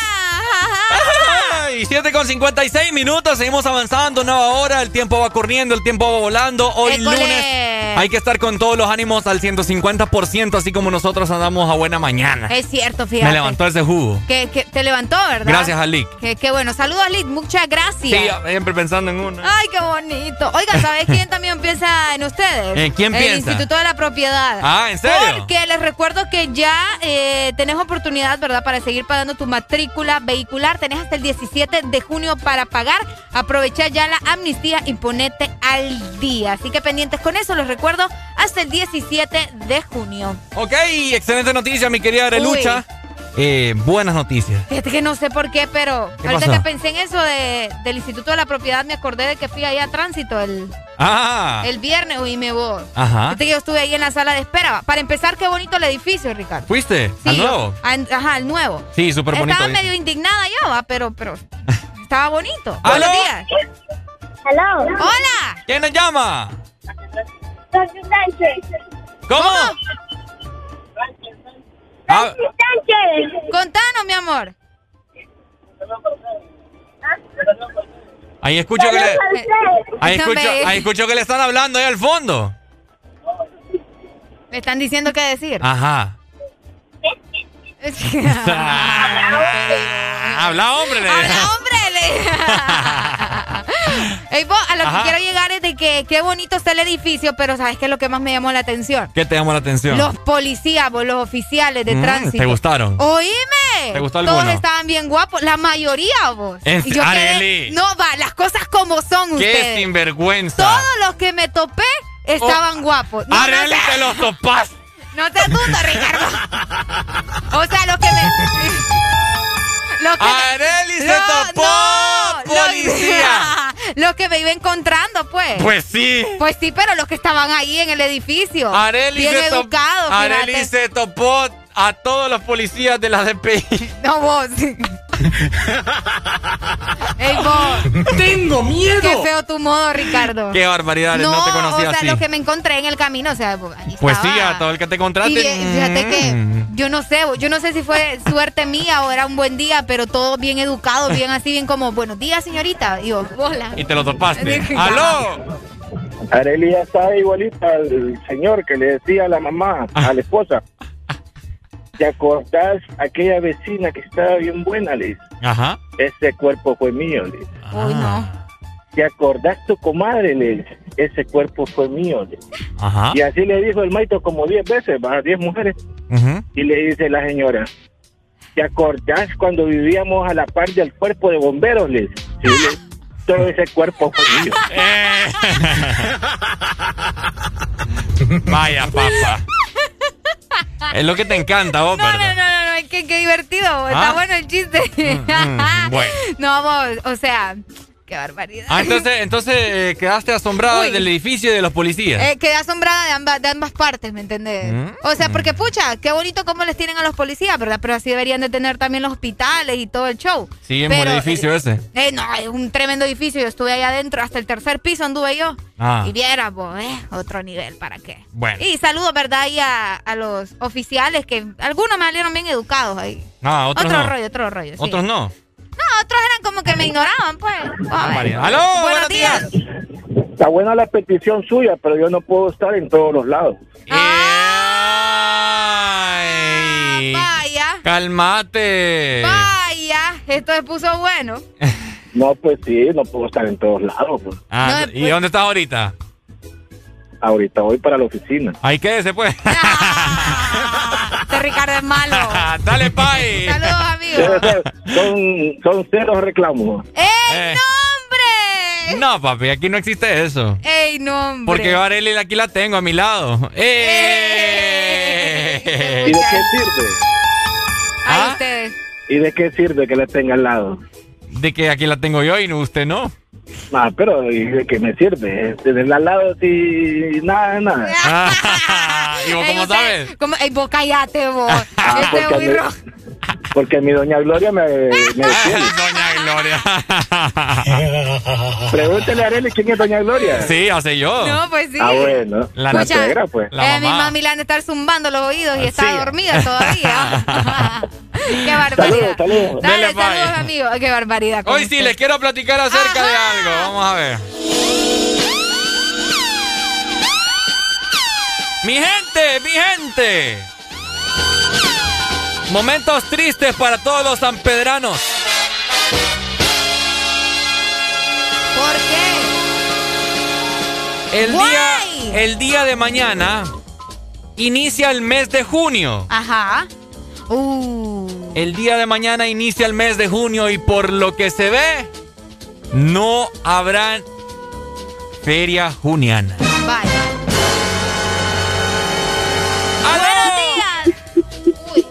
7 con 56 minutos, seguimos avanzando, nueva hora, el tiempo va corriendo, el tiempo va volando. Hoy École. lunes hay que estar con todos los ánimos al 150%, así como nosotros andamos a buena mañana. Es cierto, fíjate. Me levantó ese jugo. Que, que te levantó, ¿verdad? Gracias, Alik. Qué, bueno. Saludos, Alik. Muchas gracias. Sí, siempre pensando en una. Ay, qué bonito. Oigan, ¿sabes quién también piensa en ustedes? ¿En quién El piensa? Instituto de la Propiedad. Ah, ¿en serio? Porque les recuerdo que ya eh, tenés oportunidad, ¿verdad? Para seguir pagando tu matrícula vehicular. Tenés hasta el 17 de junio para pagar. Aprovecha ya la amnistía y ponete al día. Así que pendientes con eso, les recuerdo, hasta el 17 de junio. Ok, excelente noticia, mi querida Arelucha. Eh, buenas noticias. Fíjate que no sé por qué, pero ¿Qué ahorita pasó? que pensé en eso de, del Instituto de la Propiedad, me acordé de que fui ahí a tránsito el, Ah. el viernes y me voy. Ajá. Fíjate que yo estuve ahí en la sala de espera. Para empezar, qué bonito el edificio, Ricardo. ¿Fuiste? Sí, ¿Al nuevo? ajá, al nuevo. Sí, súper bonito. Estaba medio indignada yo, pero, pero estaba bonito. ¿Aló? Buenos días. Hello. Hola. ¿Quién nos llama? Francis Sánchez. ¿Cómo? Ah, Sánchez. Contanos, mi amor. ahí escucho que le, ahí No escucho, ahí escucho que le están hablando ahí al fondo. Me están diciendo qué decir. Ajá. Habla, hombre. Habla, hombre. Ey, vos, a lo Ajá. que quiero llegar es de que qué bonito está el edificio, pero ¿sabes qué es lo que más me llamó la atención? ¿Qué te llamó la atención? Los policías, vos, los oficiales de Mm, tránsito. ¿te gustaron? Oíme. ¿Te gustó Todos alguno? estaban bien guapos, la mayoría vos. En- Y yo quedé- no, va, las cosas como son ¡Qué ustedes. sinvergüenza! Todos los que me topé estaban guapos. No, no Arely, te- te los topas. No te asustes, Ricardo. O sea, los que me. Los que me- Arely se topó, los- policía. Los que me iba encontrando, pues. Pues sí. Pues sí, pero los que estaban ahí en el edificio. Arely bien se, top- educados, Arely fíjate. se topó a todos los policías de la DPI. No vos. Ey, vos. Tengo miedo. Qué feo tu modo, Ricardo. Qué barbaridad, no, te conocía o sea, así. los que me encontré en el camino, o sea, pues, ahí Pues sí, a todo el que te contrate. Y bien, fíjate que Mm. yo no sé, yo no sé si fue suerte mía o era un buen día, pero todos bien educados, bien así, bien como, buenos días, señorita. Y yo, hola. Y te lo topaste. ¡Aló! Arely ya estaba igualita al señor que le decía a la mamá, a la esposa. ¿Te acordás aquella vecina que estaba bien buena, le dice? Ajá. Ese cuerpo fue mío, le dice. Uy, no. ¿Te acordás tu comadre, le dice? Ese cuerpo fue mío, le dice. Ajá. Y así le dijo el maito como 10 veces, va, 10 mujeres. Y le dice la señora, ¿te acordás cuando vivíamos a la par del cuerpo de bomberos, le dice? Sí, todo ese cuerpo fue mío. Eh. Vaya, papá. Es lo que te encanta, vos, No, no, ¿verdad? no, no, no, qué, qué divertido, ¿Ah? está bueno el chiste. mm, bueno. No, vos, o sea, qué barbaridad. Ah, entonces, entonces eh, quedaste asombrada Uy. del edificio y de los policías. Eh, quedé asombrada de ambas, de ambas partes, ¿me entendés? Mm. O sea, porque pucha, qué bonito cómo les tienen a los policías, ¿verdad? Pero así deberían de tener también los hospitales y todo el show. sí, es buen edificio ese. Eh, no, es un tremendo edificio. Yo estuve ahí adentro, hasta el tercer piso anduve yo. Ah. Y viera, pues, eh, otro nivel, ¿para qué? Bueno. Y saludos, ¿verdad? Y a, a los oficiales que algunos me salieron bien educados ahí. Ah, otros otro no. rollo, otro rollo. sí. Otros no. No, otros eran como que me ignoraban, pues. A ver. María. ¡Aló! Buenos días. Está buena la petición suya, pero yo no puedo estar en todos los lados. Ay. Vaya, Cálmate. vaya. Esto se puso bueno. No, pues sí, no puedo estar en todos lados. pues. Ah, No, ¿Y dónde estás ahorita? Ahorita voy para la oficina. Ahí quédese, pues. Este Ricardo es malo. Dale, pay. Saludos, amigos. Son, son cero reclamos. ¡Ey, Eh. no, hombre! No, papi, aquí no existe eso. ¡Ey, no, hombre! Porque yo Arely aquí la tengo a mi lado. ¡Eh! ¿Y de qué sirve? Ahí ¿Ah? ustedes. ¿Y de qué sirve que le tenga al lado? De que aquí la tengo yo y no usted no. Ah, pero ¿y de qué me sirve? Tenerla al lado si nada, nada. ¿Y vos cómo sabes? ¿cómo? Ey, vos cállate, vos. Ah, este porque, mi, porque mi doña Gloria me, me. Doña Gloria. Pregúntele a Arely quién es doña Gloria. Sí, hace yo. No, pues sí. Ah, bueno. La La, Escucha, suegra, pues. La Eh, mi mamá. mami le han de estar zumbando los oídos y está Sí. dormida todavía. Qué barbaridad. Saludos, saludos. Dale, Dele, saludos, amigo. Qué barbaridad. Hoy sí les quiero platicar acerca de algo. Vamos a ver. Mi gente, mi gente. Momentos tristes para todos los sanpedranos. ¿Por qué? El día, el día de mañana inicia el mes de junio. Ajá. Uh. El día de mañana inicia el mes de junio y por lo que se ve, no habrá feria juniana.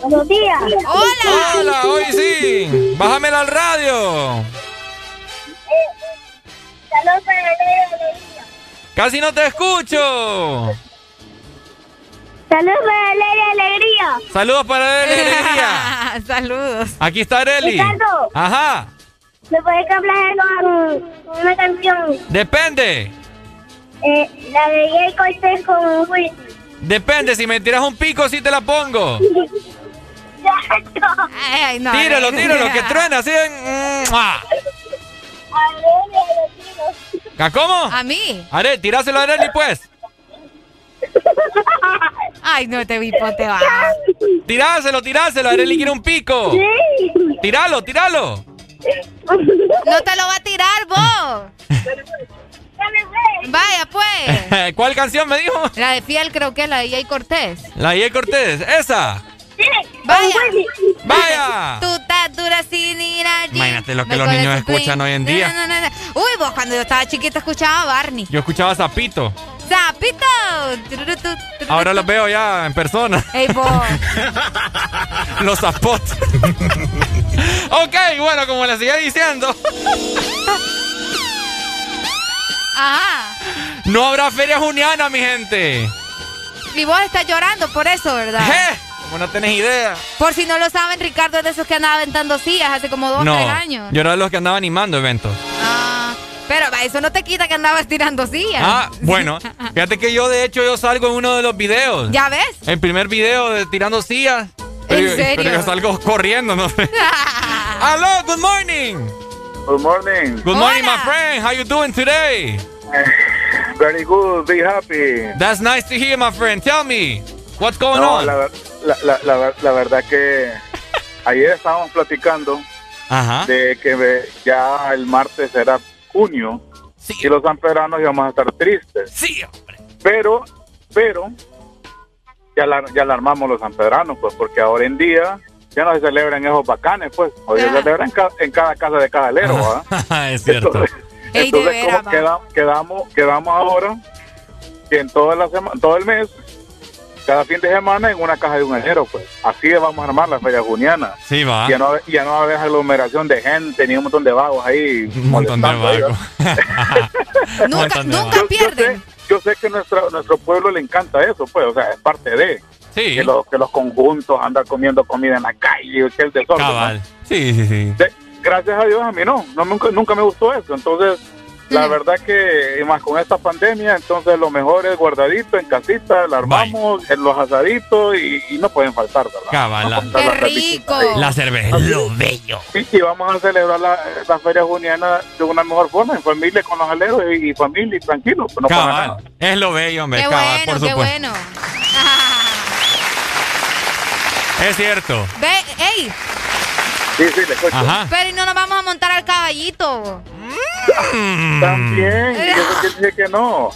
Buenos días. Hola. Hola, hoy sí. Bájamela al radio. Saludos para. Casi no te escucho. Saludos para el alegría. Saludos para Arely Alegría. Saludos. Aquí está. Ricardo. Ajá. ¿Me puedes complacer con, una canción? Depende. Eh, la de Jay Cortés con Will. Depende. Si me tiras un pico, sí te la pongo. Ay, no. Tíralo, tíralo, que truena así. en- ¡Mua! ¿A ¿Cómo? A mí. Are, tiráselo a Arely, pues. Ay, no te vi, te va. Tiráselo, tiráselo. Arely quiere un pico. Tíralo, tíralo. No te lo va a tirar vos. Vaya, pues. ¿Cuál canción me dijo? La de Fiel creo que es la de Jay Cortés. La I. Cortés. Esa. Vaya. Vaya. Tú estás dura sin ir allí. Imagínate lo que los niños escuchan hoy en día. Uy, vos cuando yo estaba chiquita escuchaba a Barney. Yo escuchaba Zapito. ¡Zapito! Tururutu. Ahora los veo ya en persona. Ey, vos. Los zapot. ok, bueno, como les seguía diciendo, Ajá. no habrá feria juniana, mi gente. Y vos estás llorando por eso, ¿verdad? ¿Eh? Como no tenés idea. Por si no lo saben, Ricardo es de esos que andaba aventando sillas hace como dos o no, tres años. yo era de los que andaba animando eventos. Ah, pero eso no te quita que andabas tirando sillas. Ah, bueno, fíjate que yo de hecho yo salgo en uno de los videos. ¿Ya ves? El primer video de tirando sillas. Pero, yo- serio? pero yo salgo corriendo, no sé. Hello, good morning. Good morning. Good morning, my friend. How you doing today? Very good. Be happy. That's nice to hear, my friend. Tell me, what's going No, on? la, la, la, la, ver- la verdad que ayer estábamos platicando Ajá. de que ya el martes será junio y los sanpedranos íbamos a estar tristes. Sí, Pero, pero, ya, la, ya alarmamos los sanpedranos, pues, porque ahora en día ya no se celebran esos bacanes, pues. Hoy se celebran en, ca- en cada casa de cada alero, ¿ah? es cierto. Ey, de Entonces, veras, como queda- quedamos, quedamos ahora que en toda la sema- todo el mes, cada fin de semana en una caja de un enero, pues. Así vamos a armar la feria juniana. Sí, va. Ya no, ya no va a haber aglomeración de gente ni un montón de vagos ahí. Un montón de vagos. Nunca, nunca Yo- yo sé- Yo sé que nuestro, nuestro pueblo le encanta eso, pues, o sea, es parte de. Sí. Que, los que los conjuntos andan comiendo comida en la calle, que el desorden. ¿no? Cabal. Sí, sí, sí. De- gracias a Dios a mí no, no nunca, nunca me gustó eso. Entonces, la verdad que, y más con esta pandemia, entonces lo mejor es guardadito en casita, la armamos, en los asaditos y, y no pueden faltar, ¿verdad? Cabal. la- Faltar las cervecitas ahí. La cerveza. Lo bello. Y, y vamos a celebrar la, la feria juniana de una mejor forma, en familia, con los aleros y, y familia y tranquilo. pues no. Cabal. Es lo bello, hombre. Qué cabal, bueno, por qué supuesto. bueno. Es cierto. Ve, ey, Sí, sí, le escucho. Ajá. pero ¿y no nos vamos a montar al caballito? También, y eso quiere decir que no.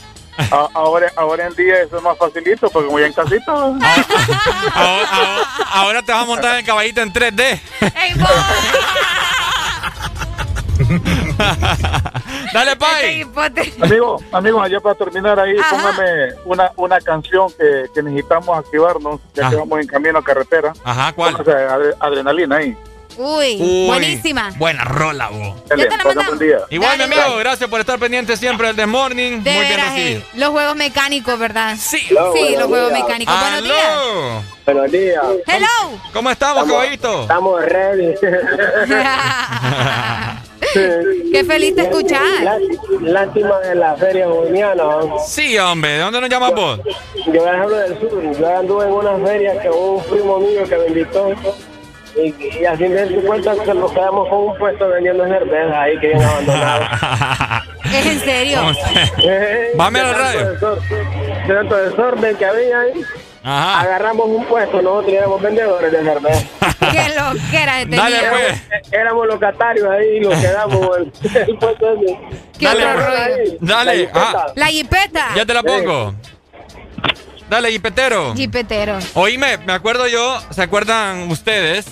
A- ahora, ahora en día eso es más facilito, porque ya en casita. Ahora, ahora- ahora te vas a montar en el caballito en 3D. ¡Ey! Dale, Pai. Amigo, amigo, allá para terminar ahí, Ajá. póngame una, una canción que, que necesitamos activarnos, ya que vamos en camino a carretera. Ajá, ¿cuál? Póngase adre- adrenalina ahí. Uy, Uy, buenísima. Buena rola, vos. Dale, te la pasa mandamos. buen día. Igual, Dale, mi amigo, gracias por estar pendiente siempre del The Morning. De Muy bien veras, recibido. eh, los juegos mecánicos, ¿verdad? Sí. Sí, los juegos mecánicos. Buenos días. Buenos días. Hello. ¿Cómo estamos, caballito? Estamos ready. Qué feliz de escuchar. Lástima de la feria juniana. Sí, hombre. ¿De dónde nos llamas vos? Yo hablo del sur. Yo anduve en una feria que un primo mío que me invitó. Y, y así me di cuenta que nos quedamos con un puesto vendiendo cerveza ahí que habían abandonado. Es en serio. Vame a la De radio. De tanto desorden que había ahí, Ajá. agarramos un puesto, nosotros éramos vendedores de cerveza. Qué loquera de Dale, pues. Éramos locatarios ahí y nos quedamos el, el puesto ese. Qué Dale, la ah. La jipeta. Ya te la pongo. Dale, Jipetero. Jipetero. Oíme, me acuerdo yo, ¿se acuerdan ustedes?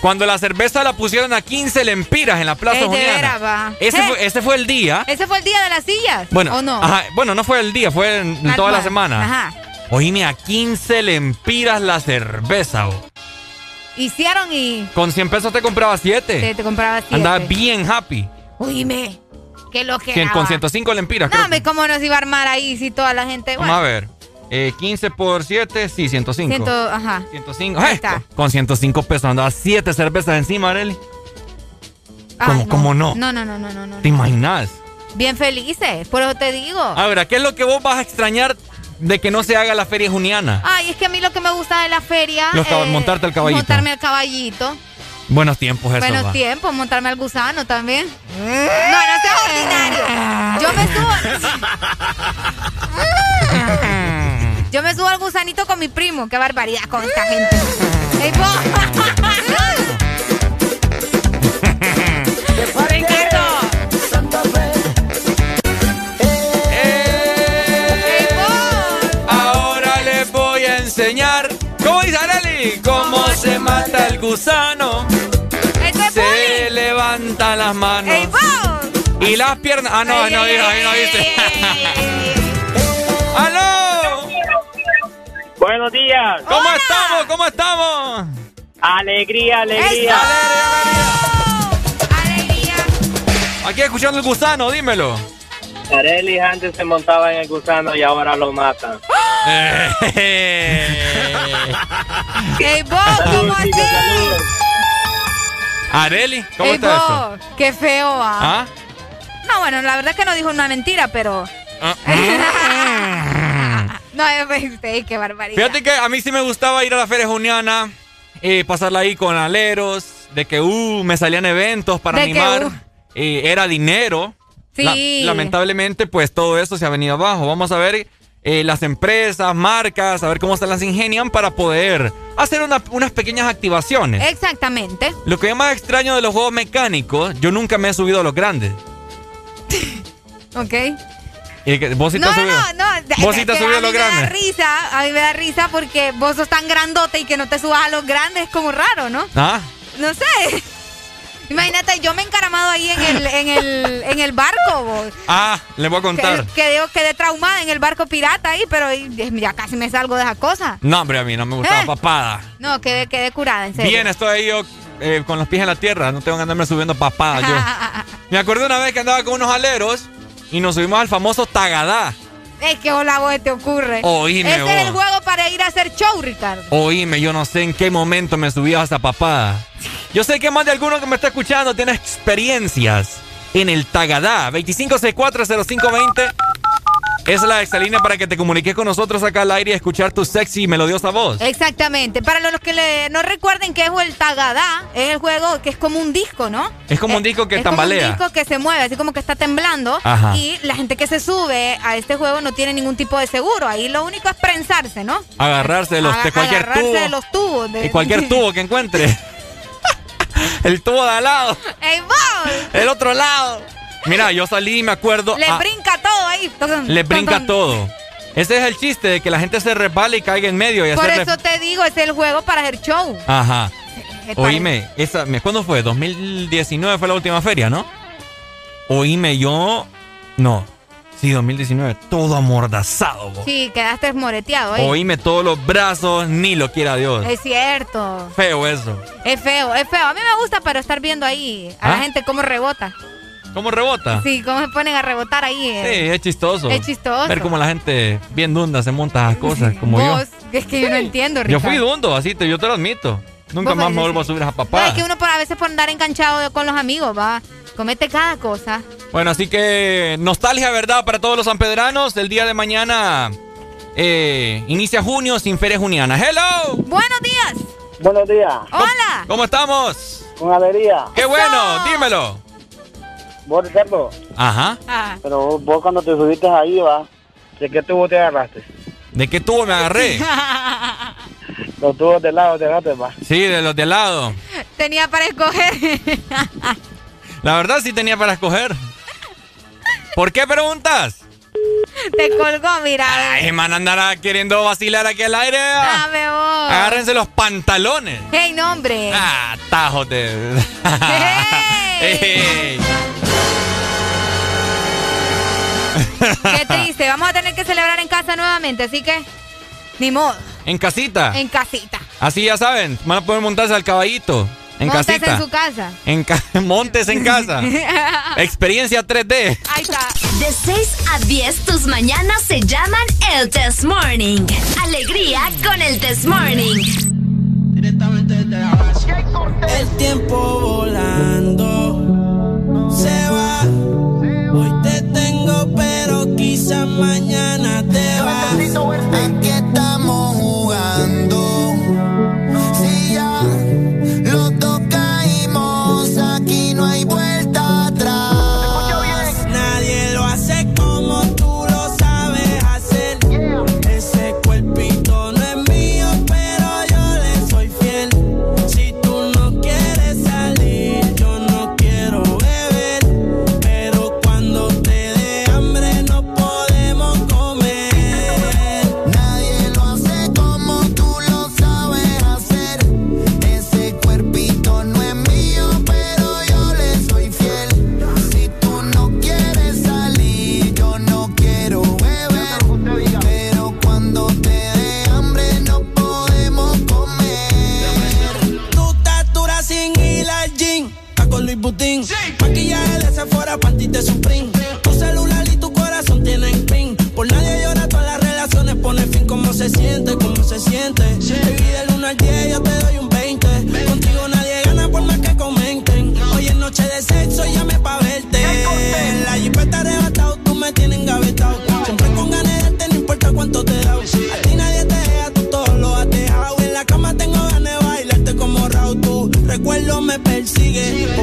Cuando la cerveza la pusieron a 15 lempiras en la Plaza Ey, de Juniana. Ese, Eh. fue, ese fue el día. ¿Ese fue el día de las sillas? Bueno, ¿O no? ajá, bueno, no fue el día, fue en, en toda la bueno, semana. Ajá. Oíme, a 15 lempiras la cerveza. oh. Hicieron y Con 100 pesos te compraba 7. te, te compraba siete. Andaba bien happy. Oíme. Qué loquera. Cien- con va. 105 lempiras, No, creo. hombre, ¿cómo nos iba a armar ahí si toda la gente... Vamos a ver. Eh, 15 por 7, sí, 105. Ciento, ajá. 105. Ahí ¡Eh! está. Con 105 pesos andaba 7 cervezas encima, Arely. ¿Cómo- cómo no? No, no, no, no, no, no. ¿Te imaginas? Bien felices, por eso te digo. Ahora, ¿qué es lo que vos vas a extrañar de que no se haga la feria juniana? Ay, es que a mí lo que me gusta de la feria Los es montarte al caballito. Montarme al caballito. Buenos tiempos eso, Buenos va. tiempos, montarme al gusano también. No, no seas ordinario. Yo me subo. Yo me subo al gusanito con mi primo. Qué barbaridad con esta gente. Ey. Ahora les voy a enseñar. ¿Cómo dice Arely? Cómo se mata el gusano. Se levanta las manos. Y las piernas. Ah, no, no, no ey, ey. ¡Aló! Buenos días. ¿Cómo Hola. estamos? ¿Cómo estamos? Alegría, Eso. alegría. Alegría. Aquí escuchando el gusano, dímelo. Arely antes se montaba en el gusano y ahora lo matan. Ey, vos, ¿cómo así? Areli, ¿cómo Ey, está esto? vos, qué feo va. ¿Ah? No, bueno, la verdad es que no dijo una mentira, pero... Ah. no, yo pensé, qué barbaridad. Fíjate que a mí sí me gustaba ir a la feria juniana, eh, pasarla ahí con aleros, de que uh, me salían eventos para De que, animar, uh. eh, era dinero. Sí. lamentablemente, pues todo eso se ha venido abajo. Vamos a ver eh, las empresas, marcas, a ver cómo se las ingenian para poder hacer una- unas pequeñas activaciones. Exactamente. Lo que yo más extraño de los juegos mecánicos, yo nunca me he subido a los grandes. Ok. Y que- ¿Vos sí te no, subido? no, no, no. ¿Vos sí te subido a a los mí me da grandes? risa, a mí me da risa porque vos sos tan grandote y que no te subas a los grandes es como raro, ¿no? ¿Ah? No sé. Imagínate, yo me he encaramado ahí en el, en el, en el barco, vos. Ah, les voy a contar. Que- Quedé, quedé traumada en el barco pirata ahí, pero ya casi me salgo de esa cosa. No, hombre, a mí no me gustaba Eh. papada. No, quedé, quedé curada, en serio. Bien, estoy ahí yo eh, con los pies en la tierra. No tengo que andarme subiendo papadas yo. Me acuerdo una vez que andaba con unos aleros y nos subimos al famoso Tagadá. Es que hola vos te ocurre. Oíme, Ese es el vos. juego para ir a hacer show, Ricardo. Oíme, yo no sé en qué momento me subí a esa papada. Yo sé que más de alguno que me está escuchando tiene experiencias en el Tagadá. 25640520 es la exalínea para que te comuniques con nosotros acá al aire y escuchar tu sexy y melodiosa voz. Exactamente. Para los que le- no recuerden qué es el Tagadá, es el juego que es como un disco, ¿no? Es como un disco que es tambalea. Como un disco que se mueve, así como que está temblando. Ajá. Y la gente que se sube a este juego no tiene ningún tipo de seguro. Ahí lo único es prensarse, ¿no? Agarrarse de, los, de Aga- cualquier agarrarse tubo. de los tubos. de- Y cualquier tubo que encuentre. El tubo de al lado. ¡Ey, vos! El otro lado. Mira, yo salí y me acuerdo. Le ah, brinca todo ahí. le brinca todo. Ese es el chiste de que la gente se resbala y caiga en medio y Por eso te digo, es el juego para hacer show. Ajá. Es para- Oíme, esa, ¿cuándo fue? 2019 fue la última feria, ¿no? Oíme, yo. No. Sí, 2019. Todo amordazado, vos. Sí, quedaste moreteado, ¿eh? Oíme todos los brazos, ni lo quiera Dios. Es cierto. Feo eso. Es feo, es feo. A mí me gusta para estar viendo ahí a la ¿Ah? gente cómo rebota. ¿Cómo rebota? Sí, cómo se ponen a rebotar ahí. Sí, eh. es chistoso. Es chistoso. Ver cómo la gente bien dunda se monta a cosas como yo. Vos, que es que yo no entiendo, Yo Ricardo. fui dundo, así te, yo te lo admito. Nunca más me vuelvo a subir a No, papá. es que uno por a veces por andar enganchado con los amigos, va. Comete cada cosa. Bueno, así que nostalgia, ¿verdad? Para todos los sanpedranos. El día de mañana eh, inicia junio sin feria juniana. ¡Hello! Buenos días. Buenos días. Hola. ¿Cómo estamos? Con avería. ¡Qué bueno! Dímelo. Vos, Ricardo, Ajá. Ah. pero vos, vos cuando te subiste ahí, va, ¿de qué tubo te agarraste? ¿De qué tubo me agarré? Los tubos de lado te agarraste, va. Sí, de los de lado. Tenía para escoger. La verdad sí tenía para escoger. ¿Por qué preguntas? Te colgó, mira. Ay, man, andará queriendo vacilar aquí al aire. Dame vos. Agárrense los pantalones. Hey, nombre. Ah, tajos de... Ey. Qué triste. Vamos a tener que celebrar en casa nuevamente, así que ni modo. En casita. En casita. Así ya saben, van a poder montarse al caballito. En Montes casita. en su casa. En ca- montes en casa. Experiencia 3D. Ahí está. De 6 a 10, tus mañanas se llaman el Test Morning. Alegría con el Test Morning. El tiempo volando quizás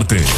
parte.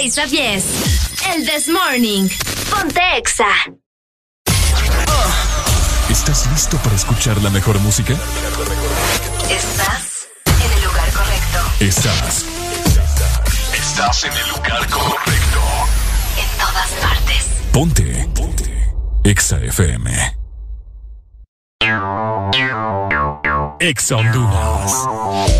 6 a 10. El This Morning. Ponte Exa. ¿Estás listo para escuchar la mejor música? Estás en el lugar correcto. Estás. Estás en el lugar correcto. En todas partes. Ponte. Ponte. Exa FM. Exa Honduras.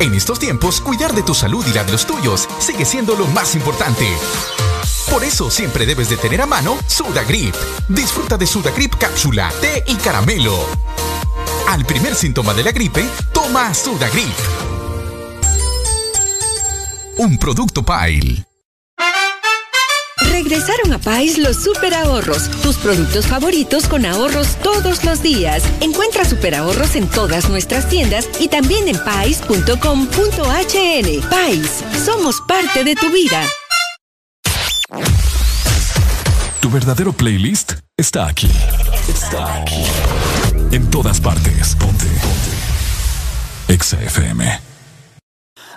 En estos tiempos, cuidar de tu salud y la de los tuyos sigue siendo lo más importante. Por eso siempre debes de tener a mano Sudagrip. Disfruta de Sudagrip cápsula, té y caramelo. Al primer síntoma de la gripe, toma Sudagrip. Un producto Pile. Regresaron a Pais los super ahorros, tus productos favoritos con ahorros todos los días. Encuentra super ahorros en todas nuestras tiendas y también en pais.com.hn. Pais, somos parte de tu vida. Tu verdadero playlist está aquí. Está aquí. En todas partes. Ponte. Ponte. Exa FM.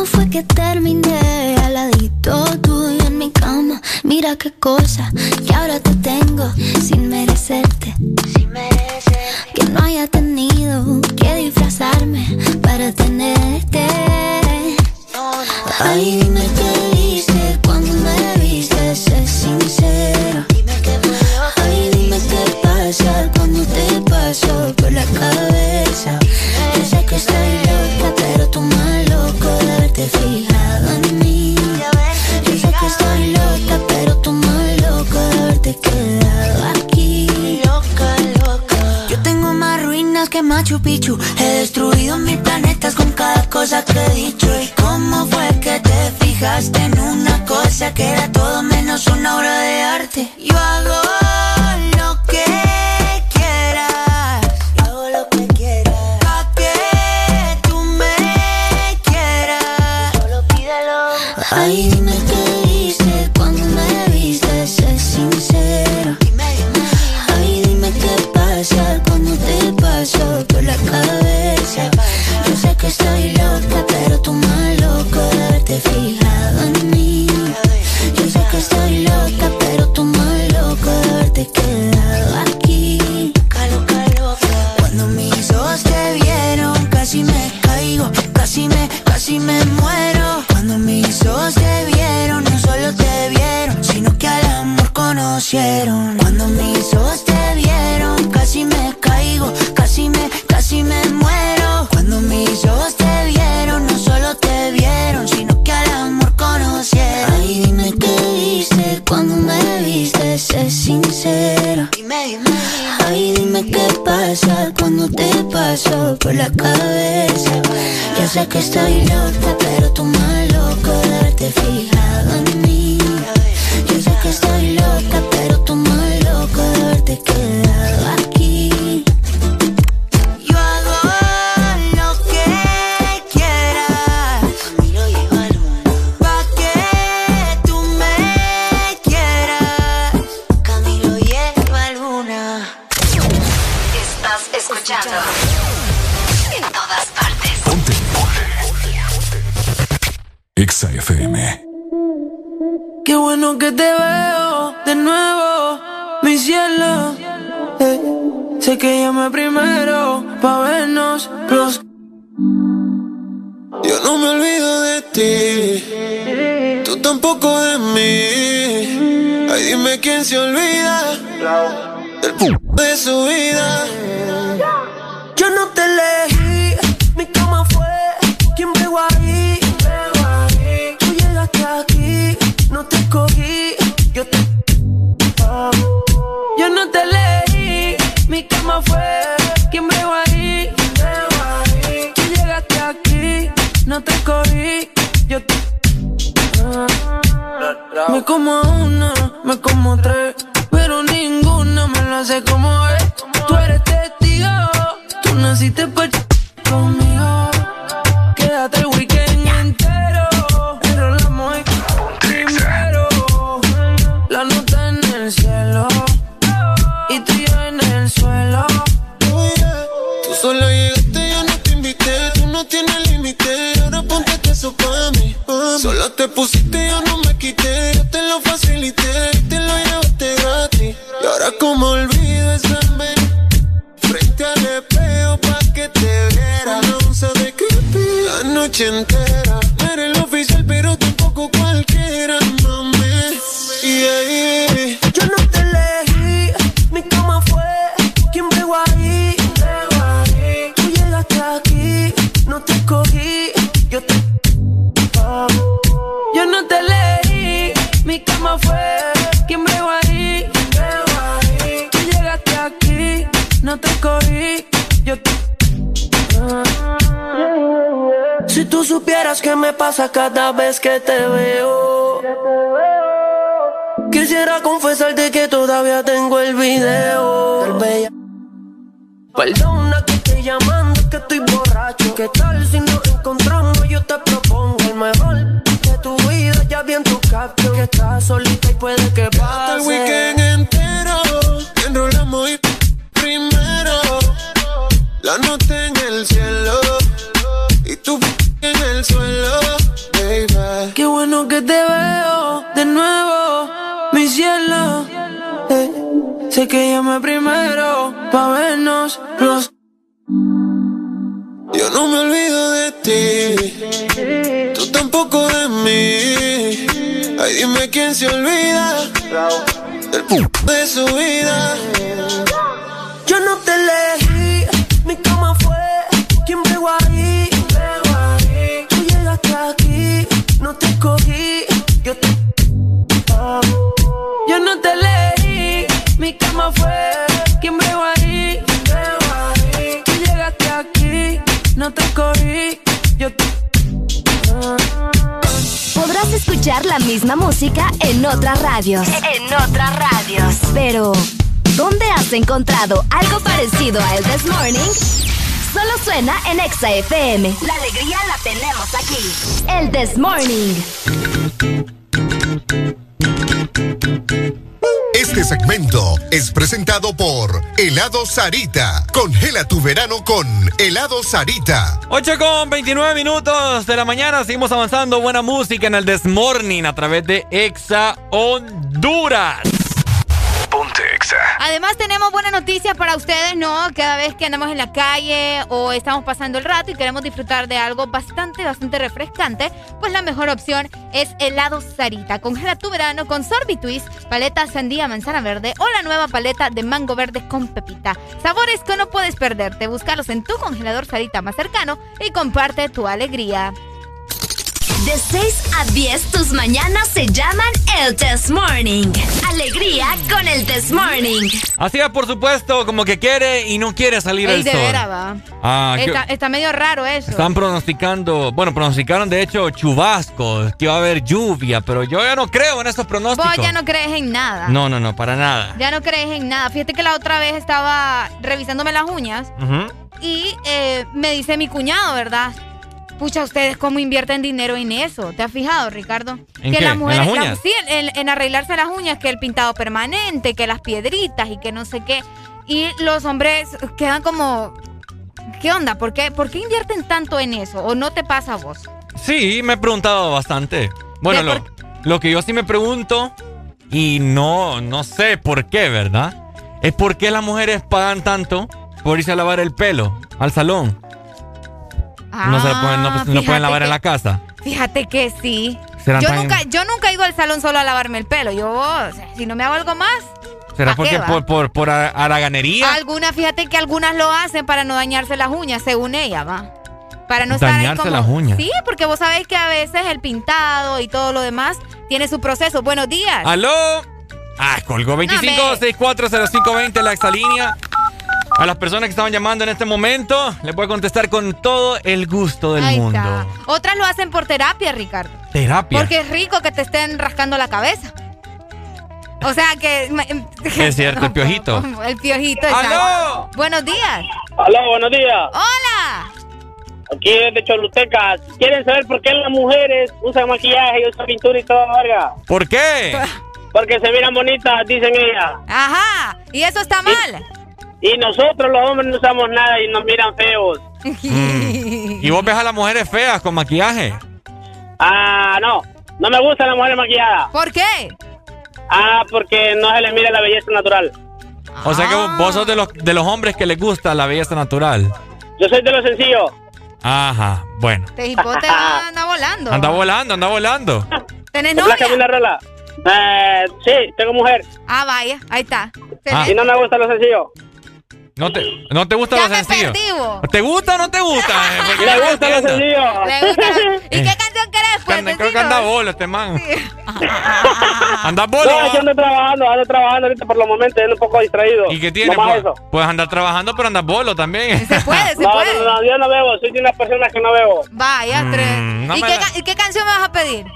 ¿Cómo fue que terminé al ladito tuyo en mi cama? Mira qué cosa que ahora te tengo sin merecerte. Que no haya tenido que disfrazarme para tenerte. Ay, dime qué viste cuando me viste, sé sincera. Ay, dime qué pasa cuando te paso por la cabeza. Haberte quedado aquí. Loca, loca. Yo tengo más ruinas que Machu Picchu. He destruido mil planetas con cada cosa que he dicho. ¿Y cómo fue que te fijaste en una cosa que era todo menos una obra de arte? Yo hago lo que quieras. Yo hago lo que quieras. Pa' que tú me quieras. Solo pídelo. Ay, dime estoy loca, pero tú más loco de haberte fijado en mí. Yo sé que estoy loca, pero tú más loco de haberte quedado aquí. Cuando mis ojos te vieron, casi me caigo, casi me, casi me muero. Cuando mis ojos te vieron, no solo te vieron, sino que al amor conocieron. Cuando mis ojos te qué pasa cuando te paso por la cabeza. Yo sé que estoy loca, pero tú más loco de haberte fijado en mí. Yo sé que estoy loca, pero tú más loco de haberte quedado FM. Qué bueno que te veo de nuevo, mi cielo. Eh, sé que llamé primero pa' vernos los. olvido de ti, tú tampoco de mí. Ay, dime quién se olvida del de su vida. Yo no te elegí, mi cama fue quien pegó ahí. Tú llegaste aquí, no te escogí, yo te. Me como una, me como tres, pero ninguna me lo hace como es. Tú eres testigo, tú naciste pa' ch- conmigo. Te pusiste, yo no me quité, yo te lo facilité, te lo llevaste gratis. Y ahora como olvido esa frente al espejo pa' que te viera. No onza de creepy la noche entera. Supieras qué me pasa cada vez que te veo. Quisiera confesarte que todavía tengo el video. del bella- Perdona que estoy llamando, que estoy borracho. ¿Qué tal si nos encontramos? Yo te propongo el mejor de tu vida. Ya vi en tu caption que estás solita y puede que pase. el weekend entero, enrolamos y primero. La nota en el cielo el suelo, baby. Qué bueno que te veo de nuevo, mi cielo. Eh, sé que llamé primero pa' vernos los. Yo no me olvido de ti, tú tampoco de mí. Ay, dime quién se olvida del de su vida. Yo no te elegí, mi cama escogí, yo te. Yo no te elegí, mi cama fue quien pegó ahí. Tú llegaste aquí, no te escogí, yo te. Podrás escuchar la misma música en otras radios. En otras radios. Pero, ¿dónde has encontrado algo parecido a El This Morning? Solo suena en Exa FM. La alegría la tenemos aquí. El This Morning. Este segmento es presentado por Helado Sarita. Congela tu verano con Helado Sarita. 8 con 29 minutos de la mañana. Seguimos avanzando. Buena música en el This Morning a través de Exa Honduras. Además tenemos buenas noticias para ustedes, ¿no? Cada vez que andamos en la calle o estamos pasando el rato y queremos disfrutar de algo bastante, bastante refrescante, pues la mejor opción es helado Sarita. Congela tu verano con Sorbitwist, paleta sandía manzana verde o la nueva paleta de mango verde con pepita. Sabores que no puedes perderte. Búscalos en tu congelador Sarita más cercano y comparte tu alegría. De 6 a 10, tus mañanas se llaman el Test Morning. Alegría con el Test Morning. Así es, por supuesto, como que quiere y no quiere salir Ey, el de sol. veras, va. Ah, que- Está, está medio raro eso. Están pronosticando, bueno, pronosticaron de hecho chubascos, que iba a haber lluvia, pero yo ya no creo en estos pronósticos. Vos ya no crees en nada. No, no, no, para nada. Ya no crees en nada. Fíjate que la otra vez estaba revisándome las uñas y eh, me dice mi cuñado, ¿verdad? Pucha, ustedes cómo invierten dinero en eso. ¿Te has fijado, Ricardo? ¿En que qué? las ¿En mujeres, las- uñas? sí, en, en arreglarse las uñas, que el pintado permanente, que las piedritas y que no sé qué. Y los hombres quedan como, ¿qué onda? ¿Por qué, ¿Por qué invierten tanto en eso? ¿O no te pasa a vos? Sí, me he preguntado bastante. Bueno, ¿De lo, lo que yo sí me pregunto, y no, no sé por qué, ¿verdad? Es por qué las mujeres pagan tanto por irse a lavar el pelo al salón. No se lo pueden, no, Ah, no pueden lavar en la casa. Fíjate que sí. Yo tan- nunca, yo nunca he ido al salón solo a lavarme el pelo. Yo, o sea, si no me hago algo más. ¿Será ¿pa' qué porque por, por, por a- haraganería? Algunas, fíjate que algunas lo hacen para no dañarse las uñas, según ella, va. Para no estar ahí Dañarse como- las uñas. Sí, porque vos sabéis que a veces el pintado y todo lo demás tiene su proceso. Buenos días. ¿Aló? Ah, colgó 25640520 la exalínea. A las personas que estaban llamando en este momento, les voy a contestar con todo el gusto del Ahí mundo. está. Otras lo hacen por terapia, Ricardo. Terapia. Porque es rico que te estén rascando la cabeza. O sea que. Es cierto, el piojito. El piojito. ¡Aló! exacto. Buenos días. Aló, buenos días. Hola. Aquí desde Choluteca. ¿Quieren saber por qué las mujeres usan maquillaje y usan pintura y toda verga? ¿Por qué? Porque se miran bonitas, dicen ellas. Ajá. ¿Y eso está mal? Y nosotros los hombres no usamos nada y nos miran feos. Mm. ¿Y vos ves a las mujeres feas con maquillaje? Ah, no. No me gustan las mujeres maquilladas. ¿Por qué? Ah, porque no se les mira la belleza natural. O sea que Ah. vos, vos sos de los, de los hombres que les gusta la belleza natural. Yo soy de lo sencillo. Ajá, bueno. Te hipote anda volando. Anda volando, anda volando. ¿Tenés ¿Placa novia? una rola? Eh, sí, tengo mujer. Ah, vaya. Ahí está. Ah. Y no me gusta lo sencillo. ¿No te, no te gusta Ya lo me sencillo? perdí, vos. ¿Te gusta o no te gusta? Eh, Le yo no gusta lo entiendo. sencillo. Le gusta lo- ¿Y qué canción querés, pues? Anda- creo que anda bolo este man. Anda bolo. No, yo ando trabajando, ando trabajando ahorita por los momentos, ando un poco distraído. ¿Y qué tiene? Pues, eso. puedes andar trabajando, pero andas bolo también. Se puede, se No, puede. no, no, yo no bebo, soy de una persona que no bebo. Vaya, Mm, tres. no ¿Y, qué, y qué canción me vas a pedir?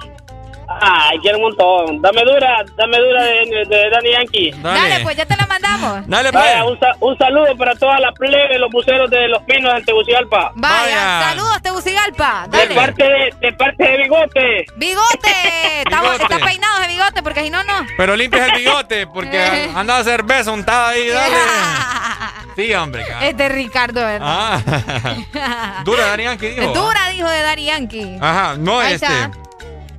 Ay, quiero un montón. Dame dura, dame dura de, de Danny Yankee. Dale, pues ya te la mandamos. Dale, Vaya, pues. un, sa- un saludo para toda la plebe, los buceros de Los Pinos en Tegucigalpa. Vaya, Vaya. saludos, Tegucigalpa. De Dale. parte de, de parte de Bigote. Bigote. Bigote. está peinado de bigote porque si no, no. Pero limpias el bigote porque anda a cerveza untada ahí, dale. Sí, hombre. cara. Es Ricardo, ¿verdad? Ah. Dura, Darian, ¿qué dijo? Dura, dijo de Dari Yankee. Ajá, no Ahí este. está.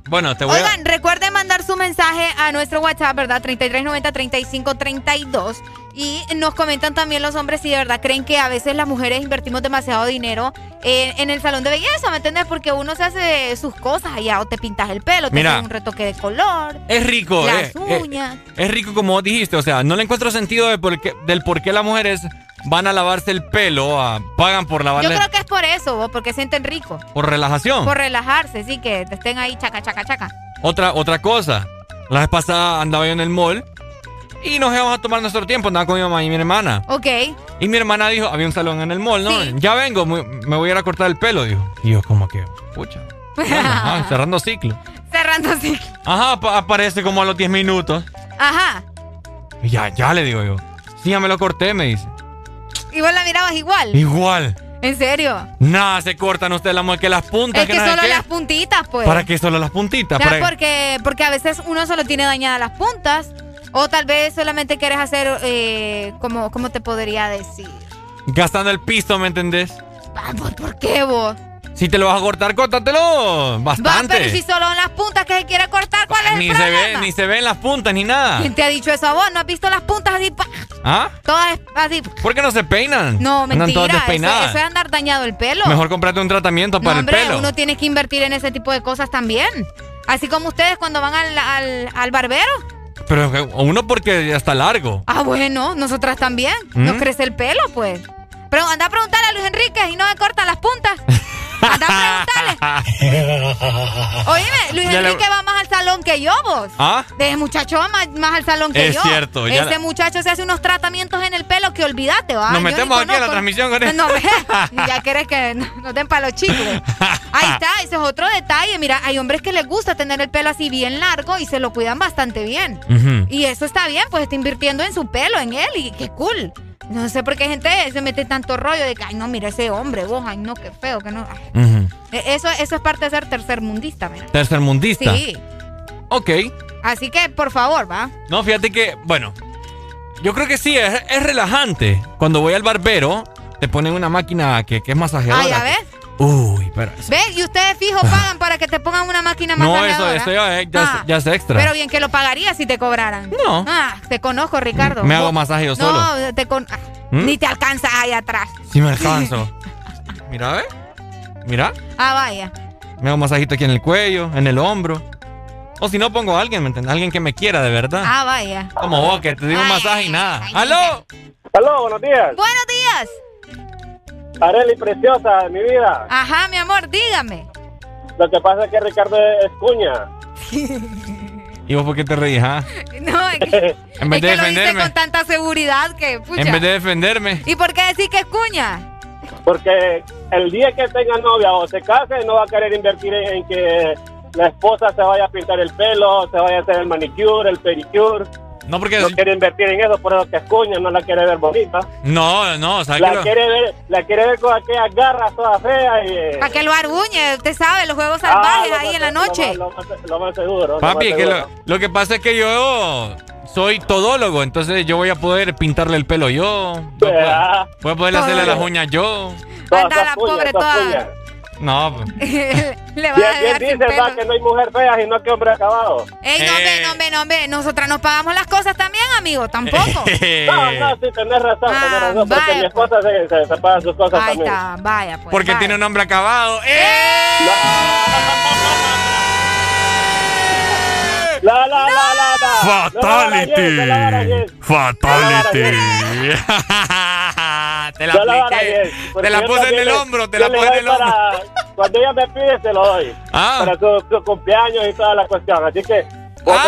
Bueno, te voy Oigan, recuerden mandar su mensaje a nuestro WhatsApp, ¿verdad? 3390-3532. Y nos comentan también los hombres si de verdad creen que a veces las mujeres invertimos demasiado dinero eh, en el salón de belleza, ¿me entiendes? Porque uno se hace sus cosas allá, o te pintas el pelo, te Mira. haces un retoque de color. Es rico, las eh, eh, uñas. es rico como dijiste, o sea, no le encuentro sentido de por qué- del por qué las mujeres van a lavarse el pelo, a- pagan por Yo lavarle creo que es por eso, vos, porque sienten rico. por relajación. Por relajarse, sí, que te estén ahí chaca, chaca, chaca. Otra, otra cosa. La vez pasada andaba yo en el mall y nos íbamos a tomar nuestro tiempo. Andaba con mi mamá y mi hermana. Ok. Y mi hermana dijo, había un salón en el mall, ¿no? Sí. Ya vengo, me voy a ir a cortar el pelo, dijo. Y yo como que, pucha. Bueno, ajá, cerrando ciclo. Cerrando así. Ajá, apa- aparece como a los 10 minutos. Ajá. Y ya, ya le digo yo. Sí, ya me lo corté, me dice. Y vos la mirabas igual. Igual. ¿En serio? Nada, se cortan ustedes la mujer que las puntas. Es que solo las puntitas, pues. ¿Para qué solo las puntitas? ¿Para qué? porque, porque a veces uno solo tiene dañadas las puntas. O tal vez solamente quieres hacer, eh, como, ¿cómo te podría decir? Gastando el pisto, ¿me entendés? Ah, ¿Por, por qué vos? Si te lo vas a cortar, córtatelo. Va, Bastante. pero si solo en las puntas que se quiere cortar, ¿cuál es ni el se ve, ni se ven las puntas ni nada. ¿Quién te ha dicho eso a vos? ¿No has visto las puntas así? ¿Ah? Todas así. ¿Por qué no se peinan? No, Andan mentira. todas Eso, despeinadas. eso es andar dañado el pelo. Mejor comprate un tratamiento no, para hombre, el pelo. uno tiene que invertir en ese tipo de cosas también. Así como ustedes cuando van al, al, al barbero. Pero uno porque ya está largo. Ah, bueno, nosotras también. ¿Mm? Nos crece el pelo, pues. Pero anda a preguntarle a Luis Enrique y no me corta las puntas. Anda a preguntarle. Oíme, Luis Ya le- Enrique va más al salón que yo, vos. ¿Ah? Ese muchacho va más, más al salón que Es yo. cierto, ya Ese la- muchacho se hace unos tratamientos en el pelo que olvídate, va. Nos Yo metemos aquí a la transmisión con él. No, ve, ya querés que no- nos den para los chicles. Ahí está, ese es otro detalle. Mira, hay hombres que les gusta tener el pelo así bien largo y se lo cuidan bastante bien. Y eso está bien, pues está invirtiendo en su pelo, en él, y qué cool. No sé por qué gente se mete tanto rollo de que, ay, no, mira ese hombre, vos, ay, no, qué feo, que no. ay. E- Eso, eso es parte de ser tercermundista, mira. Tercermundista. Sí. Ok. Así que, por favor, va. No, fíjate que, bueno, yo creo que sí, es, es relajante. Cuando voy al barbero, te ponen una máquina que, que es masajeadora. Ah, ya ves. Uy, pero... ¿Ves? Y ustedes fijo pagan para que te pongan una máquina No, eso, masajeadora. eso ya, es- ya, es- Ah, ya es extra. Pero bien que lo pagaría si te cobraran. No. Ah, te conozco, Ricardo. Me hago masaje yo No, solo. te con... ah, ¿Mm? ni te alcanza ahí atrás. Sí me alcanzo. Mira, ¿ves? Mira, Ah, vaya. me hago un masajito aquí en el cuello, en el hombro. O si no, pongo a alguien, ¿me entiendes? Alguien que me quiera, de verdad. Ah, vaya. Como vos, que te digo un masaje y nada. ¡Aló! Aló, buenos días. Buenos días. Areli, preciosa, mi vida. Ajá, mi amor, dígame. Lo que pasa es que Ricardo es cuña. ¿Y vos por qué te reís, ah? No, es que, En vez es de que lo dice defenderme. con tanta seguridad que, pucha. En vez de defenderme. ¿Y por qué decir que es cuña? Porque el día que tenga novia o se case, no va a querer invertir en, que la esposa se vaya a pintar el pelo, se vaya a hacer el manicure, el pedicure. No, porque... No quiere invertir en eso, por eso que es cuña, no la quiere ver bonita. No, no, ¿sabes qué? La lo- quiere ver, la quiere ver con aquellas garras todas feas y... eh, Para que lo arbuñe, usted sabe, los juegos ah, salvajes lo ahí más- en la lo noche. más- Lo más, lo más seguro. lo Papi, más es que seguro. lo, lo que pasa es que yo soy todólogo, entonces yo voy a poder pintarle el pelo yo. Voy a poder, voy a hacerle las uñas yo. Anda la pobre toda. No, pues. Le va Bien, a bien dejar sin dicen, va, que no hay mujer fea, sino que hombre acabado. Ey, no, hombre, no, hombre, no, hombre. Nosotras nos pagamos las cosas también, amigo. Tampoco. No, no, sí, tenés razón, Ah, tenés razón, porque mi esposa se, se, se paga sus cosas Ahí también. está, vaya, pues. Porque vaya. tiene un nombre acabado. ¡Eh! La, la, la, la, la. Fatality. Fatality. te la apliqué. Te la puse en el hombro, te la puse en el hombro. Cuando ella me pide, se lo doy. Ah. Para su, su cumpleaños y toda la cuestión. Así que, Ah,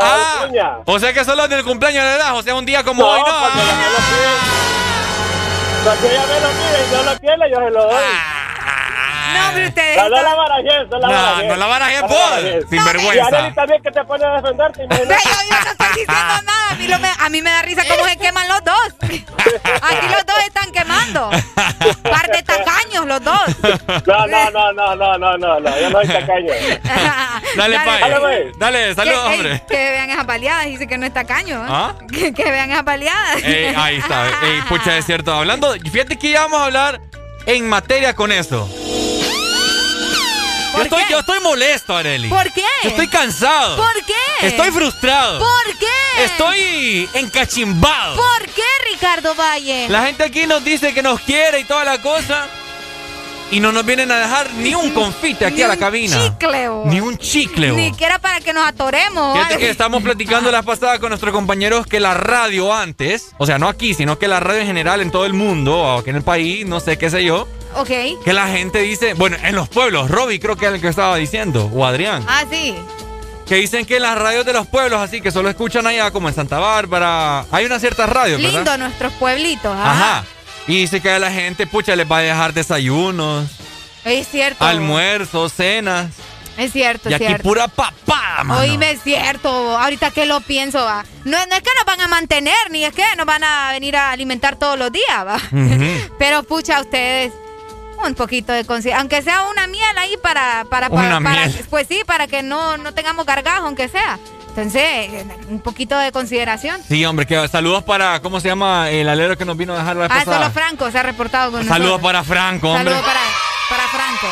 Ah, o sea que solo en el cumpleaños le das, o sea, un día como No, hoy, ¿no? cuando ella me lo pide, cuando ella me lo pide y no lo tiene, yo se lo doy. No, pero ustedes. No, no la barajé, no la No, barajé. no la barajé No vos, sinvergüenza. Y Arely también que te pone a defenderte, yo, yo no estoy diciendo nada. A mí, lo me, a mí me da risa cómo se queman los dos. Aquí los dos están quemando. Par de tacaños los dos. No, no, no, no, no, no, no, no, yo no soy tacaño. Dale, Dale, pa. pues. Dale, saludos, que, ey, hombre. que vean esas baleadas. Dice que no es tacaño. ¿eh? ¿Ah? Que, que vean esas baleadas. Ey, ahí está. Ey, pucha, es cierto. Hablando, fíjate que ya vamos a hablar en materia con eso. Yo ¿Por estoy, yo estoy molesto, Areli. ¿Por qué? Yo estoy cansado. ¿Por qué? Estoy frustrado. ¿Por qué? Estoy encachimbado. ¿Por qué, Ricardo Valle? La gente aquí nos dice que nos quiere y toda la cosa. Y no nos vienen a dejar ni un confite aquí Ni a la un cabina. chicle, vos. Ni un chicle. vos. Ni siquiera para que nos atoremos. Fíjate que estamos platicando la pasada con nuestros compañeros que la radio antes, o sea, no aquí, sino que la radio en general en todo el mundo, o aquí en el país, no sé qué sé yo, Ok. que la gente dice, bueno, en los pueblos, Robbie creo que era el que estaba diciendo, o Adrián, Ah, sí. que dicen que en las radios de los pueblos, así que solo escuchan allá, como en Santa Bárbara, hay una cierta radio, ¿verdad? Lindo nuestros pueblitos. Ajá. Y dice que a la gente, pucha, les va a dejar desayunos, Es cierto. almuerzos, cenas. Es cierto, y es aquí cierto. pura papada, mano. Oíme, es cierto. Ahorita que lo pienso, va. No, no es que nos van a mantener, ni es que nos van a venir a alimentar todos los días, va. Pero pucha, ustedes un poquito de consideración, aunque sea una miel ahí para, para, para, Una para- miel. pues sí, para que no, no tengamos gargajo, aunque sea. Entonces, un poquito de consideración. Sí, hombre, que saludos para, ¿cómo se llama el alero que nos vino a dejar la vez Ah, pasada? solo Franco se ha reportado con Saludos nosotros. para Franco, hombre. Saludos para, para Franco.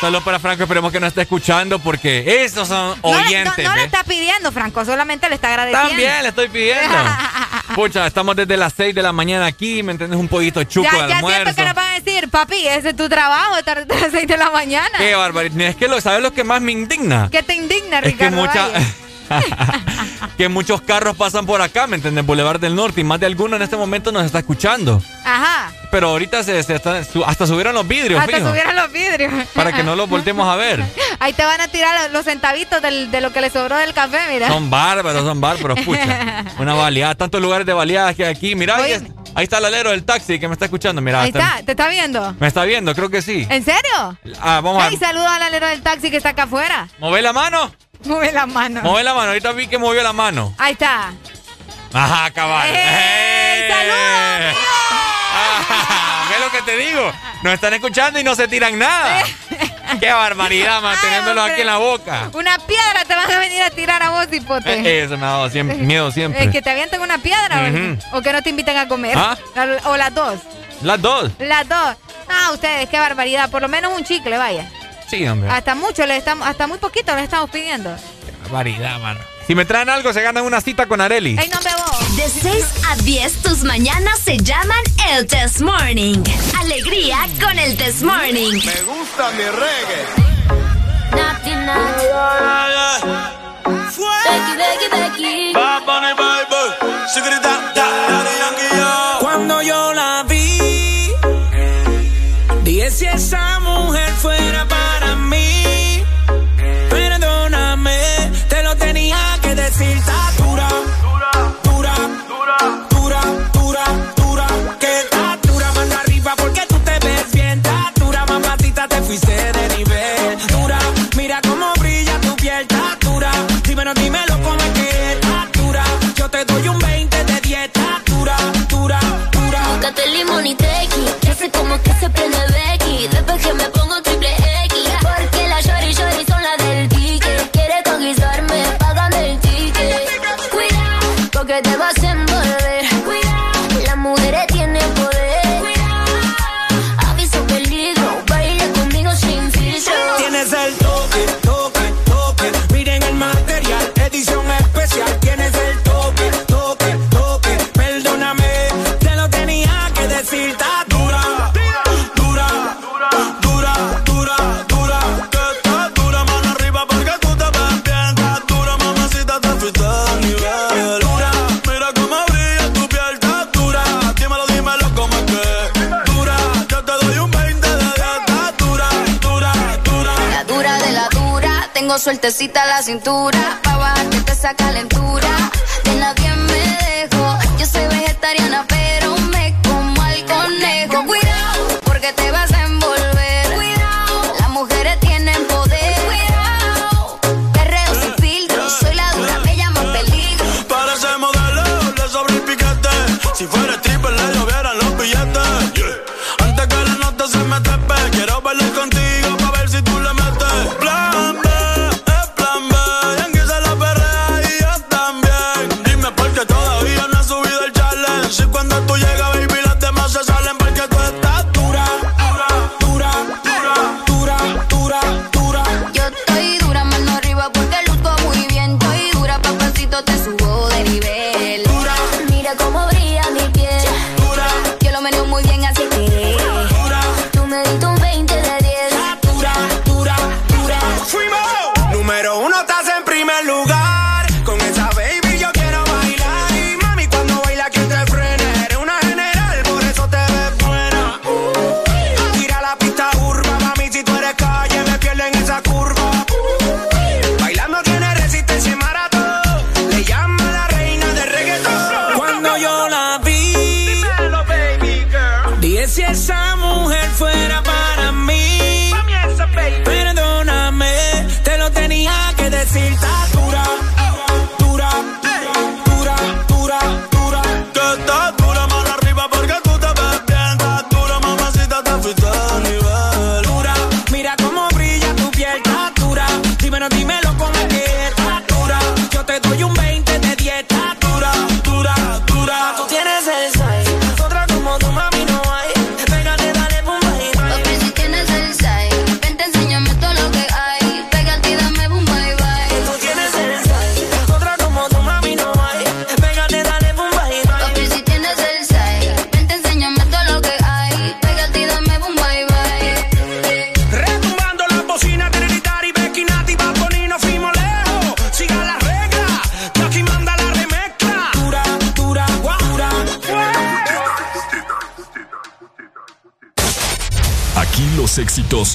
Saludos para Franco, esperemos que nos esté escuchando porque esos son No, no- oyentes. no, le está pidiendo, Franco, solamente le está agradeciendo. También le estoy pidiendo. Pucha, estamos desde las 6 de la mañana aquí, ¿me entiendes? Un poquito chuco ya, de ya almuerzo. siento que decir, papi, ese es tu trabajo, estar desde las 6 de la mañana. Qué barbaridad. Es que lo, ¿sabes lo que más me indigna? ¿Qué te indigna, Es que Ricardo? mucha, que muchos carros pasan por acá, ¿me entiendes? Boulevard del Norte y más de alguno en este momento nos está escuchando. Ajá. Pero ahorita se, se están- hasta subieron los vidrios, Hasta fijo, subieron los vidrios. para que no los volteemos a ver. Ahí te van a tirar los- centavitos del- de lo que le sobró del café, mira. Son bárbaros, son bárbaros, pucha. Una baleada, tantos lugares de baleadas que hay aquí. Mira, ahí está el alero del taxi que me está escuchando. Mira, Ahí está- está, ¿te está viendo? me está viendo, creo que sí. ¿En serio? Ah, vamos Hey, a saluda al alero del taxi que está acá afuera. mover la mano. Mueve la mano. Mueve la mano, ahorita vi que movió la mano. Ahí está. Ajá, cabal. ¡Ey! Ajá, ¿Ves lo que te digo? Nos están escuchando y no se tiran nada. Qué barbaridad, manteniéndolo aquí en la boca. Una piedra te van a venir a tirar a vos, hipote. Eh, Eso me ha dado siempre, miedo siempre. Eh, que te avienten una piedra o que no te inviten a comer. ¿Ah? O las dos. Las dos. Las dos. Ah, ustedes, qué barbaridad. Por lo menos un chicle, vaya. Sí, hombre. Hasta mucho, le estamos, hasta muy poquito le estamos pidiendo. Qué barbaridad, mano. Si me traen algo, se ganan una cita con Areli. Hey, no de 6 a 10, tus mañanas se llaman el Test Morning. Alegría con el Test Morning. Me gusta mi reggae. Fue. Becky, Tómate limón y tequi. Que sé como que se prende Becky. tengo sueltecita la cintura. Pa' bajarte esa calentura. De nadie me dejo. Yo soy vegetariana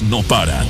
no paran.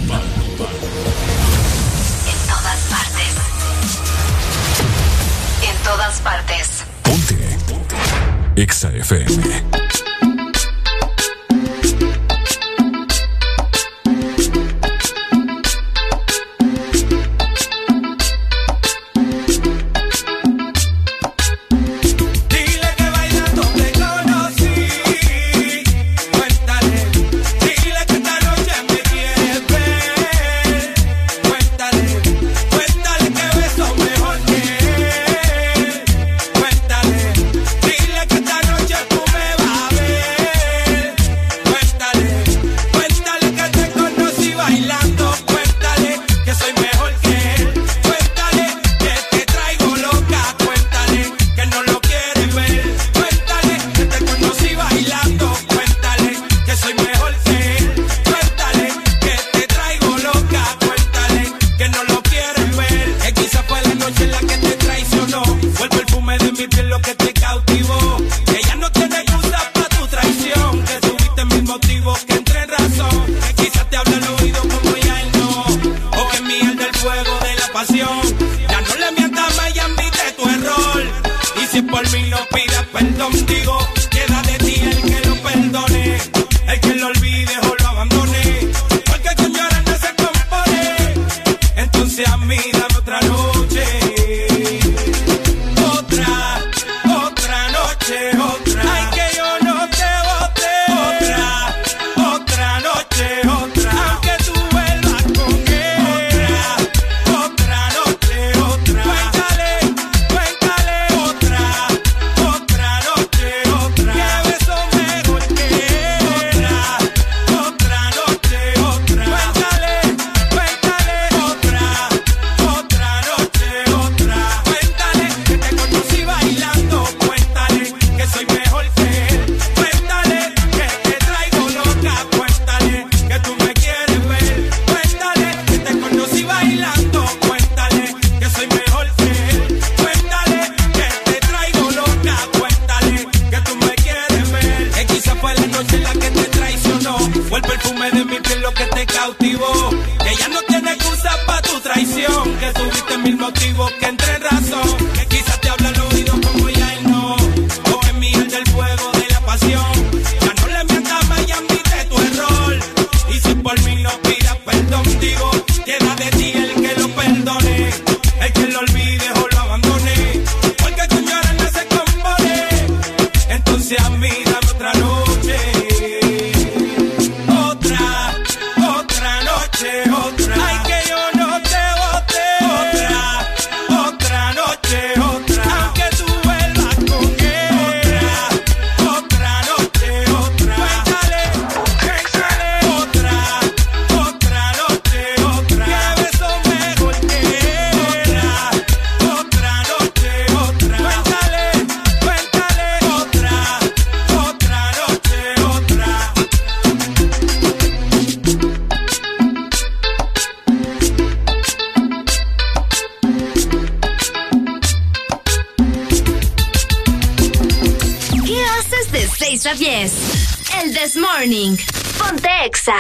El This Morning. Ponte Exa.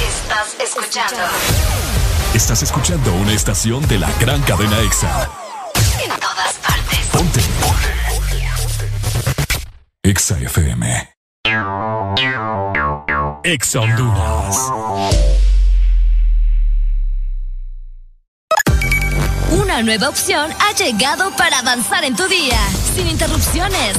Estás escuchando. Estás escuchando una estación de la gran cadena EXA. En todas partes. Ponte. EXA FM. EXA Honduras. Una nueva opción ha llegado para avanzar en tu día, sin interrupciones.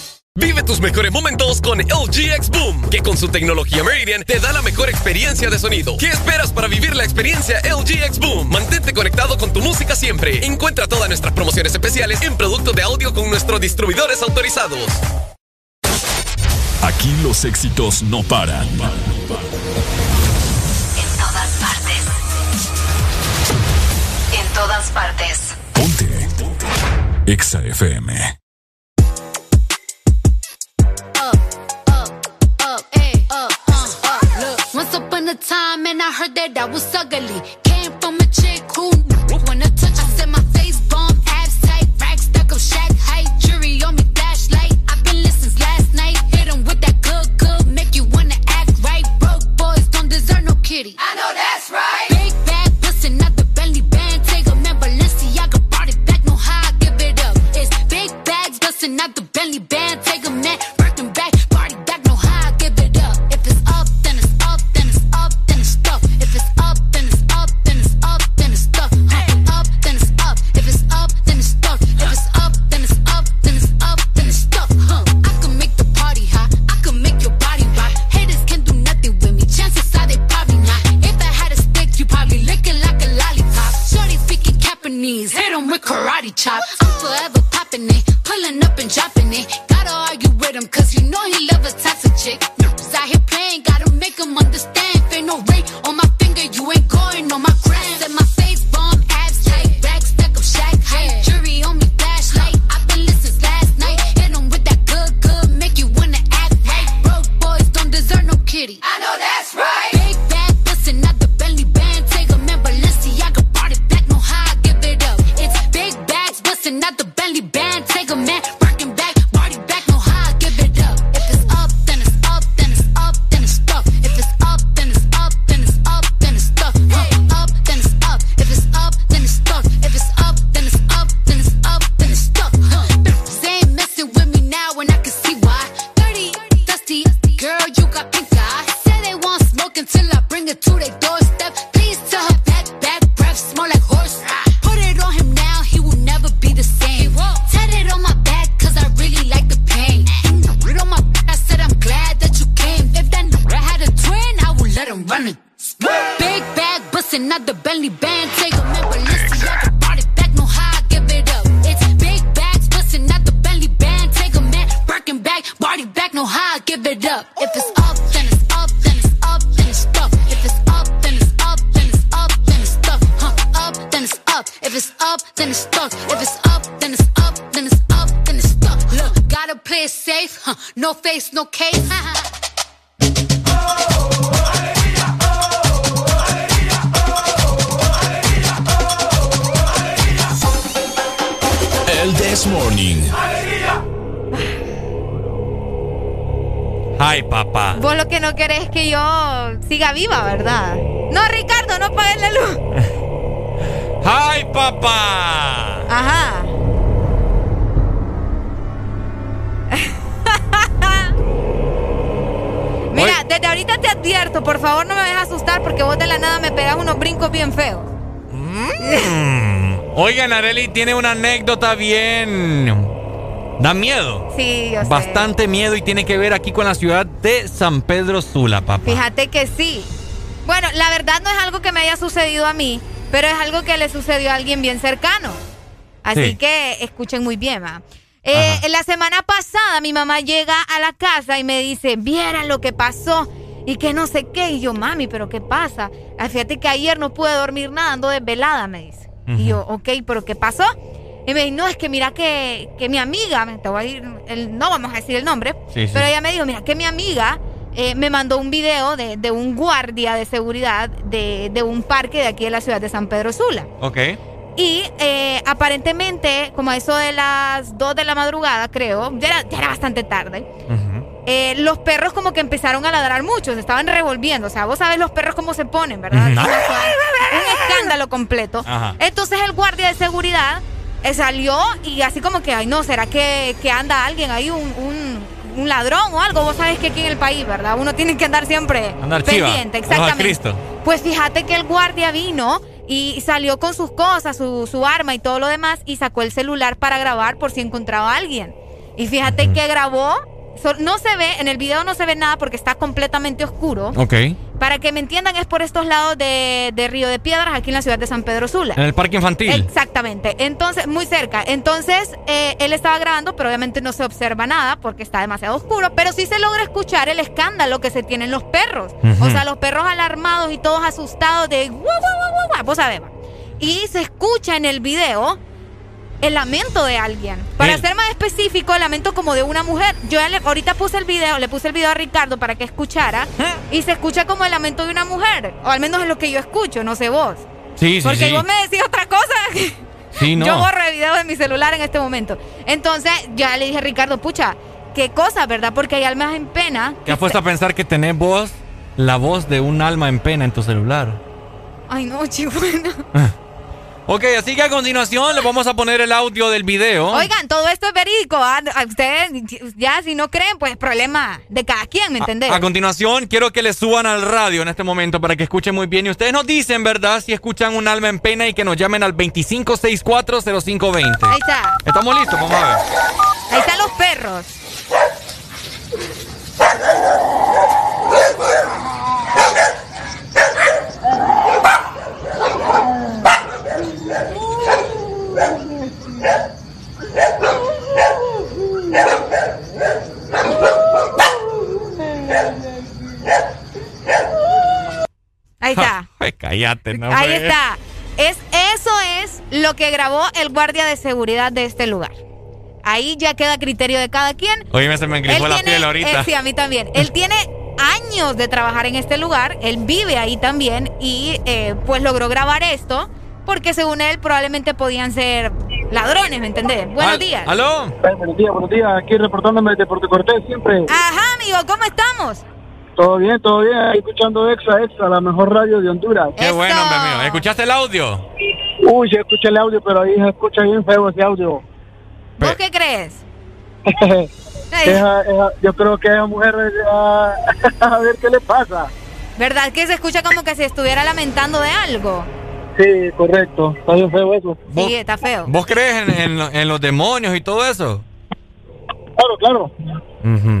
Vive tus mejores momentos con LG X Boom, que con su tecnología Meridian te da la mejor experiencia de sonido. ¿Qué esperas para vivir la experiencia LG X Boom? Mantente conectado con tu música siempre. Encuentra todas nuestras promociones especiales en productos de audio con nuestros distribuidores autorizados. Aquí los éxitos no paran. En todas partes. En todas partes. Ponte. EXA FM. A time, and I heard that I was ugly. Came from a chick who wanna touch. I said my face bomb, abs tight, rack stuck up, shack height, jury on me, flashlight. I've been listening last night. Hit 'em with that good, good, make you wanna act right. Broke boys don't deserve no kitty. I know that's right. Big bag, bustin' out the Bentley band. Take a man, Balenciaga brought it back. Know how I give it up. It's big bags, bustin' out the tiene una anécdota bien. Da miedo. Sí, yo sé. Bastante miedo y tiene que ver aquí con la ciudad de San Pedro Sula, papá. Fíjate que sí. Bueno, la verdad no es algo que me haya sucedido a mí, pero es algo que le sucedió a alguien bien cercano. Así Sí. que escuchen muy bien, ¿va? Eh, la semana pasada mi mamá llega a la casa y me dice, vieran lo que pasó y que no sé qué. Y yo, mami, pero ¿qué pasa? Ah, Fíjate que ayer no pude dormir nada, ando desvelada, me dice. Y yo, ok, pero ¿qué pasó? Y me dice, no, es que mira que, que mi amiga, te voy a ir, el- no vamos a decir el nombre, Sí, sí. pero ella me dijo, mira que mi amiga eh, me mandó un video de, de un guardia de seguridad de, de un parque de aquí de la ciudad de San Pedro Sula. Ok. Y eh, aparentemente, como a eso de las 2 de la madrugada, creo, ya era, ya era bastante tarde, eh, los perros como que empezaron a ladrar mucho, se estaban revolviendo. O sea, vos sabés los perros cómo se ponen, ¿verdad? Un escándalo completo. Ajá. Entonces el guardia de seguridad eh, salió y así como que, ay no, ¿será que, que anda alguien ahí, un, un- un ladrón o algo? Vos sabés que aquí en el país, ¿verdad? Uno tiene que andar siempre Andar chiva. pendiente, Ojo a exactamente. Cristo. Pues fíjate que el guardia vino y salió con sus cosas, su, su arma y todo lo demás y sacó el celular para grabar por si encontraba a alguien. Y fíjate que grabó, so- no se ve, en el video no se ve nada porque está completamente oscuro. Ok. Para que me entiendan, es por estos lados de, de Río de Piedras, aquí en la ciudad de San Pedro Sula. En el parque infantil. Exactamente. Entonces, muy cerca. Entonces, eh, él estaba grabando, pero obviamente no se observa nada porque está demasiado oscuro. Pero sí se logra escuchar el escándalo que se tienen los perros. O sea, los perros alarmados y todos asustados de guau, guau, guau, guau, guau. Vos sabés. Y se escucha en el video el lamento de alguien. Para ser más específico, el lamento como de una mujer. Yo ya le- ahorita puse el video, le puse el video a Ricardo para que escuchara. Y se escucha como el lamento de una mujer. O al menos es lo que yo escucho, no sé vos. Sí, sí, Porque sí. vos me decís otra cosa. Sí, no. Yo borro el video de mi celular en este momento. Entonces, ya le dije a Ricardo, pucha, qué cosa, ¿verdad? Porque hay almas en pena. ¿Qué has puesto a pensar que tenés vos la voz de un alma en pena en tu celular? Ay, no, chihuahua. Ok, así que a continuación le vamos a poner el audio del video. Oigan, todo esto es verídico. ¿ah? A Ustedes, ya si no creen, pues problema de cada quien, ¿me entendés? A continuación, quiero que le suban al radio en este momento para que escuchen muy bien. Y ustedes nos dicen, ¿verdad? Si escuchan un alma en pena y que nos llamen al 25640520. Ahí está. ¿Estamos listos? Vamos a ver. Ahí están los perros. Ahí está. Ay, cállate, no. Ahí hombre. está. Es, eso es lo que grabó el guardia de seguridad de este lugar. Ahí ya queda a criterio de cada quien. Oye, se me engrifó Él la tiene- piel ahorita. eh, sí, a mí también. Él tiene años de trabajar en este lugar. Él vive ahí también y eh, pues logró grabar esto porque según él probablemente podían ser ladrones, ¿me entendés? Buenos Al- días. ¿Aló? buenos días, buenos días. Aquí reportándome de Puerto Cortés siempre. Ajá, amigo, ¿cómo estamos? Todo bien, todo bien. Ahí escuchando Exa, Exa, la mejor radio de Honduras. Qué bueno, hombre mío. ¿Escuchaste el audio? Uy, yo escuché el audio, pero ahí se escucha bien feo ese audio. ¿Vos qué crees? Esa- esa- yo creo que esa mujer, ah, a ver qué le pasa. ¿Verdad que se escucha como que se estuviera lamentando de algo? Sí, correcto. Está bien feo eso. Sí, está feo. ¿Vos crees en, en en los demonios y todo eso? Claro, claro.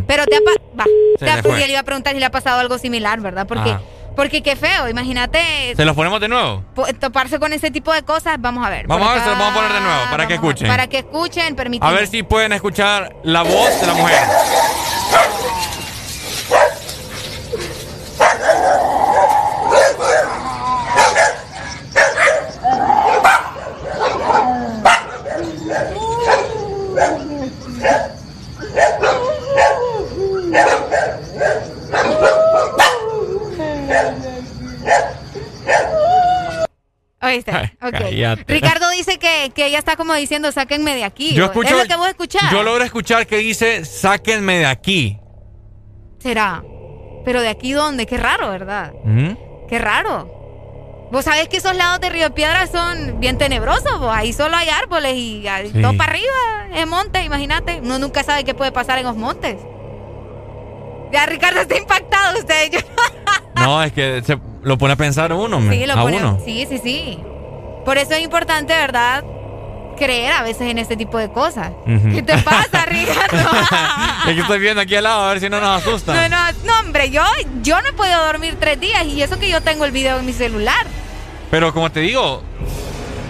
Pero te ha pa- va, Se te ha- le fue. y él iba a preguntar si le ha pasado algo similar, ¿verdad? Porque, Ajá. porque qué feo, imagínate ¿Se los ponemos de nuevo? toparse con ese tipo de cosas. Vamos a ver. Vamos a ver, se los vamos a poner de nuevo para que a- escuchen. Para que escuchen, permíteme. A ver si pueden escuchar la voz de la mujer. Oíste, ok. Cállate. Ricardo dice que, que ella está como diciendo, sáquenme de aquí. Yo ¿Es escucho. lo que vos escuchás? Yo logro escuchar que dice, sáquenme de aquí. Será. Pero de aquí dónde? Qué raro, ¿verdad? ¿Mm? Qué raro. Vos sabés que esos lados de Río Piedra son bien tenebrosos, vos. ahí solo hay árboles y Sí. todo para arriba es monte, imagínate. Uno nunca sabe qué puede pasar en los montes. Ya Ricardo está impactado usted. Yo- No, es que se lo pone a pensar uno, me- sí, lo a pone- uno. sí, sí, sí. Por eso es importante, ¿verdad? Creer a veces en este tipo de cosas. Ujú. ¿Qué te pasa, Ricardo? Es que estoy viendo aquí al lado a ver si no nos asusta. No, no, no, hombre, yo, yo no he podido dormir tres días y eso que yo tengo el video en mi celular. Pero como te digo,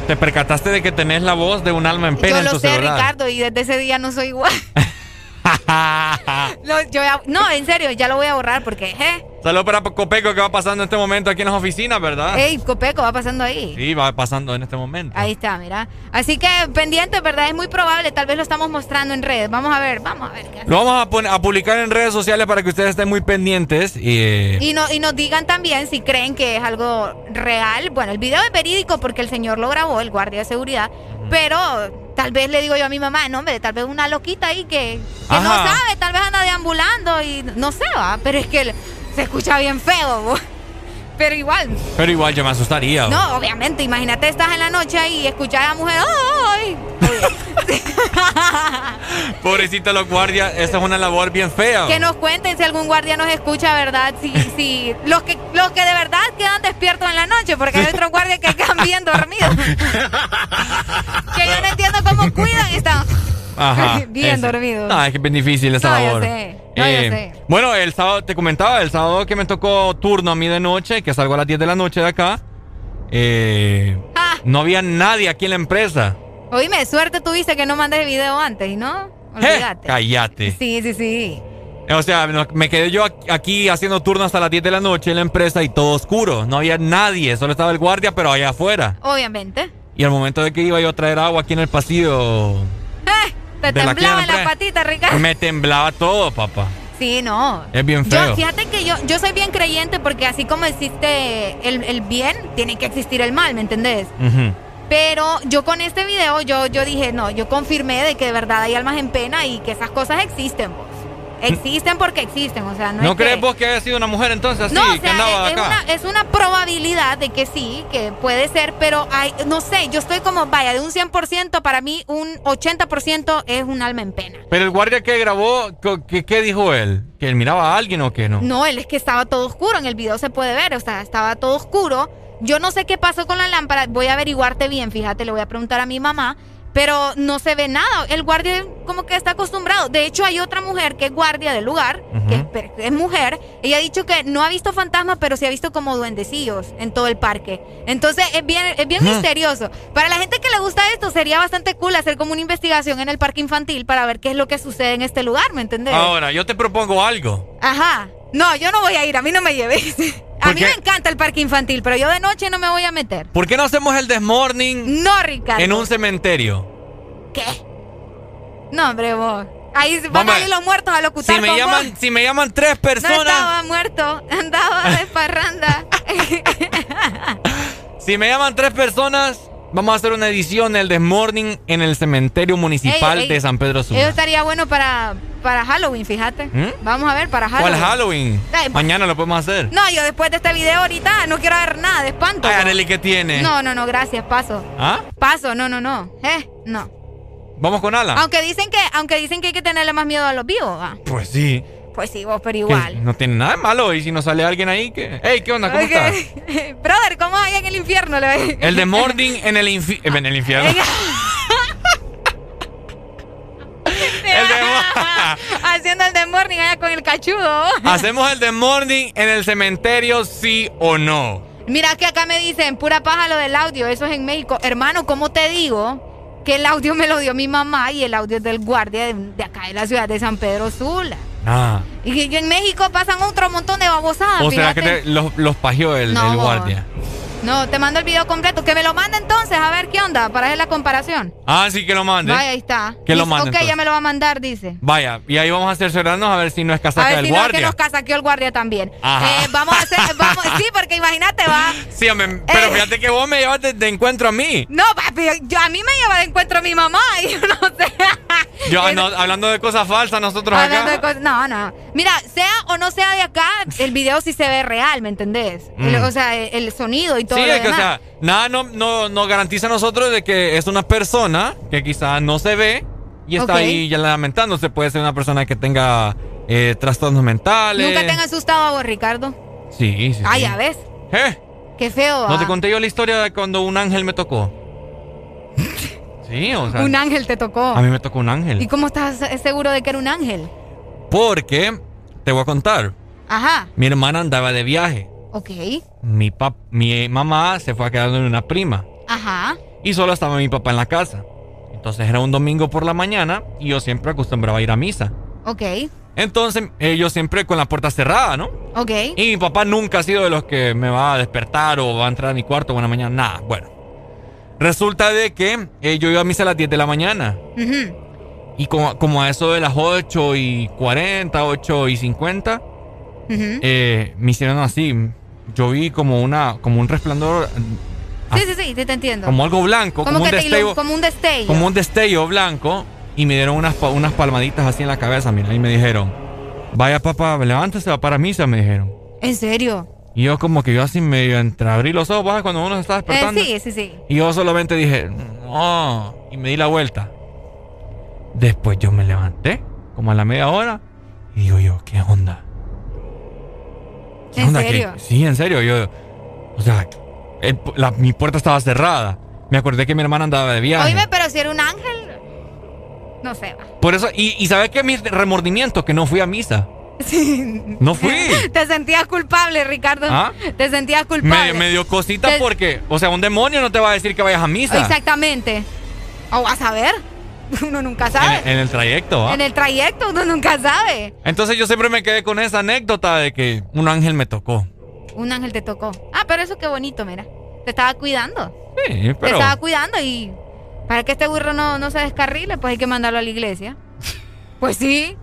te percataste de que tenés la voz de un alma en pena yo en lo tu sé, celular. Ricardo, y desde ese día no soy igual. No, yo ya- no, en serio, ya lo voy a borrar porque, ¿eh? Saludos para Copeco que va pasando en este momento aquí en las oficinas, ¿verdad? Ey, Copeco, va pasando ahí. Sí, va pasando en este momento. Ahí está, mira. Así que pendiente, ¿verdad? Es muy probable, tal vez lo estamos mostrando en redes. Vamos a ver, vamos a ver qué. Lo vamos a, publicar en redes sociales para que ustedes estén muy pendientes. Y, eh, Y, no, y nos digan también si creen que es algo real. Bueno, el video es verídico porque el señor lo grabó, el guardia de seguridad. Pero tal vez le digo yo a mi mamá, no, hombre, tal vez una loquita ahí que, que no sabe, tal vez anda deambulando y no sé, va. Pero es que se escucha bien feo, bo. Pero igual, pero igual yo me asustaría. no, obviamente, imagínate, estás en la noche ahí y escuchas a la mujer, ¡ay! Pobrecita los guardias, esa es una labor bien fea. Que nos cuenten si algún guardia nos escucha, ¿verdad? Si, si los que los que de verdad quedan despiertos en la noche, porque hay otros guardias que quedan bien dormidos. que yo no entiendo cómo cuidan y están Ajá, bien ese. dormidos. No, es que es bien difícil esa No, yo labor. sé. No, yo sé. Bueno, el sábado, te comentaba, el sábado que me tocó turno a mí de noche, que salgo a las 10 de la noche de acá, eh, Ah. no había nadie aquí en la empresa. Oíme, suerte tuviste que no mandes el video antes, ¿y no? Eh, Olvídate. cállate. Sí, sí, sí. O sea, me quedé yo aquí- aquí haciendo turno hasta las 10 de la noche en la empresa y todo oscuro. No había nadie, solo estaba el guardia, pero allá afuera. Obviamente. Y al momento de que iba yo a traer agua aquí en el pasillo, Eh, te De la temblaban quiebra, las patitas, Ricardo. me temblaba todo, papá. Sí, no. Es bien Yo, feo. fíjate que yo, yo soy bien creyente porque así como existe el, el bien, tiene que existir el mal, ¿me entendés? Pero yo con este video, yo, yo dije, no, yo confirmé de que de verdad hay almas en pena y que esas cosas existen, vos. Existen porque existen, o sea, no, ¿No es que- crees vos que haya sido una mujer entonces así, No, o que andaba es, acá? una, es una probabilidad de que sí, que puede ser, pero hay, no sé, yo estoy como, vaya, de un 100%, para mí un 80% es un alma en pena. Pero el guardia que grabó, ¿qué, qué dijo él? ¿Que él miraba a alguien o qué no? No, él es que estaba todo oscuro, en el video se puede ver, o sea, estaba todo oscuro. Yo no sé qué pasó con la lámpara, voy a averiguarte bien, fíjate, le voy a preguntar a mi mamá, pero no se ve nada. El guardia como que está acostumbrado. De hecho, hay otra mujer que es guardia del lugar, que es, mujer. Ella ha dicho que no ha visto fantasmas, pero sí ha visto como duendecillos en todo el parque. Entonces es bien, es bien misterioso. Para la gente que le gusta esto, sería bastante cool hacer como una investigación en el parque infantil para ver qué es lo que sucede en este lugar, ¿me entendés? Ahora, yo te propongo algo. Ajá. No, yo no voy a ir, a mí no me lleves. A ¿Por mí me encanta el parque infantil, pero yo de noche no me voy a meter. ¿Por qué no hacemos el desmorning No, Ricardo. en un cementerio? ¿Qué? No, hombre, vos. Ahí van Vamos a ir los muertos a locutar Si me con llaman, vos. si me llaman tres No personas, estaba muerto, andaba de parranda. si me llaman tres personas, vamos a hacer una edición del desmorning en el cementerio municipal Ey, ey, de San Pedro Eso Sula. estaría bueno para, para Halloween, fíjate. ¿Mm? Vamos a ver, para Halloween. ¿Cuál Halloween? Ay, Mañana lo podemos hacer. No, yo después de este video ahorita no quiero ver nada de espanto. Ay. Arely, ¿qué tiene? No, no, no, gracias, paso. ¿Ah? Paso, no, no, no. Eh, no. ¿Vamos con Ala? Aunque dicen que, aunque dicen que hay que tenerle más miedo a los vivos, ¿va? Pues sí. Pues sí, vos, pero Que igual. No tiene nada de malo. Y si nos sale alguien ahí, que. Hey, ¿qué onda? ¿Cómo Ok. estás? Brother, ¿cómo hay en el infierno? Le- El de Morning en el, infi- en el infierno. El de Haciendo el de morning allá con el cachudo. Hacemos el de Morning en el cementerio, sí o no. Mira que acá me dicen, pura paja lo del audio, eso es en México. Hermano, ¿cómo te digo que el audio me lo dio mi mamá y el audio es del guardia de, de acá de la ciudad de San Pedro Sula? Ah. Y que en México pasan otro montón de babosadas. O sea que fíjate. te- los, los pajeó el, No, el vos. No, te mando el video completo. Que me lo mande entonces, a ver qué onda, para hacer la comparación. Ah, sí que lo mande. Vaya, ahí está. Que lo mande, Ok, entonces. ya me lo va a mandar, dice. Vaya, y ahí vamos a cerciorarnos a ver si no es A casaca ver del si no es que nos casaqueó el guardia también. Ajá. Eh, vamos a hacer, vamos, sí, porque imagínate, va. Sí, hombre, pero Eh. fíjate que vos me llevas de, de encuentro a mí. No, papi, yo, a mí me lleva de encuentro mi mamá y yo no sé. Yo ah, no, hablando de cosas falsas, nosotros Hablando acá. de cosas- no, no. Mira, sea o no sea de acá, el video sí se ve real, ¿me entendés? El- Mm. o sea, el, el sonido y todo Sí, lo es que, o sea, nada no, no, no garantiza a nosotros de que es una persona que quizás no se ve y está ahí ya lamentándose. Puede ser una persona que tenga eh, trastornos mentales. ¿Nunca te han asustado a vos, Ricardo? Sí, sí. sí. Ah, ya ves. ¿Eh? Qué feo. ¿No te conté yo la historia de cuando un ángel me tocó? sí, o sea. Un ángel te tocó. A mí me tocó un ángel. ¿Y cómo estás seguro de que era un ángel? Porque, te voy a contar, Ajá, mi hermana andaba de viaje. Ok. Mi, pap mi mamá se fue a quedar con una prima. Ajá, Y solo estaba mi papá en la casa. Entonces era un domingo por la mañana y yo siempre acostumbraba a ir a misa. ok, Entonces eh, yo siempre con la puerta cerrada, ¿no? ok. Y mi papá nunca ha sido de los que me va a despertar o va a entrar a mi cuarto buena mañana. Nada, bueno. Resulta de que eh, yo iba a misa a las 10 de la mañana. Ujú. Y como, como a eso de las 8 y 40, 8 y 50, Ujú. eh, me hicieron así. Yo vi como una como un resplandor, Sí, sí, sí, sí, te entiendo. como algo blanco, como, Como un destello, como un destello. como un destello blanco y me dieron unas, unas palmaditas así en la cabeza, mira, y me dijeron, vaya papá, levántese, va para misa, me dijeron. ¿En serio? Y yo como que yo así medio entreabrí los ojos, ¿sabes? cuando uno se está Eh, despertando. sí, sí, sí. Y yo solamente dije, no, y me di la vuelta. Después yo me levanté, como a la media hora, y digo yo, ¿qué onda? ¿Qué ¿En onda? serio? ¿Qué- Sí, en serio, yo, o sea, el- la- mi puerta estaba cerrada. Me acordé que mi hermana andaba de viaje. Oíme, pero si era un ángel. No sé, va. Por eso, y, y ¿sabes qué? Mi remordimiento, que no fui a misa. Sí. No fui. Te sentías culpable, Ricardo. ¿Ah? Te sentías culpable. Me, me dio cosita Te- porque, o sea, un demonio no te va a decir que vayas a misa. Exactamente. O vas a ver. Uno nunca sabe. en el trayecto, ¿ah? En el trayecto uno nunca sabe. Entonces yo siempre me quedé con esa anécdota de que un ángel me tocó. Un ángel te tocó. Ah, pero eso qué bonito, mira. Te estaba cuidando. Sí, Te pero... estaba cuidando y para que este burro no, no se descarrile, pues hay que mandarlo a la iglesia. Pues sí.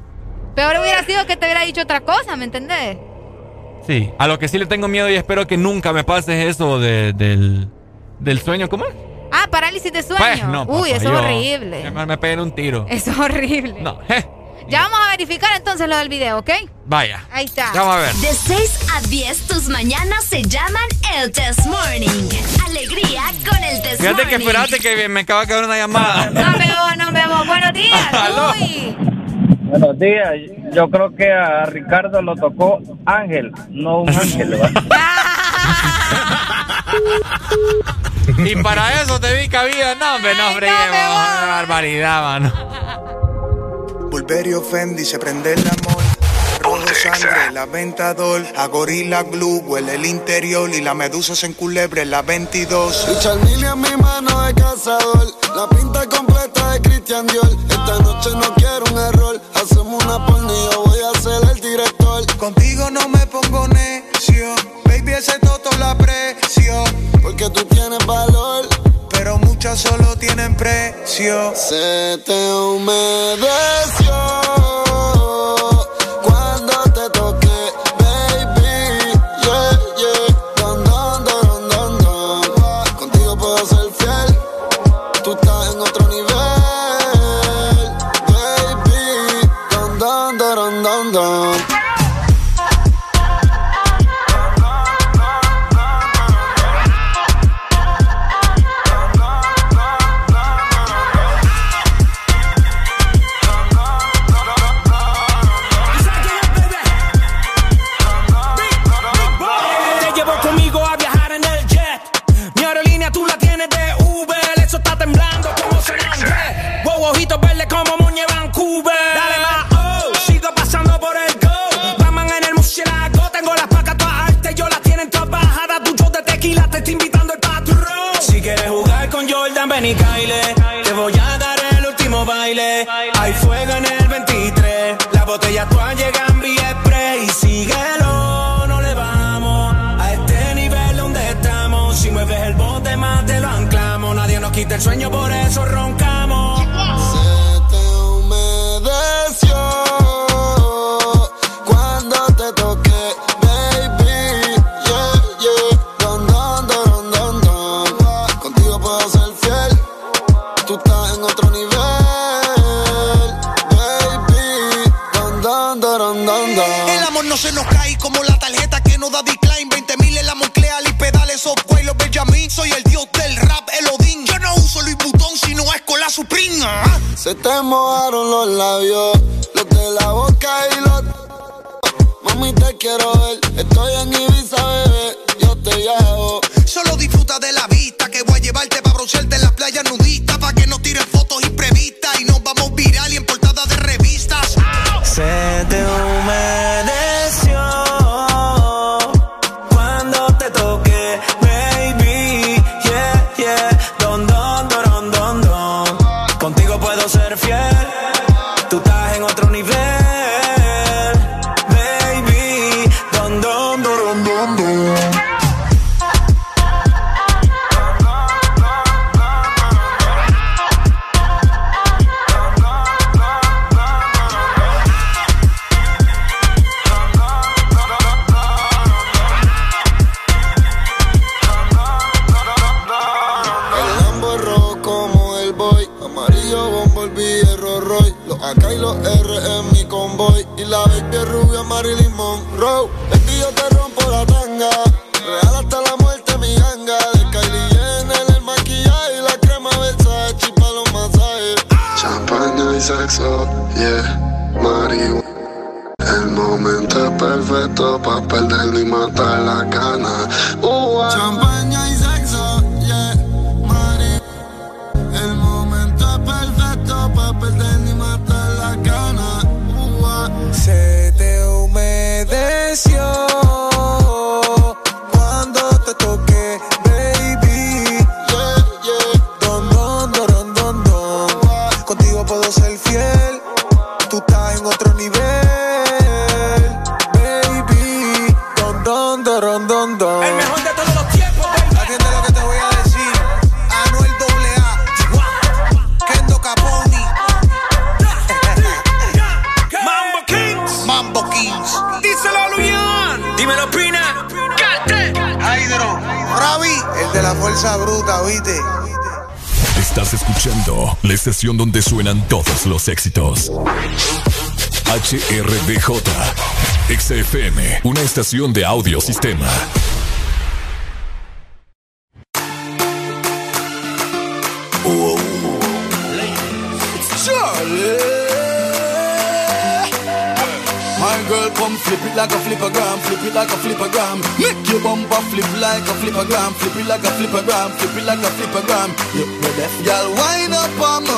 Peor hubiera sido que te hubiera dicho otra cosa, ¿me entendés? Sí, a lo que sí le tengo miedo y espero que nunca me pase eso de- del, del sueño, ¿cómo es? Ah, parálisis de sueño. Pues, no, Uy, papá, eso es horrible. Me, me peguen un tiro. Eso es horrible. No, je, Ya vamos a verificar entonces lo del video, ¿ok? vaya. Ahí está. Ya vamos a ver. De 6 a 10, tus mañanas se llaman el Test Morning. Alegría con el Test Fíjate que Morning. espérate que me acaba de caer una llamada. No veo, no veo. Buenos días. Aló. Uy. Buenos días. Yo creo que a Ricardo lo tocó Ángel, no un ángel y para eso te vi cabida. No, hombre, no, hombre, no barbaridad, mano. Volver y se prende el amor. Rojo sangre, la ventador. A gorila glue huele el interior. Y la medusa se enculebre en la 22. Y en mi mano de cazador. La pinta completa de Christian Dior. Esta noche no quiero un error. Hacemos una pornilla, voy a ser el director. Contigo no me pongo necio. Baby, ese toto la precio. Porque tú tienes valor. Pero muchas solo tienen precio. Se te humedeció. suenan todos los éxitos. HRDJ, XFM, una estación de audio sistema. Oh. Girl, come flip it like a flippergram, flip it like a flippergram. Make your bumper flip like a flippergram, flip it like a flippergram, flip it like a flippergram. Flip like yeah, my wind up on me.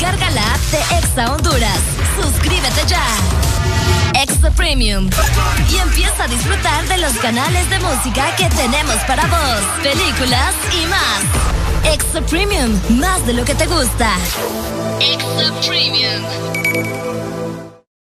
Descarga la app de Exa Honduras. Suscríbete ya. Extra Premium. Y empieza a disfrutar de los canales de música que tenemos para vos, películas y más. Extra Premium, más de lo que te gusta. Extra Premium.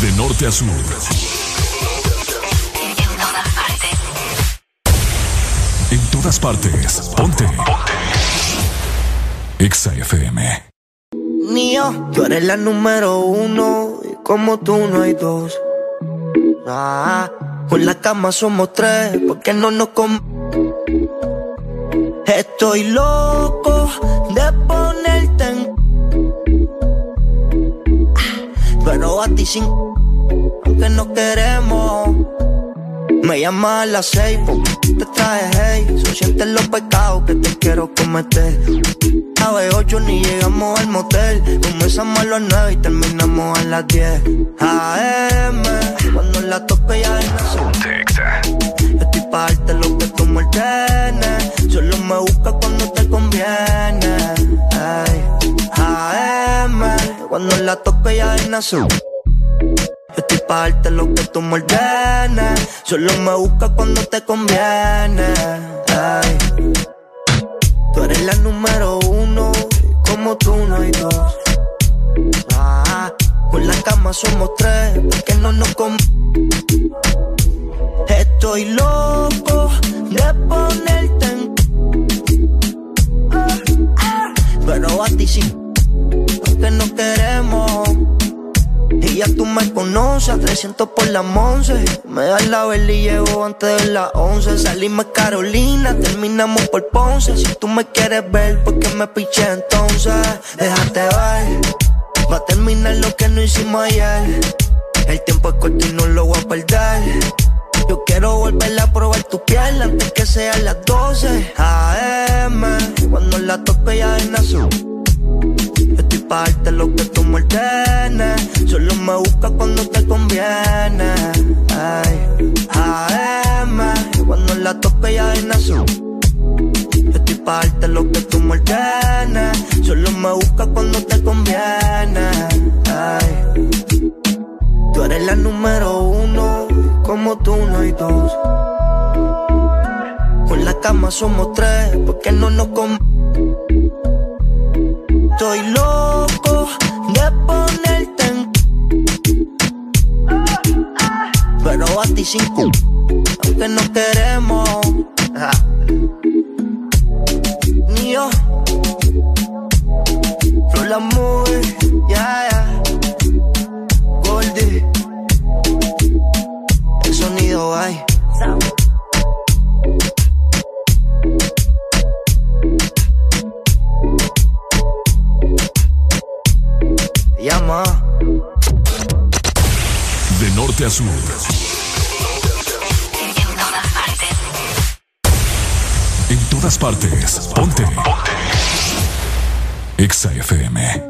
De norte a sur. En todas partes. Ponte. Ponte. Exa FM. Mío, tú eres la número uno y como tú no hay dos. Ah, con la cama somos tres, porque no nos com Estoy loco de ponerte en pero a ti sin aunque no queremos. Me llamas a las seis, te traje hey. So sientes los pecados que te quiero cometer. A las ocho ni llegamos al motel. Comenzamos a las nueve y terminamos a las diez. AM, cuando la toque ya es Yo estoy pa' darte lo que tú me ordenes. Solo me busca cuando te conviene. Ay, AM, cuando la toque ya en azul. Estoy pa' darte lo que tú me. Solo me busca cuando te conviene. Ay. Tú eres la número uno, como tú no hay dos. Ah, con la cama somos tres, porque no nos com Estoy loco de ponerte en. Pero a ti sí, porque no queremos. Y ya tú me conoces, a 300 por la once. Me das la vela y llevo antes de las 11. Salimos Carolina, terminamos por Ponce. Si tú me quieres ver, ¿por qué me piché entonces? Déjate ver, va a terminar lo que no hicimos ayer. El tiempo es corto y no lo voy a perder. Yo quiero volver a probar tu piel antes que sean las 12 AM. Cuando la toque ya en azul. Estoy pa' darte lo que tú me. Solo me busca cuando te conviene. Ay, AM, cuando la toque ya en azul. Estoy pa' darte lo que tú me. Solo me busca cuando te conviene. Ay, tú eres la número uno, como tú no hay dos. Con la cama somos tres, porque no nos com Estoy loco de ponerte. Pero a ti cinco, aunque no queremos. Ajá. Ni yo. La movie, ya, ya. Goldie. El sonido hay. Llama. De norte a sur. En todas partes. Ponte. Ponte. Exa FM.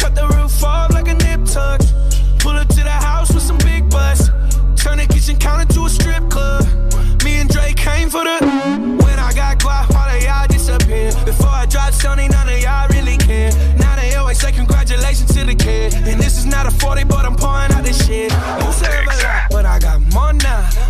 Cut the roof off like a nip tuck. Pull up to the house with some big butts. Turn the kitchen counter to a strip club. Me and Drake came for the. When I got guap, all of y'all disappear. Before I drop Sony, none of y'all really care. Now they always say congratulations to the kid. And this is not a 40, but I'm pouring out this shit. To have a lot, but I got more now.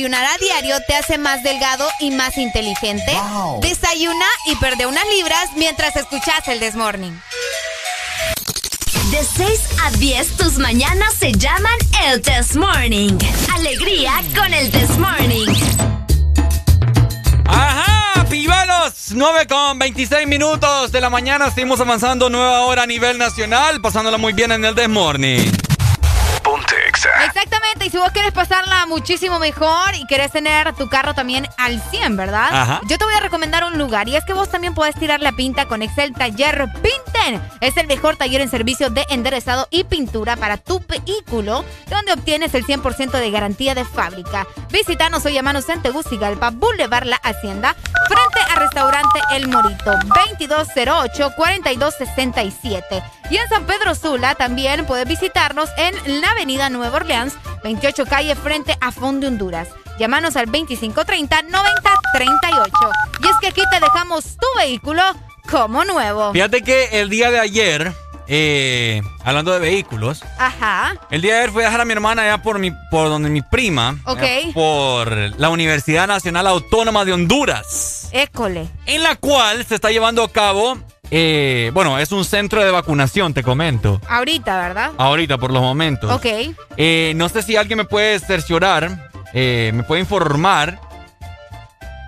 Desayunar a diario te hace más delgado y más inteligente? Desayuna y perde unas libras mientras escuchas el Desmorning. De 6 a 10, tus mañanas se llaman el Test Morning. Alegría con el Test Morning. Ajá, pibalos, 9 con 26 minutos de la mañana. Seguimos avanzando nueva hora a nivel nacional, pasándola muy bien en el This Morning. Ponte Exa. Y si vos quieres pasarla muchísimo mejor y querés tener tu carro también al 100, ¿verdad? Ajá. Yo te voy a recomendar un lugar y es que vos también podés tirar la pinta con Excel Taller Pinten. Es el mejor taller en servicio de enderezado y pintura para tu vehículo, donde obtienes el 100% de garantía de fábrica. Visítanos o llamanos en Tegucigalpa, Boulevard La Hacienda, frente a Restaurante El Morito, 2208-4267. Y en San Pedro Sula también puedes visitarnos en la avenida Nueva Orleans, 28 calle frente a Fondo Honduras. Llámanos al 2530-9038. Y es que aquí te dejamos tu vehículo como nuevo. Fíjate que el día de ayer, eh, hablando de vehículos, Ajá. el día de ayer fui a dejar a mi hermana allá por, mi, por donde mi prima, Ok. por la Universidad Nacional Autónoma de Honduras, École. en la cual se está llevando a cabo, eh, bueno, es un centro de vacunación, te comento, Ahorita, ¿verdad? ahorita por los momentos. Ok. Eh, no sé si alguien me puede cerciorar, eh, me puede informar.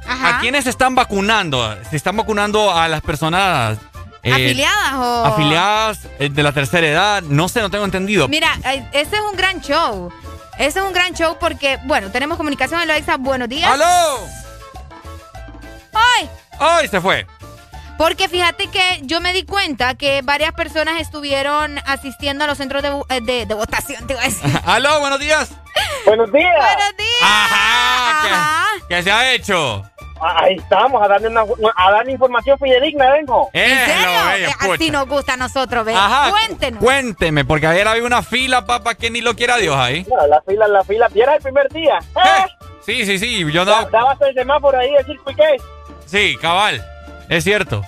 Ajá. ¿A quiénes se están vacunando? ¿Se están vacunando a las personas eh, ¿Afiliadas o...? afiliadas eh, de la tercera edad? No sé, no tengo entendido. Mira, eh, ese es un gran show. Ese es un gran show porque, bueno, tenemos comunicación en Loiza. Buenos días. ¡Aló! ¡Ay! ¡Ay, se fue! Porque fíjate que yo me di cuenta que varias personas estuvieron asistiendo a los centros de, eh, de- de votación, te iba a decir. ¡Aló, buenos días! Buenos días. ¡Buenos días! Ajá, ¿qué, qué se ha hecho? Ahí estamos, a darle, una, a darle información fidedigna, vengo. ¿En serio? Eh, Así nos gusta a nosotros, ¿ves? Ajá, Cuéntenos. Cuénteme, porque ayer había una fila, papá, que ni lo quiera Dios ahí. No, la fila, la fila. ¿Y era el primer día? ¿Eh? Sí, sí, sí, yo no... Dabas el semáforo ahí, el qué. Sí, cabal, es cierto.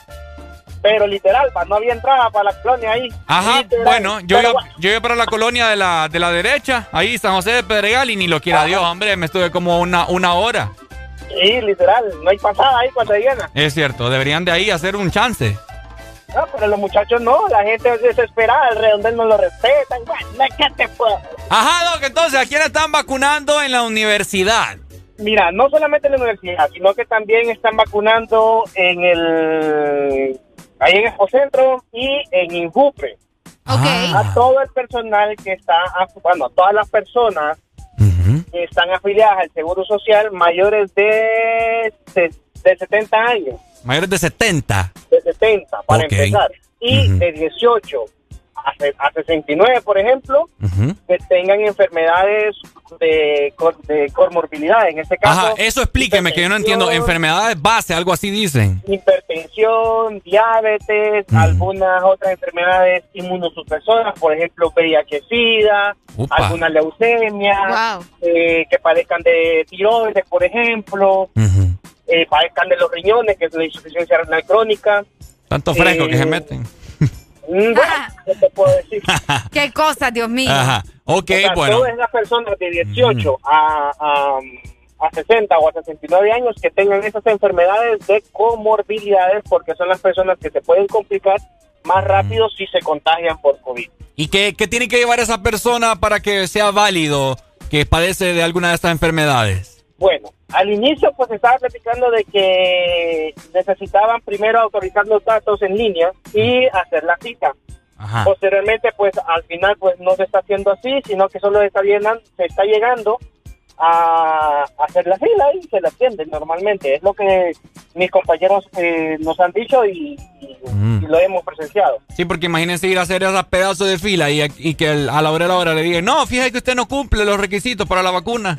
Pero literal, pa, no había entrada para la colonia ahí. Ajá, Literal. bueno, yo iba, yo iba para la colonia de la, de la derecha, ahí San José de Pedregal, y ni lo quiera Dios, hombre, me estuve como una, una hora. Sí, literal, no hay pasada ahí cuando llena. Es cierto, deberían de ahí hacer un chance. No, pero los muchachos no, la gente es desesperada, el redondel no lo respetan. Bueno, ¿qué te puedo? Ajá, Doc, entonces, ¿a quién están vacunando en la universidad? Mira, no solamente en la universidad, sino que también están vacunando en el ahí en el centro y en Injupe. A todo el personal que está, bueno, a todas las personas que están afiliadas al Seguro Social mayores de, de, de 70 años, Mayores de 70. de 70 para empezar, y de 18 a, a 69, por ejemplo, que tengan enfermedades de, de comorbilidad, en este caso. Ajá, eso explíqueme, que yo no entiendo. Enfermedades base, algo así dicen. hipertensión, diabetes, algunas otras enfermedades inmunosupresoras, por ejemplo, VIH-Sida, alguna leucemia, eh, que padezcan de tiroides, por ejemplo, eh, padezcan de los riñones, que es la insuficiencia renal crónica. Tanto fresco que Eh, se meten. Mm, bueno, ¿qué te puedo decir? Qué cosa, Dios mío. Ajá, ok, O sea, bueno. Todas las personas de 18 a, a, a 60 o a 69 años que tengan esas enfermedades de comorbilidades, porque son las personas que se pueden complicar más rápido si se contagian por COVID. ¿Y qué, qué tiene que llevar esa persona para que sea válido que padece de alguna de estas enfermedades? Bueno, al inicio pues estaba platicando de que necesitaban primero autorizar los datos en línea y hacer la cita. Ajá. Posteriormente pues al final pues no se está haciendo así, sino que solo está llenan- se está llegando a hacer la fila y se la atienden normalmente. Es lo que mis compañeros eh, nos han dicho y, y- y lo hemos presenciado. Sí, porque imagínense ir a hacer esa pedazo de fila y, y que el- a la hora de la hora le digan, no, fíjate que usted no cumple los requisitos para la vacuna.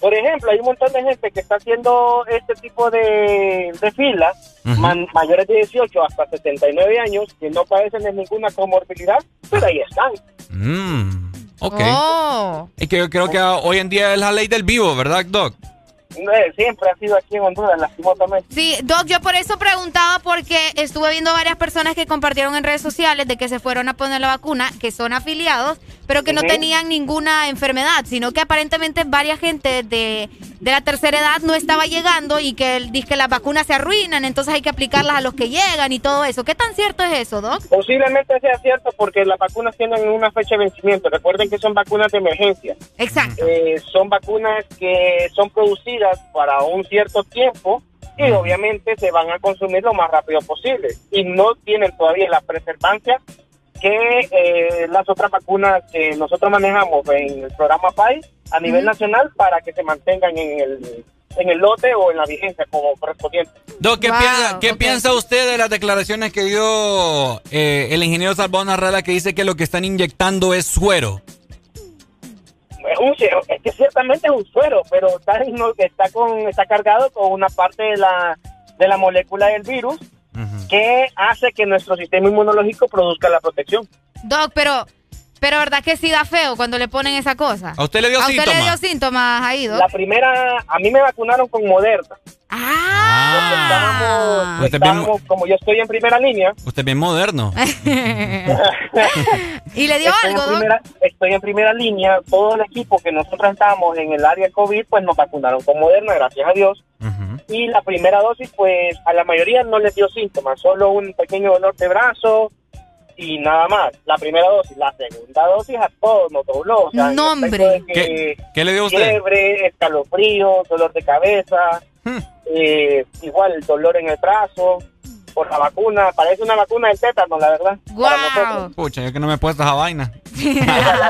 Por ejemplo, hay un montón de gente que está haciendo este tipo de, de filas, man- mayores de 18 hasta 79 años, que no padecen de ninguna comorbilidad, pero ahí están. Mm, ok. Oh. Y que yo creo que hoy en día es la ley del vivo, ¿verdad, Doc? siempre ha sido aquí en Honduras, lastimosamente. Sí, Doc, yo por eso preguntaba porque estuve viendo varias personas que compartieron en redes sociales de que se fueron a poner la vacuna, que son afiliados, pero que no tenían ninguna enfermedad, sino que aparentemente varias gente de, de la tercera edad no estaba llegando y que dice que las vacunas se arruinan, entonces hay que aplicarlas a los que llegan y todo eso. ¿Qué tan cierto es eso, Doc? Posiblemente sea cierto porque las vacunas tienen una fecha de vencimiento. Recuerden que son vacunas de emergencia. Exacto. Eh, son vacunas que son producidas para un cierto tiempo y obviamente se van a consumir lo más rápido posible y no tienen todavía la preservancia que eh, las otras vacunas que nosotros manejamos en el programa PAI a nivel nacional para que se mantengan en el en el lote o en la vigencia como correspondiente. Doc, ¿qué, piensa, ¿qué piensa usted de las declaraciones que dio eh, el ingeniero Salvador Narrala que dice que lo que están inyectando es suero? Es, un, es que ciertamente es un suero, pero está, está, con, está cargado con una parte de la, de la molécula del virus que hace que nuestro sistema inmunológico produzca la protección. Doc, pero pero verdad que sí da feo cuando le ponen esa cosa. ¿A usted le dio síntomas? ¿A usted le dio síntomas ahí, Doc? La primera, a mí me vacunaron con Moderna. Ah. Estábamos, como yo estoy en primera línea. Usted es bien moderno. ¿Y le dio estoy algo, en primera, Estoy en primera línea. Todo el equipo que nosotros estábamos en el área COVID, pues nos vacunaron con Moderna, gracias a Dios. Y la primera dosis, pues a la mayoría no les dio síntomas, solo un pequeño dolor de brazo, y nada más. La primera dosis, la segunda dosis a todos nos dobló. O sea, Nombre. ¿Qué, ¿Qué, le dio usted? Fiebre, escalofrío, dolor de cabeza, Hmm. eh, igual el dolor en el brazo. Por la vacuna, parece una vacuna del tétano, la verdad. Para nosotros. Pucha, yo que no me he puesto esa vaina.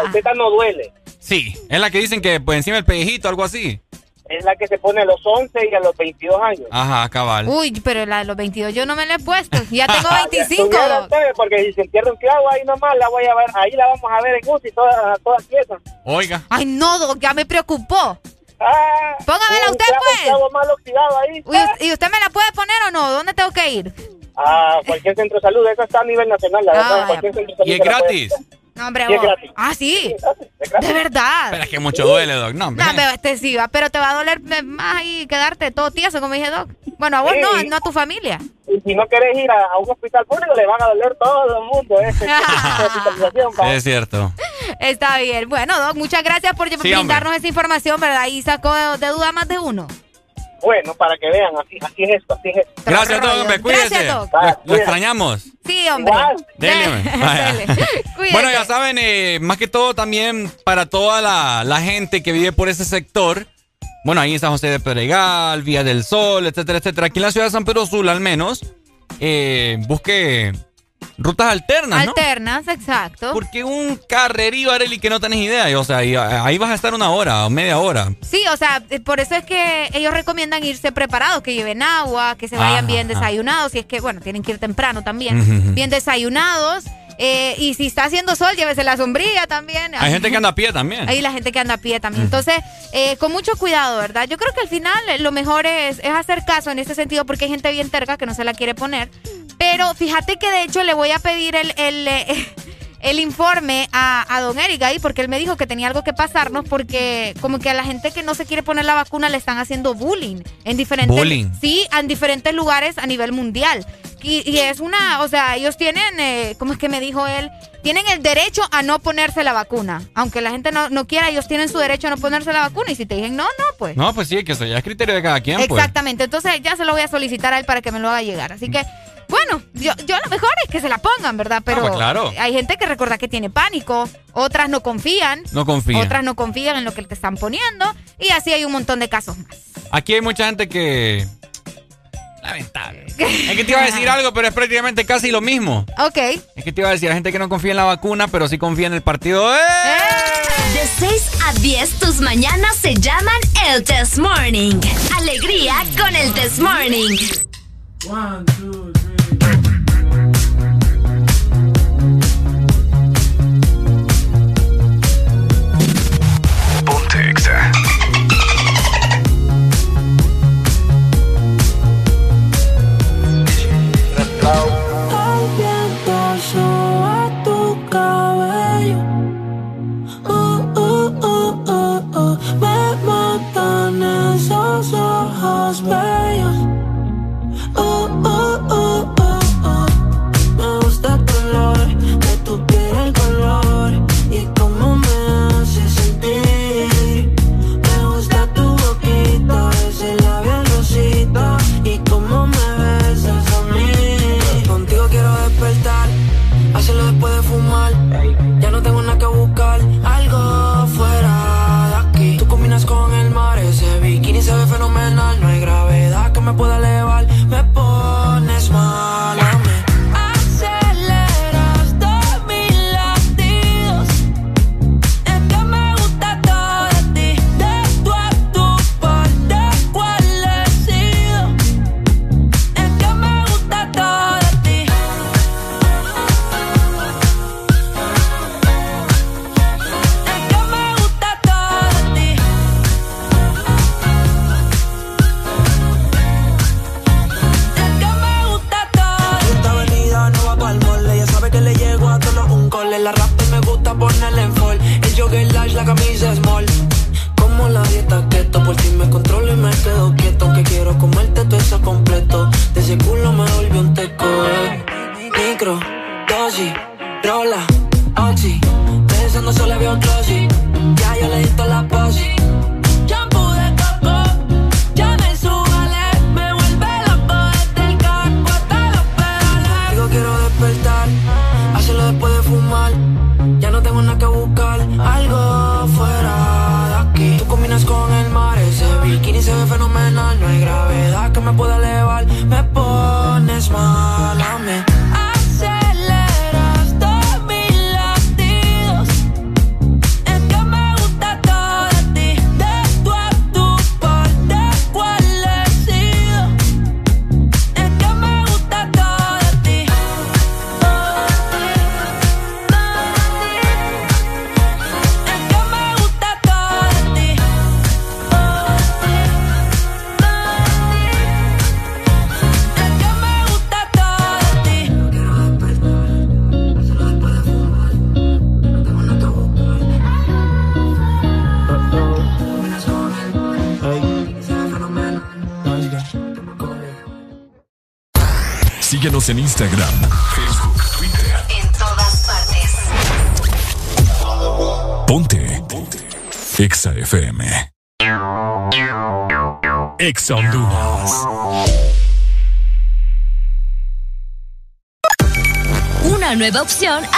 El tétano duele. Sí, es la que dicen que pues encima del pellejito, algo así. Es la que se pone a los 11 y a los 22 años. Ajá, cabal. Uy, pero la de los 22 yo no me la he puesto. Ya tengo 25. Tuviera usted, porque si se entierra un clavo ahí nomás, la voy a ver, ahí la vamos a ver en UCI, todas todas piezas. Oiga. Ay, no, Doc, ya me preocupó. Ah, Póngamela usted, clavo- pues. un clavo mal oxidado ahí. Uy, ¿Y usted me la puede poner o no? ¿Dónde tengo que ir? A cualquier centro de salud, eso está a nivel nacional, la verdad. Ah, cualquier centro de salud ¿Y es puede No, hombre, es gratis. Ah, sí. De verdad. Pero es que mucho duele, Doc. No, hombre. No, pero este sí va, pero te va a doler más y quedarte todo tieso, como dije, Doc. Bueno, a vos Sí. no, no a tu familia. Y si no querés ir a, a un hospital público, le van a doler todo el mundo. Pa. Es cierto. Está bien. Bueno, Doc, muchas gracias por Sí, brindarnos esa información, ¿verdad? Y sacó de, de duda más de uno. Bueno, para que vean, así, así es esto, así es esto. Gracias, Doc. hombre, Cuídese. Lo, lo extrañamos. Sí, hombre. Dele. Cuídate. Bueno, ya saben, eh, más que todo también para toda la, la gente que vive por ese sector. Bueno, ahí en San José de Pedregal, Vía del Sol, etcétera, etcétera. Aquí en la ciudad de San Pedro Sula, al menos, eh, busque rutas alternas, ¿no? Alternas, exacto. Porque un carrerío, Areli, que no tenés idea. O sea, ahí, ahí vas a estar una hora o media hora. Sí, o sea, eh, por eso es que ellos recomiendan irse preparados, que lleven agua, que se vayan Ajá, bien desayunados, y es que, bueno, tienen que ir temprano también, bien desayunados. eh, y si está haciendo sol, llévese la sombrilla también. Hay gente que anda a pie también. Ahí la gente que anda a pie también. Entonces, eh, con mucho cuidado, ¿verdad? Yo creo que al final eh, lo mejor es, es hacer caso en ese sentido porque hay gente bien terca que no se la quiere poner. Pero fíjate que de hecho le voy a pedir el, el, eh, el informe a, a don Eric ahí porque él me dijo que tenía algo que pasarnos porque como que a la gente que no se quiere poner la vacuna le están haciendo bullying en diferentes... Bullying. Sí, en diferentes lugares a nivel mundial. Y, y es una, o sea, ellos tienen, eh, ¿cómo es que me dijo él? Tienen el derecho a no ponerse la vacuna. Aunque la gente no, no quiera, ellos tienen su derecho a no ponerse la vacuna. Y si te dicen no, no, pues. No, pues sí, que eso ya es criterio de cada quien, pues. Exactamente. Entonces ya se lo voy a solicitar a él para que me lo haga llegar. Así que, bueno, yo, yo lo mejor es que se la pongan, ¿verdad? Pero pues claro. hay gente que recuerda que tiene pánico, otras no confían. No confían. Otras no confían en lo que te están poniendo. Y así hay un montón de casos más. Aquí hay mucha gente que. Lamentable. Es que te iba a decir algo, pero es prácticamente casi lo mismo. Ok. Es que te iba a decir, hay gente que no confía en la vacuna, pero sí confía en el partido. ¡Eh! De 6 a 10, tus mañanas se llaman el Test Morning. Alegría con el Test Morning. Ponte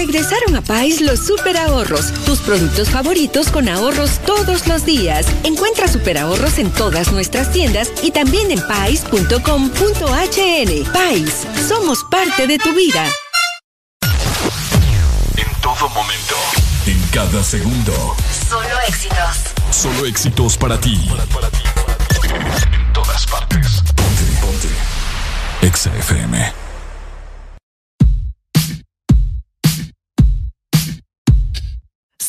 Regresaron a Pais los super ahorros, tus productos favoritos con ahorros todos los días. Encuentra super ahorros en todas nuestras tiendas y también en pais.com.hn. Pais, somos parte de tu vida. En todo momento, en cada segundo. Solo éxitos. Solo éxitos para ti. En todas partes. Ponte, ponte. Exa FM.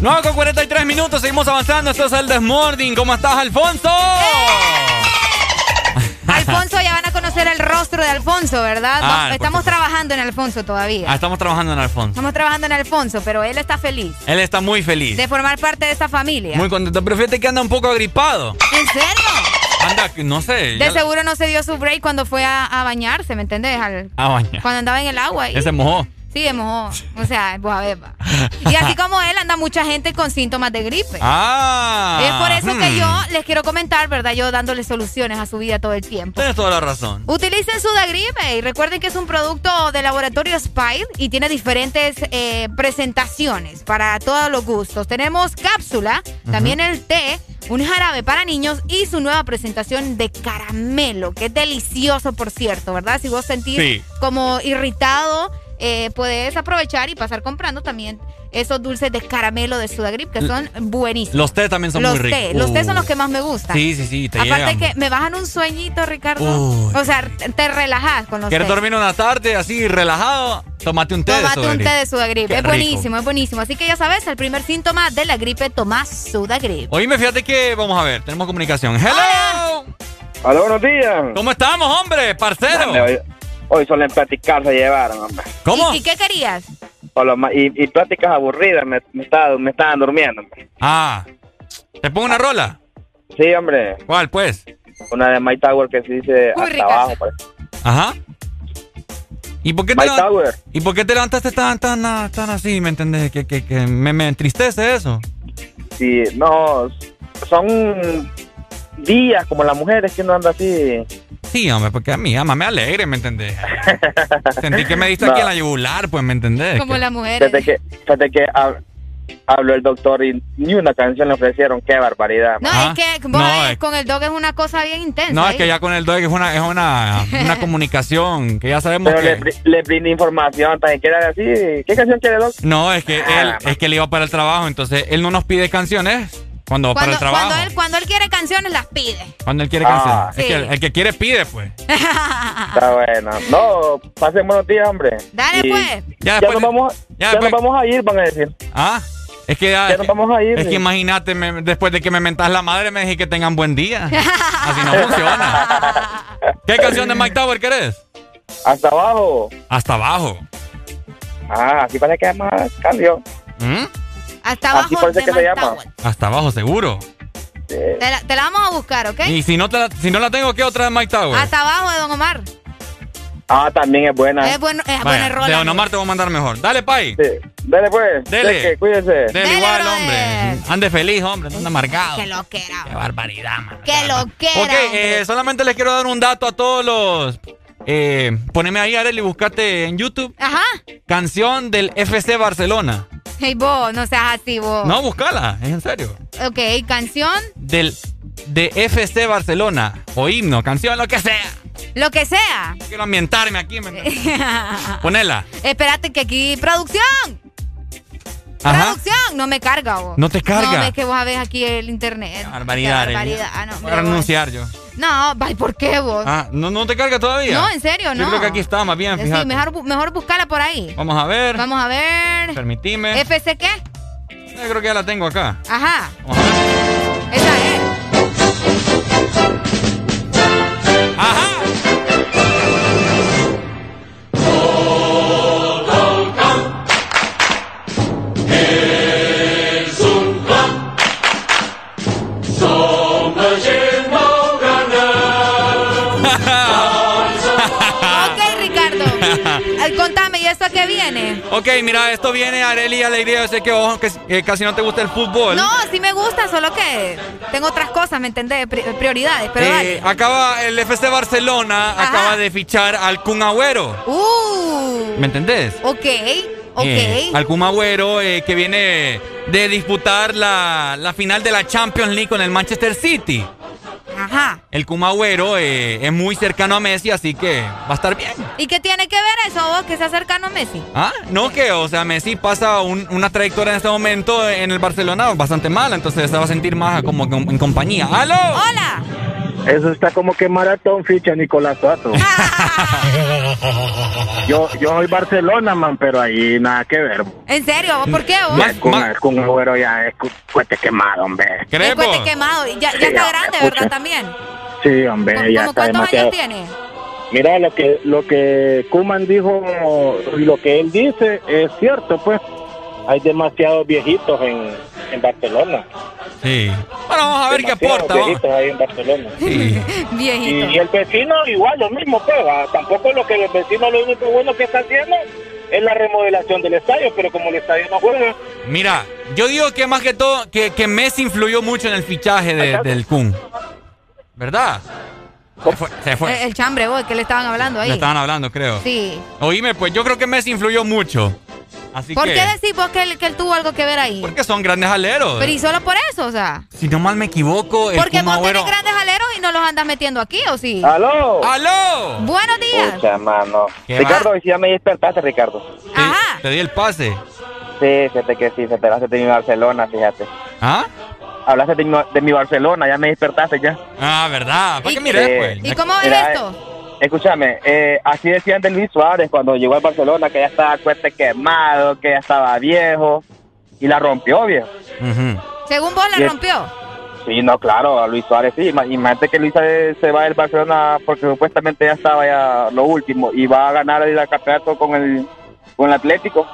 9 con 43 minutos, seguimos avanzando. Esto es el Desmorning. ¿Cómo estás, Alfonso? Alfonso, ya van a conocer el rostro de Alfonso, ¿verdad? Ah, estamos trabajando en Alfonso todavía. Ah, estamos trabajando en Alfonso. Estamos trabajando en Alfonso, pero él está feliz Él está muy feliz. de formar parte de esta familia. Muy contento. Pero fíjate que anda un poco agripado. ¿En serio? Anda, no sé. De la- seguro no se dio su break cuando fue a, a bañarse, ¿me entiendes? Al- Ah, baña. Cuando andaba en el agua. y- se mojó. Sí, mojó. O sea, pues a ver, va. Y así como él, anda mucha gente con síntomas de gripe. Ah. es por eso que hmm. yo les quiero comentar, ¿verdad? Yo dándole soluciones a su vida todo el tiempo. Tienes toda la razón. Utilicen Sudagripe y recuerden que es un producto de laboratorio Spire y tiene diferentes eh, presentaciones para todos los gustos. Tenemos cápsula, también el té, un jarabe para niños y su nueva presentación de caramelo, que es delicioso, por cierto, ¿verdad? Si vos sentís Sí. como irritado, eh, puedes aprovechar y pasar comprando también esos dulces de caramelo de Sudagrip que son buenísimos. Los té también son los muy ricos. té, los té son los que más me gustan. Sí, sí, sí, te Aparte llegan. que me bajan un sueñito, Ricardo. Uy. O sea, te relajas con los ¿Quieres té. dormir una tarde así relajado? Tómate un té de Tómate un Sudagrip. té de Sudagrip. Qué Es rico. buenísimo, es buenísimo. Así que ya sabes, el primer síntoma de la gripe, toma Sudagrip. Oíme, fíjate que vamos a ver, tenemos comunicación. ¡Hello! Hola, buenos días. ¿Cómo estamos, hombre? Parcero. Dale, hoy, solo en platicar se llevaron, hombre. ¿Cómo? ¿Y qué querías? Y, y pláticas aburridas, me, me, estaba- me estaban durmiendo. hombre. Ah. ¿Te pongo una rola? Sí, hombre. ¿Cuál, pues? Una de My Tower que se dice Muy hasta rica. abajo. pues. Ajá. ¿Y por qué te, Tower. ¿Y por qué te levantaste tan, tan, ah, tan así, me entendés? Que, que, que me, me entristece eso. Sí, no, son días como las mujeres que no anda así. Sí, hombre, porque a mí, ama, me alegre, ¿me entendés? Sentí que me diste aquí No. en la yugular, pues, ¿me entendés? Como Que- las mujeres. Fíjate que, fíjate que hab- habló el doctor y ni una canción le ofrecieron. Qué barbaridad. No, Ah, es que vos, no, es- con el dog es una cosa bien intensa. No, es ¿eh? que ya con el dog es una, es una, una comunicación que ya sabemos Pero que... le, bri- le brindé información, también quiere así. ¿Qué canción quiere, Doc? No, es que él, Ah, es que él iba para el trabajo, entonces él no nos pide canciones cuando, va para Cuando, el trabajo. cuando, él, cuando él quiere canciones, las pide. Cuando él quiere Ah. canciones. Es que el, el que quiere pide, pues. Está bueno. No, pasen buenos días, hombre. Dale, Y pues. Ya Ya, después nos vamos, ya ya, después- nos vamos a ir, van a decir. Ah, es que ya, Ya nos vamos a ir. Es que imagínate, me- después de que me mentas la madre, me dije que tengan buen día. Así no funciona. ¿Qué canción de Mike Tower querés? Hasta abajo. Hasta abajo. Ah, así parece que más cambio. ¿Mm? Hasta Así abajo parece de que se llama. Hasta abajo, seguro. Te la, te la vamos a buscar, ¿ok? Y si no, te la, si no la tengo, ¿qué otra de Mike Tower? Hasta abajo de Don Omar. Ah, también es buena. Es, bueno, es Vaya, buena rola. de Don Omar te voy a mandar mejor. Dale, Pai. Sí. Dale, pues. Dele. Cheque, cuídese. Dele Dele, igual, brother. hombre. Ande feliz, hombre. No ande amargado. Qué loquera. Qué barbaridad, man. Qué loquera. Ok, eh, solamente les quiero dar un dato a todos los. Eh, poneme ahí, Arely, buscate en YouTube. Ajá. Canción del FC Barcelona. Hey, vos, no seas así, vos. No, búscala, es en serio. Ok, canción, Del de FC Barcelona. O himno, canción, lo que sea. lo que sea. Quiero ambientarme aquí. ¿me? Ponela. Espérate que aquí, producción. Ajá. Producción, no me carga vos. No te carga. No, es que vos ves aquí el internet. Barbaridad, Qué barbaridad. Ah, no, Voy vos. renunciar yo. No, ay, ¿por qué vos? Ah, ¿no, ¿no te carga todavía? No, en serio, no. Yo creo que aquí está, más bien, Sí, fíjate. mejor, bu- mejor buscarla por ahí. Vamos a ver. Vamos a ver. Permitime. ¿FC qué? Yo creo que ya la tengo acá. Ajá. Vamos a ver. Esa es. Es viene? Ok, mira, esto viene, Arely, alegría. Yo sé que, ojo, que, casi no te gusta el fútbol. No, sí me gusta, solo que tengo otras cosas, ¿me entendés? Pri- prioridades, pero Eh, dale. acaba el FC Barcelona acaba de fichar al Kun Agüero. Uh. ¿Me entendés? Ok, ok. Eh, al Kun Agüero eh, que viene de disputar la, la final de la Champions League con el Manchester City. Ajá. El Kun Agüero eh, es muy cercano a Messi, así que va a estar bien. ¿Y qué tiene que ver eso vos que sea cercano a Messi? Ah, no que, o sea, Messi pasa un- una trayectoria en este momento en el Barcelona bastante mala, entonces se va a sentir más como en compañía. ¡Aló! Hola. Eso está como que maratón ficha Nicolás Suazo. yo, yo soy Barcelona, man, pero ahí nada que ver. ¿En serio? ¿Por qué vos? Ya con, con Agüero ya es cu- cuete quemado, hombre. El cohete quemado. Ya, ya Sí, está hombre, grande. ¿verdad? También. Sí, hombre, ¿Cómo ya está cuántos demasiado. años tiene? Mira, lo que lo que Kuman dijo y lo que él dice es cierto, pues. Hay demasiados viejitos en, en Barcelona. Sí. Bueno, vamos a ver qué aporta. viejitos ahí en Barcelona. Y, Viejito. y el vecino igual, lo mismo, pues. va. Tampoco lo que el vecino lo único bueno que está haciendo es la remodelación del estadio, pero como el estadio no juega, Mira, yo digo que más que todo, que, que Messi influyó mucho en el fichaje de- del Kun. ¿Verdad? Se fue. Se fue. El, el chambre, vos, que le estaban hablando ahí. Le estaban hablando, creo. Sí. Oíme, pues yo creo que Messi influyó mucho. Así ¿Por que. qué decís vos que él, que él tuvo algo que ver ahí? Porque son grandes aleros. Pero y solo por eso, o sea. Si no mal me equivoco, el Porque Kun vos Agüero- tenés grandes aleros y no los andas metiendo aquí, ¿o sí? ¡Aló! ¡Aló! Buenos días. Pucha, mano. ¿Qué Ricardo, hoy sí ya me despertaste, Ricardo. Ajá. Te di el pase. Sí, fíjate que sí, se hablaste de mi Barcelona, fíjate. ¿Ah? Hablaste de mi, de mi Barcelona, ya me despertaste ya. Ah, ¿verdad? ¿Para qué miré, pues? ¿Y cómo ves Mira, esto? Escúchame, eh, así decían de Luis Suárez cuando llegó al Barcelona, que ya estaba cuete quemado, que ya estaba viejo, y la rompió, viejo. Según vos la rompió. Sí, no, claro, a Luis Suárez sí. Ima- Imagínate que Luis Suárez se va del Barcelona porque supuestamente ya estaba ya lo último y va a ganar el campeonato con el, con el Atlético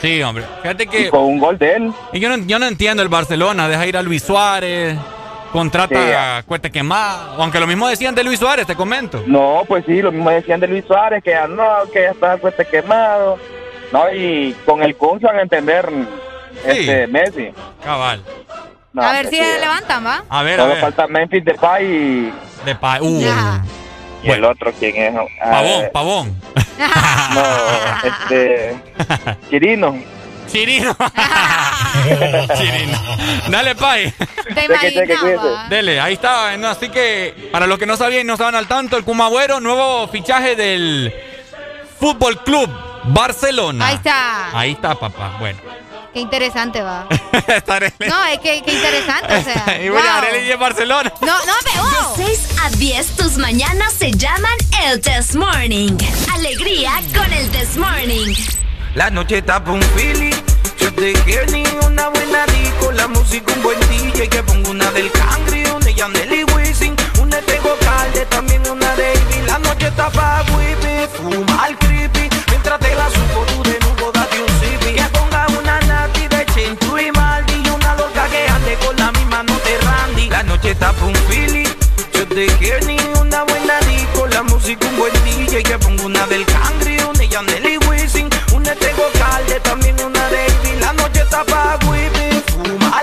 Sí, hombre. Fíjate que. y con un gol de él. Y yo no, yo no entiendo el Barcelona. Deja ir a Luis Suárez. Contrata Sí. a Cuete Quemado. Aunque lo mismo decían de Luis Suárez, te comento. No, pues sí, lo mismo decían de Luis Suárez, que ya no, que ya estaba cuete quemado. No, y con el Kun van a entender este Messi. Cabal. No, a ver si sí, se levantan, ¿va? A ver, a Solo ver. falta Memphis Depay y, De pa uh, Ya. y el otro, ¿quién es? Ah, Pavón, pavón. No, este... Chirino. Chirino. Chirino. Dale, Pai. Te imaginaba. Dele, ahí está. ¿no? Así que, para los que no sabían y no estaban al tanto, el Kumagüero, nuevo fichaje del Fútbol Club Barcelona. Ahí está. Ahí está, papá. Bueno. Qué interesante va. No, es que qué interesante, o sea. y bueno, wow. Arely de Barcelona. No, no, pero. De 6 a 10, tus mañanas se llaman el Test Morning. Alegría con el Test Morning. La noche tapa un feeling. Yo te quiero ni una buena disco, la música un buen DJ que pongo una del Cangri, una de Yandel y Wisin, una de Calde, también una de. La noche tapa whippy, fuma al creepy, mientras te la supo tú de nuevo date un sipi. Que ponga una nati de Chentu y Maldi y una loca que ande con la misma no te randy. La noche tapa un feeling. Yo te quiero ni una buena disco, la música un buen DJ que pongo una del Cangri, una de Yandel una de Calde, también una Ivy. La noche está pa' whippy, fuma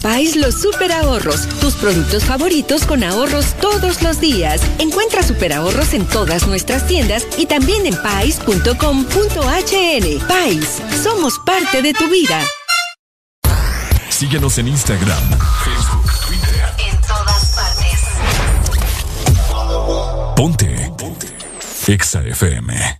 Papáis los super ahorros, tus productos favoritos con ahorros todos los días. Encuentra super ahorros en todas nuestras tiendas y también en pais.com.hn. Pais, somos parte de tu vida. Síguenos en Instagram, Facebook, Twitter. En todas partes. Ponte. Ponte. Exa FM.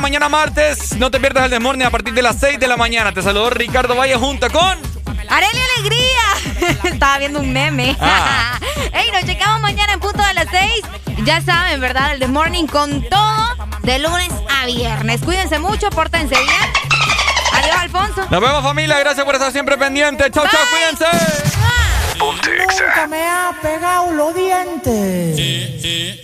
mañana martes, no te pierdas el desmorning a partir de las 6 de la mañana. Te saludo Ricardo Valle junto con... Arelia Alegría. Estaba viendo un meme. Ah. Ey, nos checamos mañana en punto de las 6. Ya saben, ¿verdad? El The Morning con todo de lunes a viernes. Cuídense mucho, pórtense bien. Adiós, Alfonso. Nos vemos, familia. Gracias por estar siempre pendiente. Chau, Bye. chau, cuídense. Nunca me ha pegado los dientes. Sí, sí.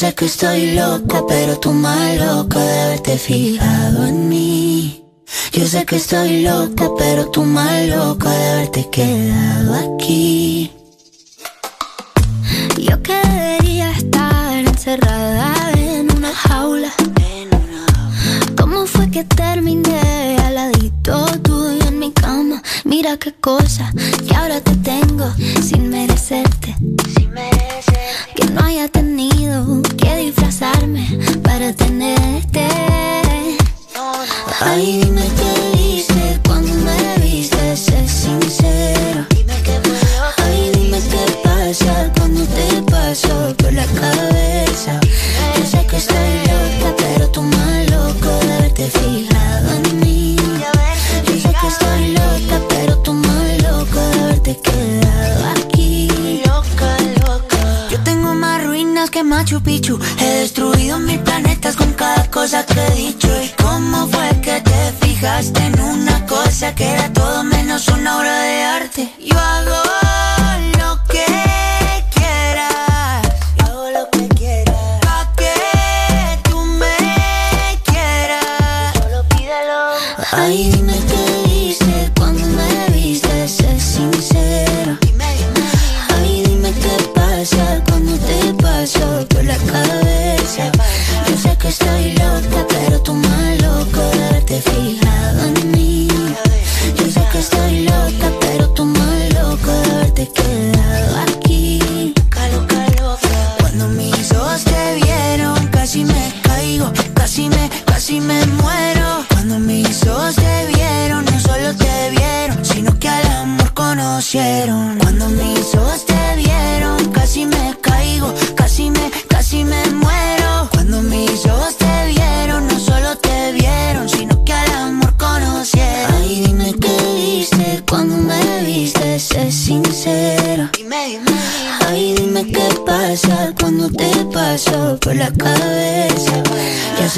sé que estoy loco, pero tú más loco de haberte fijado en mí. Yo sé que estoy loco, pero tú más loco de haberte quedado aquí.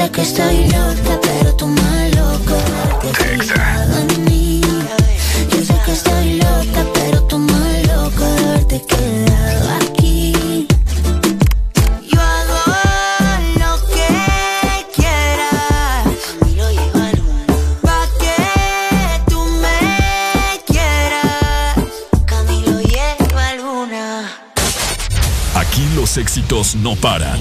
Yo Sé que estoy loca, pero tú más loca que en mí. Yo sé que estoy loca, pero tú más loca de haberte quedado aquí. Yo hago lo que quieras, pa' que tú me quieras. Camilo lleva luna. Aquí los éxitos no paran.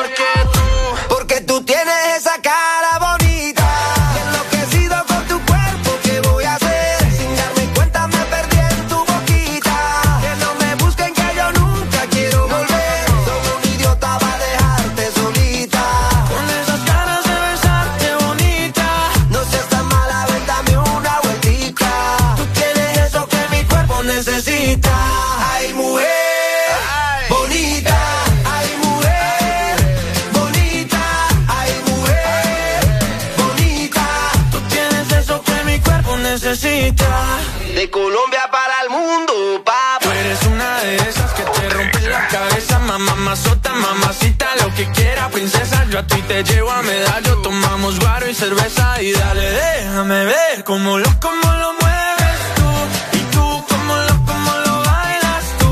ti te llevo a medallo, tomamos guaro y cerveza y dale, déjame ver cómo lo, cómo lo mueves tú. Y tú, cómo lo, cómo lo bailas tú.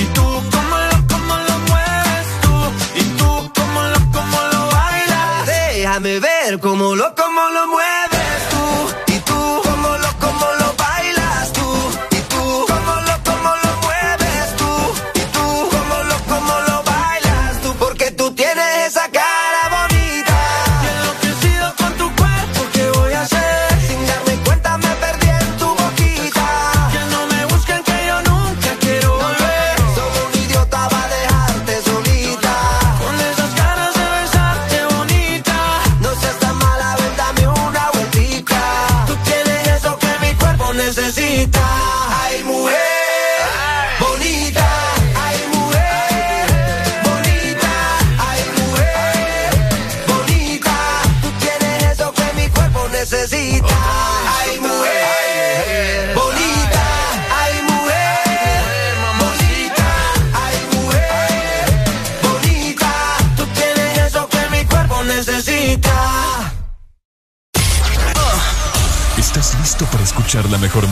Y tú, cómo lo, cómo lo mueves tú. Y tú, cómo lo, cómo lo bailas. Déjame ver cómo lo, cómo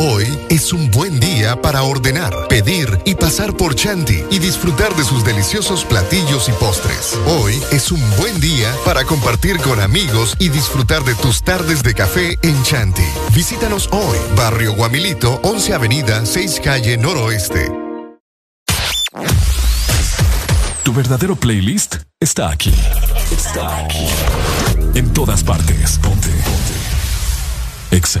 Hoy es un buen día para ordenar, pedir y pasar por Chanti y disfrutar de sus deliciosos platillos y postres. Hoy es un buen día para compartir con amigos y disfrutar de tus tardes de café en Chanti. Visítanos hoy, Barrio Guamilito, 11 Avenida, 6 Calle Noroeste. Tu verdadero playlist está aquí. Está aquí. En todas partes. Ponte. Ponte. Exa.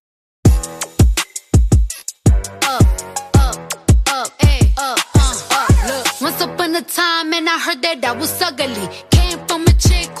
Upon time, and I heard that I was ugly. Came from a chick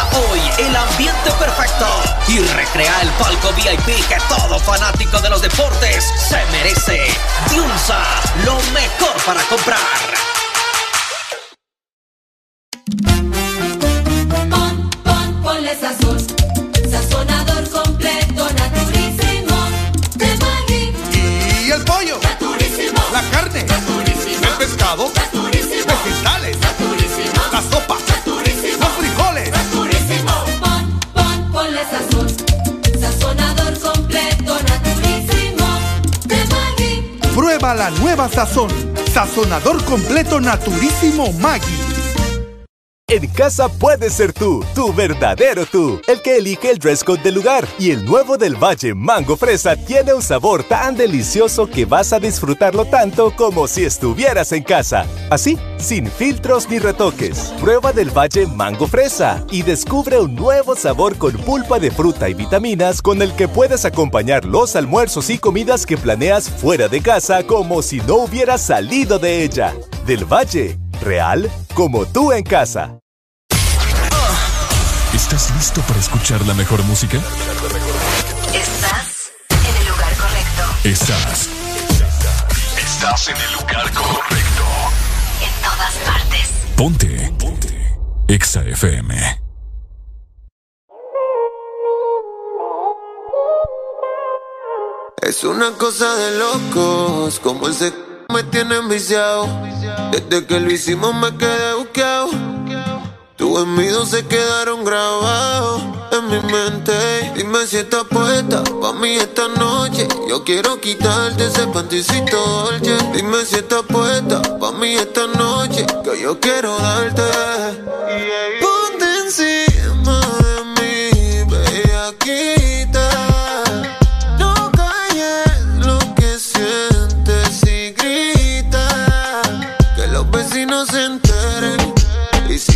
Hoy el ambiente perfecto y recrea el palco VIP que todo fanático de los deportes se merece. Diunsa, lo mejor para comprar. La nueva sazón. Sazonador completo naturísimo Maggi. En casa puedes ser tú, tu verdadero tú, el que elige el dress code del lugar. Y el nuevo del Valle Mango Fresa tiene un sabor tan delicioso que vas a disfrutarlo tanto como si estuvieras en casa. Así, sin filtros ni retoques. Prueba del Valle Mango Fresa y descubre un nuevo sabor con pulpa de fruta y vitaminas con el que puedes acompañar los almuerzos y comidas que planeas fuera de casa como si no hubieras salido de ella. Del Valle, real como tú en casa. ¿Estás listo para escuchar la mejor música? Estás en el lugar correcto. Estás. Estás en el lugar correcto. En todas partes. Ponte. Ponte. Exa FM. Es una cosa de locos, como el se me tiene enviciado. Desde que lo hicimos me quedé buqueado. Tus envidios se quedaron grabados en mi mente. Dime si estás puesta pa' mí esta noche. Yo quiero quitarte ese panticito dolce. Dime si estás puesta pa' mí esta noche. Que yo quiero darte. Ponte encima de mí, bellaquita. No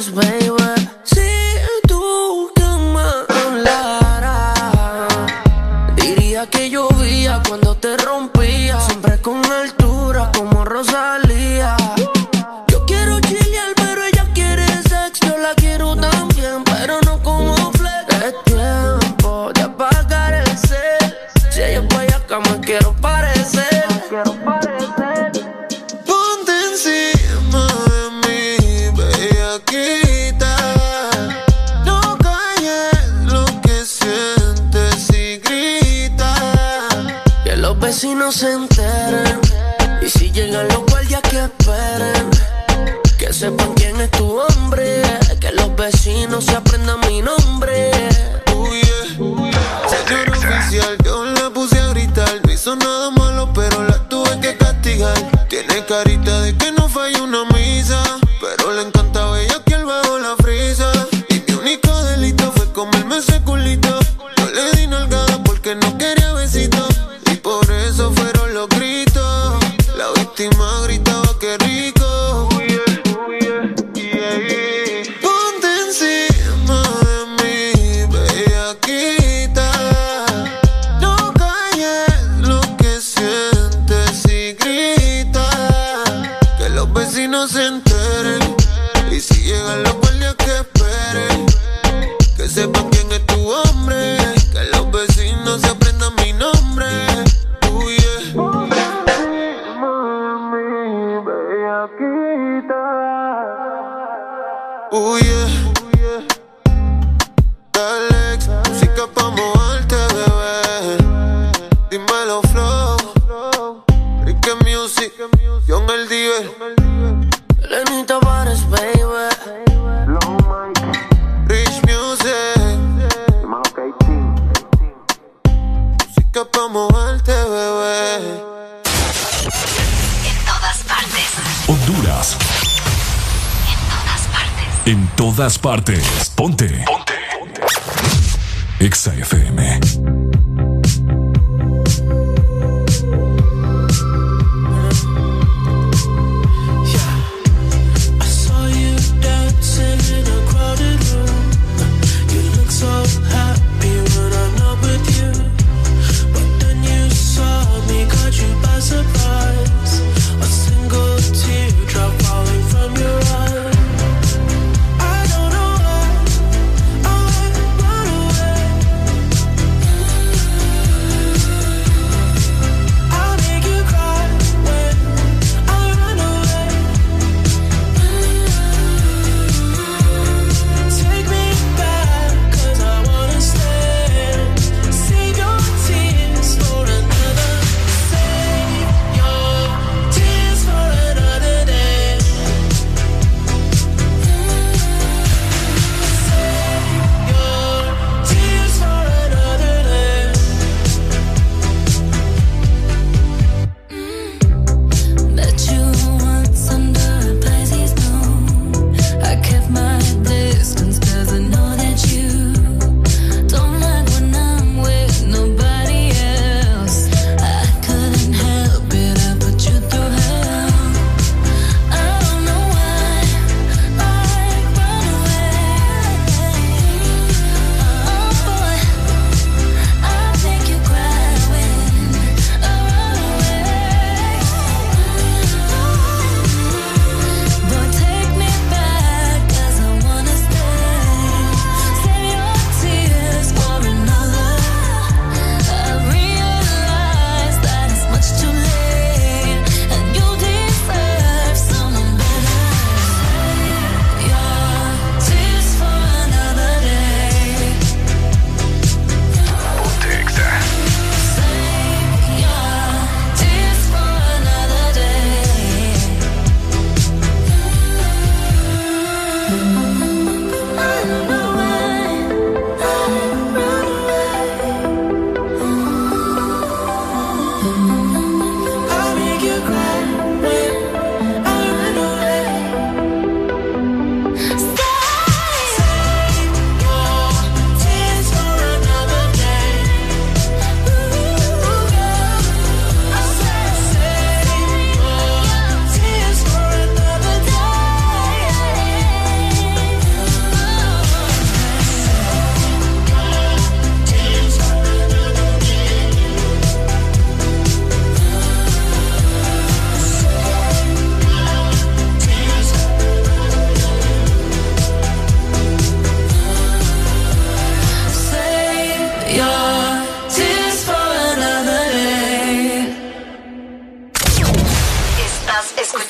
Lenita pares, baby. Se enteren. Y si llegan los guardias que esperen. Que sepan quién es tu hombre. Que los vecinos se aprendan mi nombre. Señor oficial, yo la puse a gritar. No hizo nada malo, pero la tuve que castigar. Tiene carita todas partes. Ponte. Ponte. Exa FM.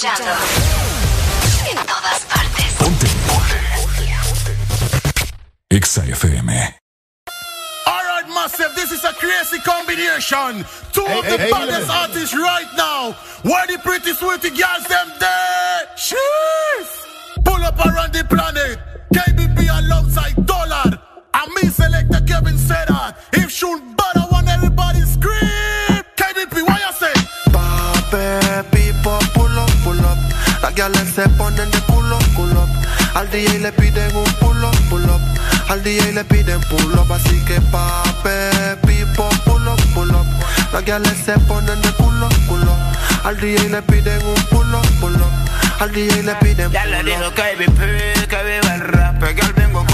Escuchando en todas partes. Exa FM. All right, massive. This is a crazy combination. Two Hey, of hey, the hey, baddest hey. artists right now. Where the pretty sweetie girls them there? Cheers. Pull up around the planet. KBP alongside Dollar. And me selector Kevin said that. If shoot bad, I want everybody scream. KBP, why you say? Pape, pipo, pull up, pull up. Las gales se ponen de culo, culo. Al DJ le piden un pull up, pull up. Al DJ le piden pull up. Así que pape, pipo, pull up, pull up. Las gales se ponen de culo, culo. Al DJ le piden un pull up, pull up. Al DJ le piden Ya le pull digo up. que vive, que viva el rap, que al vengo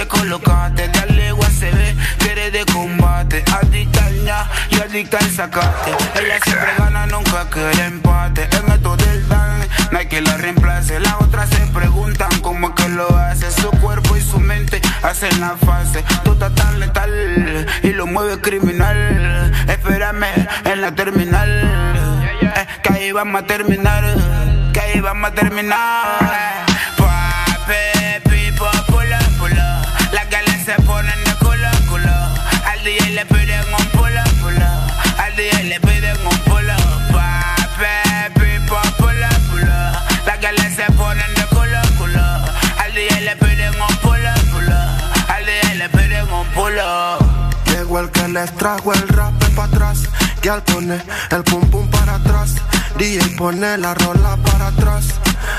que colocate, dale se quiere de combate, adicta al ña y adicta al sacate, ella siempre gana, nunca quiere empate, en esto del dance, no hay que la reemplace, las otras se preguntan cómo es que lo hace, su cuerpo y su mente hacen la fase, tú estás tan letal y lo mueve criminal, espérame en la terminal, eh, que ahí vamos a terminar, que ahí vamos a terminar. Al DJ le piden un pulo, pulo. Al DJ le piden un pulo. Pa, pe, pipo, pulo, pulo. La que le se ponen de culo, culo. Al DJ le piden un pulo, pulo. Al DJ le piden un pulo. Llegó el que les trajo el rap para atrás. Y al poner el pum pum para atrás. DJ pone la rola para atrás.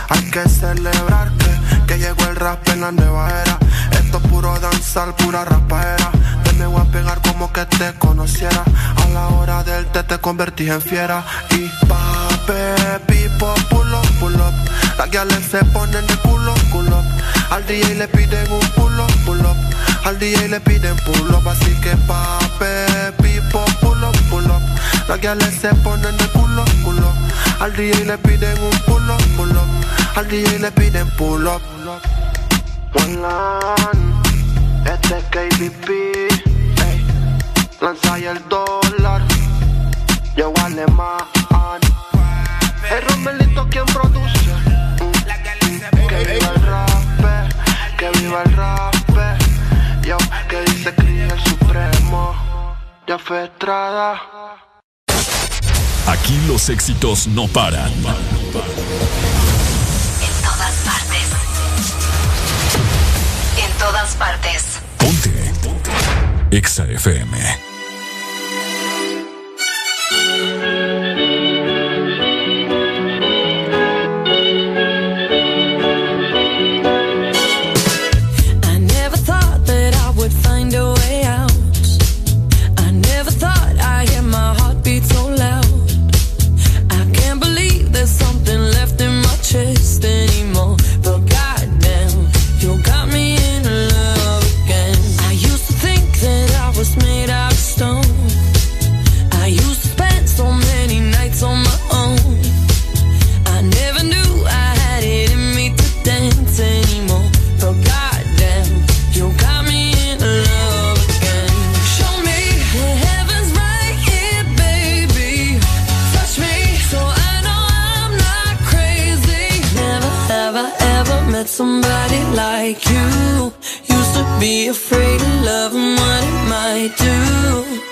Hay que celebrar que, que llegó el rap en la nueva era. Esto es puro danzar, pura rapaera me voy a pegar como que te conociera. A la hora del té te convertí en fiera. Y pape, pipo, pull up, pull up. Las guiales se ponen de culo, culo Al DJ le piden un pull up, pull up. Al DJ le piden pull up Así que pape, pipo, pull up, pull up. Las guiales se ponen de culo, culo Al DJ le piden un pull up, pull up. Al DJ le piden pull up. One line, este es KBP Lanza y el dólar, yo vale más. El Romelito quien produce. Que viva el rap, que viva el rap. Yo, que dice cría el supremo de Afetrada. Aquí los éxitos no paran. En todas partes. En todas partes. Ponte. Ponte. Exa FM. Thank you. be afraid of love and what it might do.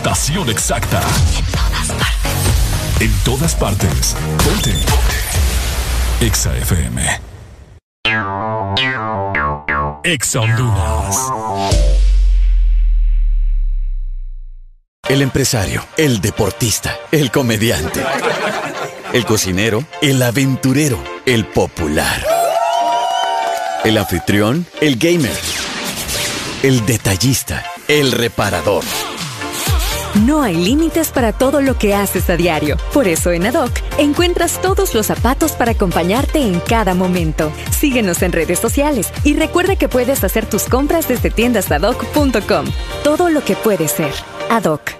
estación exacta. En todas partes. En todas partes. Ponte. Exa FM. Exa Honduras. El empresario, el deportista, el comediante, el cocinero, el aventurero, el popular, el anfitrión, el gamer, el detallista, el reparador. No hay límites para todo lo que haces a diario. Por eso en Adoc encuentras todos los zapatos para acompañarte en cada momento. Síguenos en redes sociales y recuerda que puedes hacer tus compras desde tiendasadoc.com. Todo lo que puede ser. Adoc.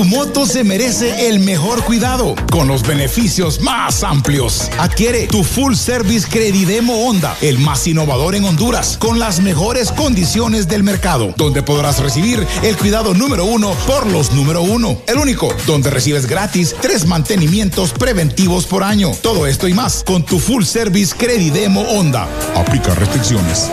Tu moto se merece el mejor cuidado con los beneficios más amplios. Adquiere tu full service Credidemo Honda, el más innovador en Honduras, con las mejores condiciones del mercado, donde podrás recibir el cuidado número uno por los número uno. El único, donde recibes gratis tres mantenimientos preventivos por año. Todo esto y más con tu full service Credidemo Honda. Aplica restricciones.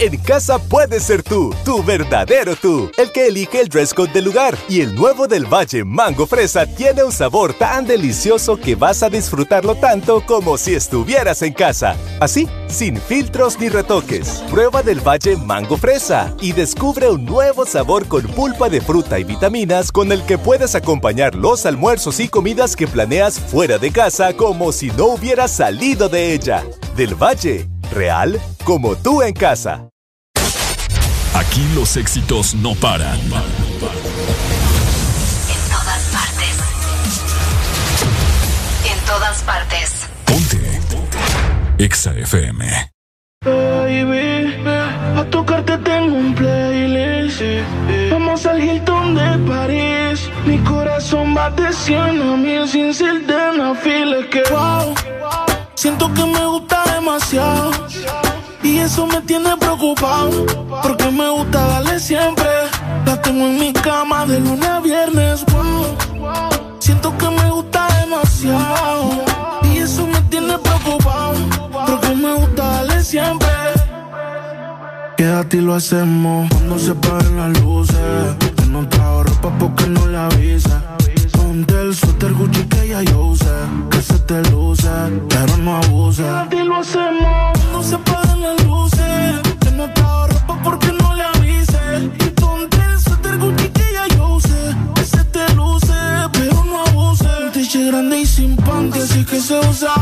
En casa puedes ser tú, tu verdadero tú, el que elige el dress code del lugar. Y el nuevo del Valle Mango Fresa tiene un sabor tan delicioso que vas a disfrutarlo tanto como si estuvieras en casa. Así, sin filtros ni retoques. Prueba del Valle Mango Fresa y descubre un nuevo sabor con pulpa de fruta y vitaminas con el que puedes acompañar los almuerzos y comidas que planeas fuera de casa como si no hubieras salido de ella. Del Valle, real como tú en casa. Aquí los éxitos no paran. En todas partes. En todas partes. Exa FM. Baby, a tocarte tengo un playlist. Vamos al Hilton de París. Mi corazón va de 100 a mil sin ser de una fila. Que wow, siento que me gusta Y eso me tiene preocupado. Porque me gusta darle siempre. La tengo en mi cama de lunes a viernes. Siento que me gusta demasiado. Y eso me tiene preocupado. Porque me gusta darle siempre. Quédate y lo hacemos cuando se apaguen las luces. No trajo ropa porque no le avisa. Ponte el suéter Gucci que ya yo usé. Que se te luce, pero no abuse. Y lo hacemos cuando se apaguen las luces. Que no trajo ropa porque no le avise. Y ponte el suéter Gucci que ya yo usé. Que se te luce, pero no abuse. Un tiche grande y sin panty, así que se usa.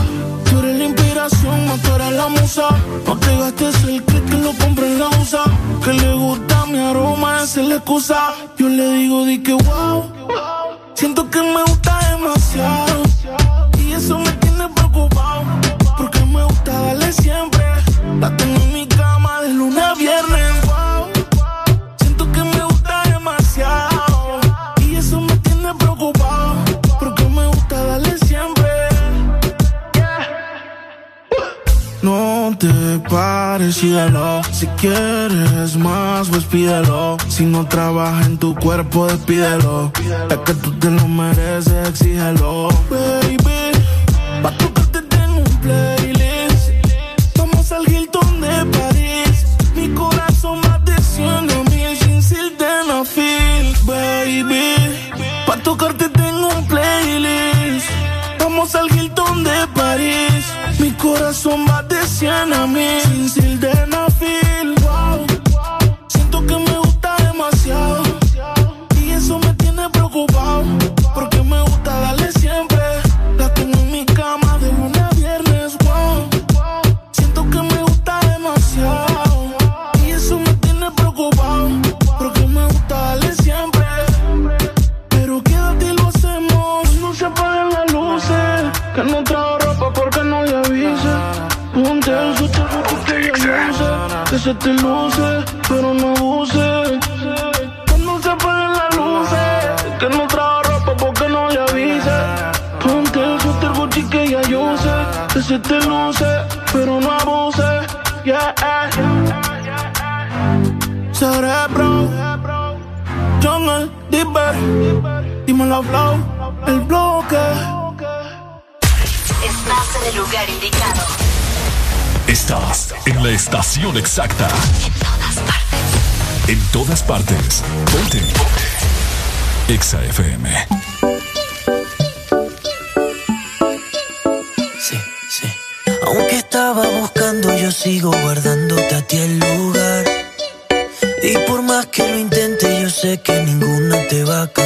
Tú eres la inspiración, más tú eres la musa. No te gastes el click que lo compre en la USA. Que le gusta mi aroma, esa es la excusa. Yo le digo, di que wow. Siento que me gusta demasiado. Y eso Síguelo. Si quieres más, pues pídelo. Si no trabaja en tu cuerpo, despídelo. Es que tú te lo mereces, exígelo. Baby, pa' tocarte tengo un playlist. Vamos al Hilton de París. Mi corazón más de 100 a mil sin sildenafil. Baby, pa' tocarte tengo un playlist. Vamos al Hilton de París. Mi corazón va de 100 a el bloque. Estás en el lugar indicado. Estás en la estación exacta. En todas partes. En todas partes. Ponte. Exa FM. Sí, sí. Aunque estaba buscando, yo sigo guardándote a ti el lugar. Y por más que lo intente, yo sé que ninguna te va a caer.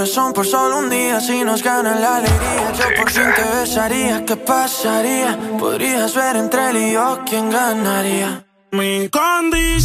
corazón por solo un día. Si nos gana la alegría Yo por fin te besaría. ¿Qué pasaría? Podrías ver entre él y yo quién ganaría. Mi condición